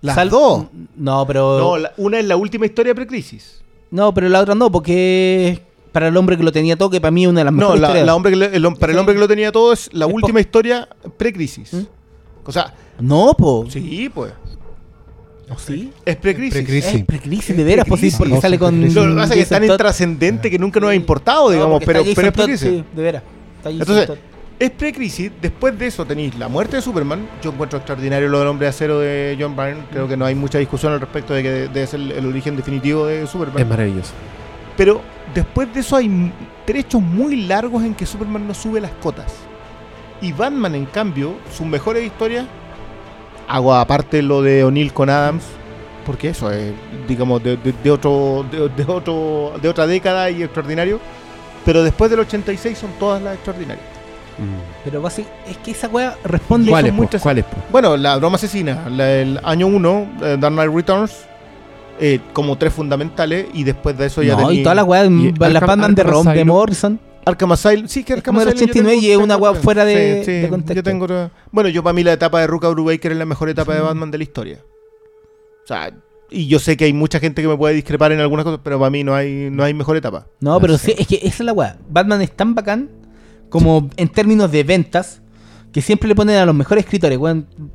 Las Sal- dos. No, pero... No, la- una es la última historia pre-crisis. No, pero la otra no, porque para el hombre que lo tenía todo, que para mí es una de las No, mejores la, historias. la hombre que le- el hom- para el hombre que lo tenía todo es la Es última historia pre-crisis. ¿Mm? O sea, No, po. sí, pues. ¿No, sí? Es pre-crisis. Pre-crisis. Es precrisis, de veras, pues sí, precrisis. porque No, sale con... Lo que pasa es que es tan intrascendente que nunca nos ha importado, digamos, pero, es pre-crisis. sí, de veras. Entonces, es pre-crisis. Después de eso tenéis la muerte de Superman. Yo encuentro extraordinario lo del hombre de acero de John Byrne. Creo que no hay mucha discusión al respecto de que debe ser el, el origen definitivo de Superman. Es maravilloso. Pero después de eso hay trechos muy largos en que Superman no sube las cotas. Y Batman, en cambio, sus mejores historias, hago aparte lo de O'Neill con Adams, porque eso es, digamos, de, de- de otro, de, de otro, de otra década y extraordinario. Pero después del 86 son todas las extraordinarias. Pero basi- es que esa weá responde... ¿Cuáles, muchas- ¿Cuáles, po? Bueno, la broma asesina, la- el año 1, Dark Knight Returns, eh, como tres fundamentales, y después de eso ya No, y tení- todas las weas, y las Batman de, Rom, de. Morrison. Arkham Asylum, sí, que Arkham como Asylum yo 89 y una weá fuera de- sí, sí, de contexto. Yo tengo Bueno, yo para mí la etapa de Ruka Brubaker es la mejor etapa de Batman de la historia. O sea, y yo sé que hay mucha gente que me puede discrepar en algunas cosas, pero para mí no hay, no hay mejor etapa. No, pero sí, es que esa es la weá. Batman es tan bacán como en términos de ventas que siempre le ponen a los mejores escritores.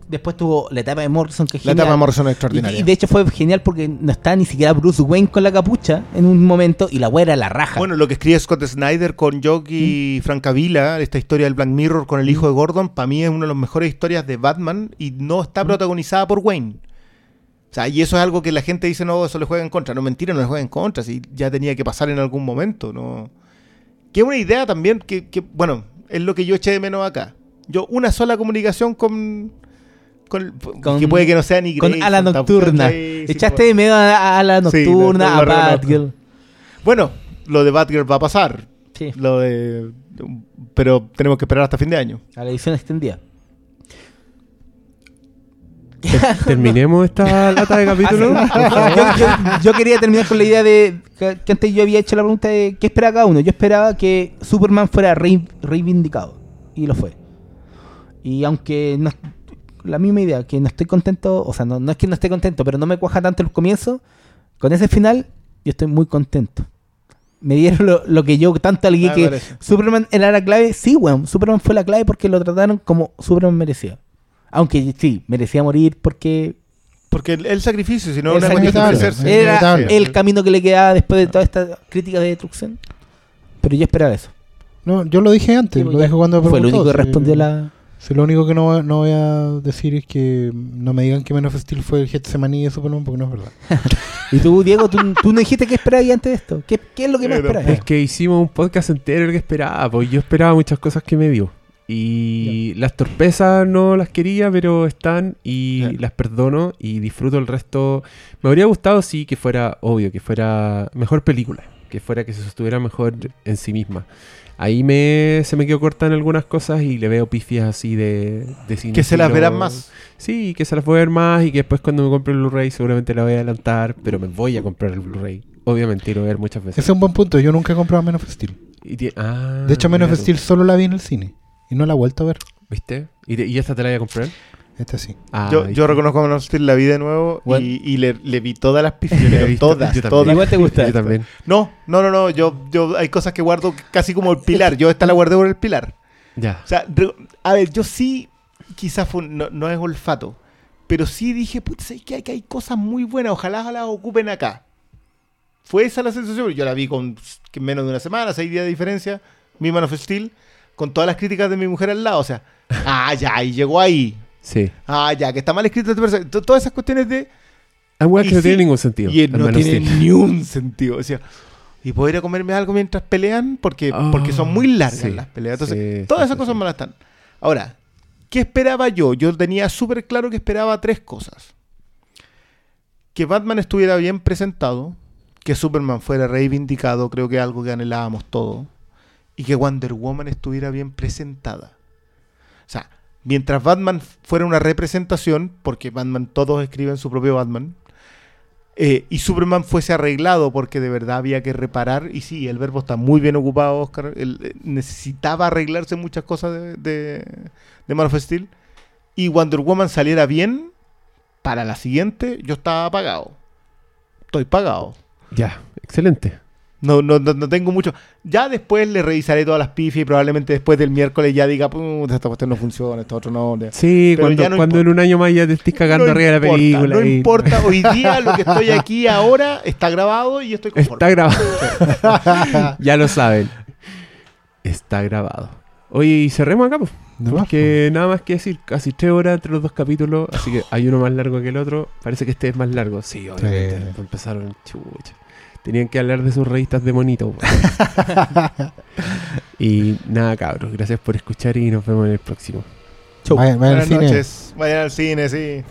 después tuvo la etapa de Morrison, que es La genial. etapa de Morrison es extraordinaria. y de hecho fue genial porque no estaba ni siquiera Bruce Wayne con la capucha en un momento y la weá era la raja. Bueno, lo que escribe Scott Snyder con Jock y Mm. Frank Avila, esta historia del Black Mirror con el hijo de Gordon, para mí es una de las mejores historias de Batman y no Mm. está protagonizada por Wayne. O sea, y eso es algo que la gente dice, no, eso le juega en contra. No, mentira, no le juega en contra, si ya tenía que pasar en algún momento, ¿no? Que es una idea también que, que, bueno, es lo que yo eché de menos acá. Yo, una sola comunicación con... con, el- Con- que puede que no sea ni con a la nocturna. Echaste pues. de medio a, a la Sí, nocturna, a. Batgirl. Bueno, lo de Batgirl va a pasar. Sí, Lo de, pero tenemos que esperar hasta fin de año. a la edición extendida. Terminemos esta lata de capítulo. yo, yo- yo quería terminar con la idea de que, que antes yo había hecho la pregunta de qué esperaba cada uno. Yo esperaba que Superman fuera rei- reivindicado y lo fue. Y aunque no, la misma idea, que no estoy contento, o sea, no, no es que no esté contento, pero no me cuaja tanto los comienzos, con ese final yo estoy muy contento. Me dieron lo, lo que yo tanto alguien Ah, que parece. Superman era la clave. Sí, weón, Superman fue la clave porque lo trataron como Superman merecía. Aunque sí, merecía morir porque Porque el, el sacrificio, si no El una sacrificio. era el camino que le quedaba después de toda esta crítica de destrucción. Pero yo esperaba eso. No, yo lo dije antes, Sí, lo dije cuando me Fue lo preguntó, único que respondió la. Si lo único que no, no voy a decir es que no me digan que Man of Steel fue el Getsemaní de Superman porque no es verdad. Y tú, Diego, tú, tú no dijiste qué esperabas antes de esto. ¿Qué, qué es lo que más no, esperabas? Es que hicimos un podcast entero el que esperaba, pues yo esperaba muchas cosas que me dio. Y las torpezas no las quería, pero están y las perdono y disfruto el resto. Me habría gustado, sí, que fuera obvio, que fuera mejor película, que fuera que se sostuviera mejor en sí misma. Ahí me, se me quedó corta en algunas cosas y le veo pifias así de, de Que se las verán más. Sí, que se las voy a ver más y que después cuando me compre el Blu-ray seguramente la voy a adelantar, pero me voy a comprar el Blu-ray. Obviamente, y lo voy a ver muchas veces. Ese es un buen punto. Yo nunca he comprado Man of Steel. Y ah, De hecho, of tú. Steel solo la vi en el cine. Y no la he vuelto a ver. ¿Viste? ¿Y, te- y esta te la voy a comprar? Esta sí. Ah, yo, ¿viste? yo reconozco a Man of Steel la vi de nuevo y, y le, le vi todas las pifias. Todas, yo todas. Igual te gusta. Yo también. No, no, no, no. Yo, yo hay cosas que guardo casi como el pilar. Yo esta la guardé por el pilar. Ya. O sea, re- a ver, yo sí, quizás fue no, no es olfato, pero sí dije, putz, es que hay, que hay cosas muy buenas, ojalá las ocupen acá. Fue esa la sensación. Yo la vi con menos de una semana, seis días de diferencia, mi Man of Steel, con todas las críticas de mi mujer al lado. O sea, ah, ya, y llegó ahí. Sí. Ah, ya, que está mal escrito este Todas esas cuestiones de. Ah, bueno, Y que no sí, tiene ningún sentido. Y no Man of tiene Steel. ni un sentido. O sea, y puedo ir a comerme algo mientras pelean porque, Ah, porque son muy largas sí, las peleas. Entonces, sí, todas sí, esas sí, cosas sí. malas están. Ahora, ¿qué esperaba yo? Yo tenía súper claro que esperaba tres cosas. Que Batman estuviera bien presentado, que Superman fuera reivindicado, creo que es algo que anhelábamos todos, y que Wonder Woman estuviera bien presentada. O sea, mientras Batman fuera una representación, porque Batman todos escriben su propio Batman, eh, y Superman fuese arreglado porque de verdad había que reparar, y sí, el verbo está muy bien ocupado, Oscar, eh, necesitaba arreglarse muchas cosas de, de, de Man of Steel, y Wonder Woman saliera bien, para la siguiente yo estaba pagado. Estoy pagado. Ya, excelente. No, no, no, no tengo mucho. Ya después le revisaré todas las pifias y probablemente después del miércoles ya diga, "Puta, esta cuestión no funciona, esta otro no. Sí, Pero cuando, ya no cuando en un año más ya te estés cagando arriba de la película. No y- importa, hoy día lo que estoy aquí ahora está grabado y estoy conforme. Está grabado. ya lo saben. Está grabado. Oye, y cerremos acá, pues. Porque nada más que decir, casi tres horas entre los dos capítulos, así que hay uno más largo que el otro. Parece que este es más largo. Sí, obviamente. Sí. Empezaron chucha. Tenían que hablar de sus revistas de monito. y nada, cabros. Gracias por escuchar y nos vemos en el próximo. Chau. Vayan, vayan al Buenas cine. noches. Vayan al cine, sí.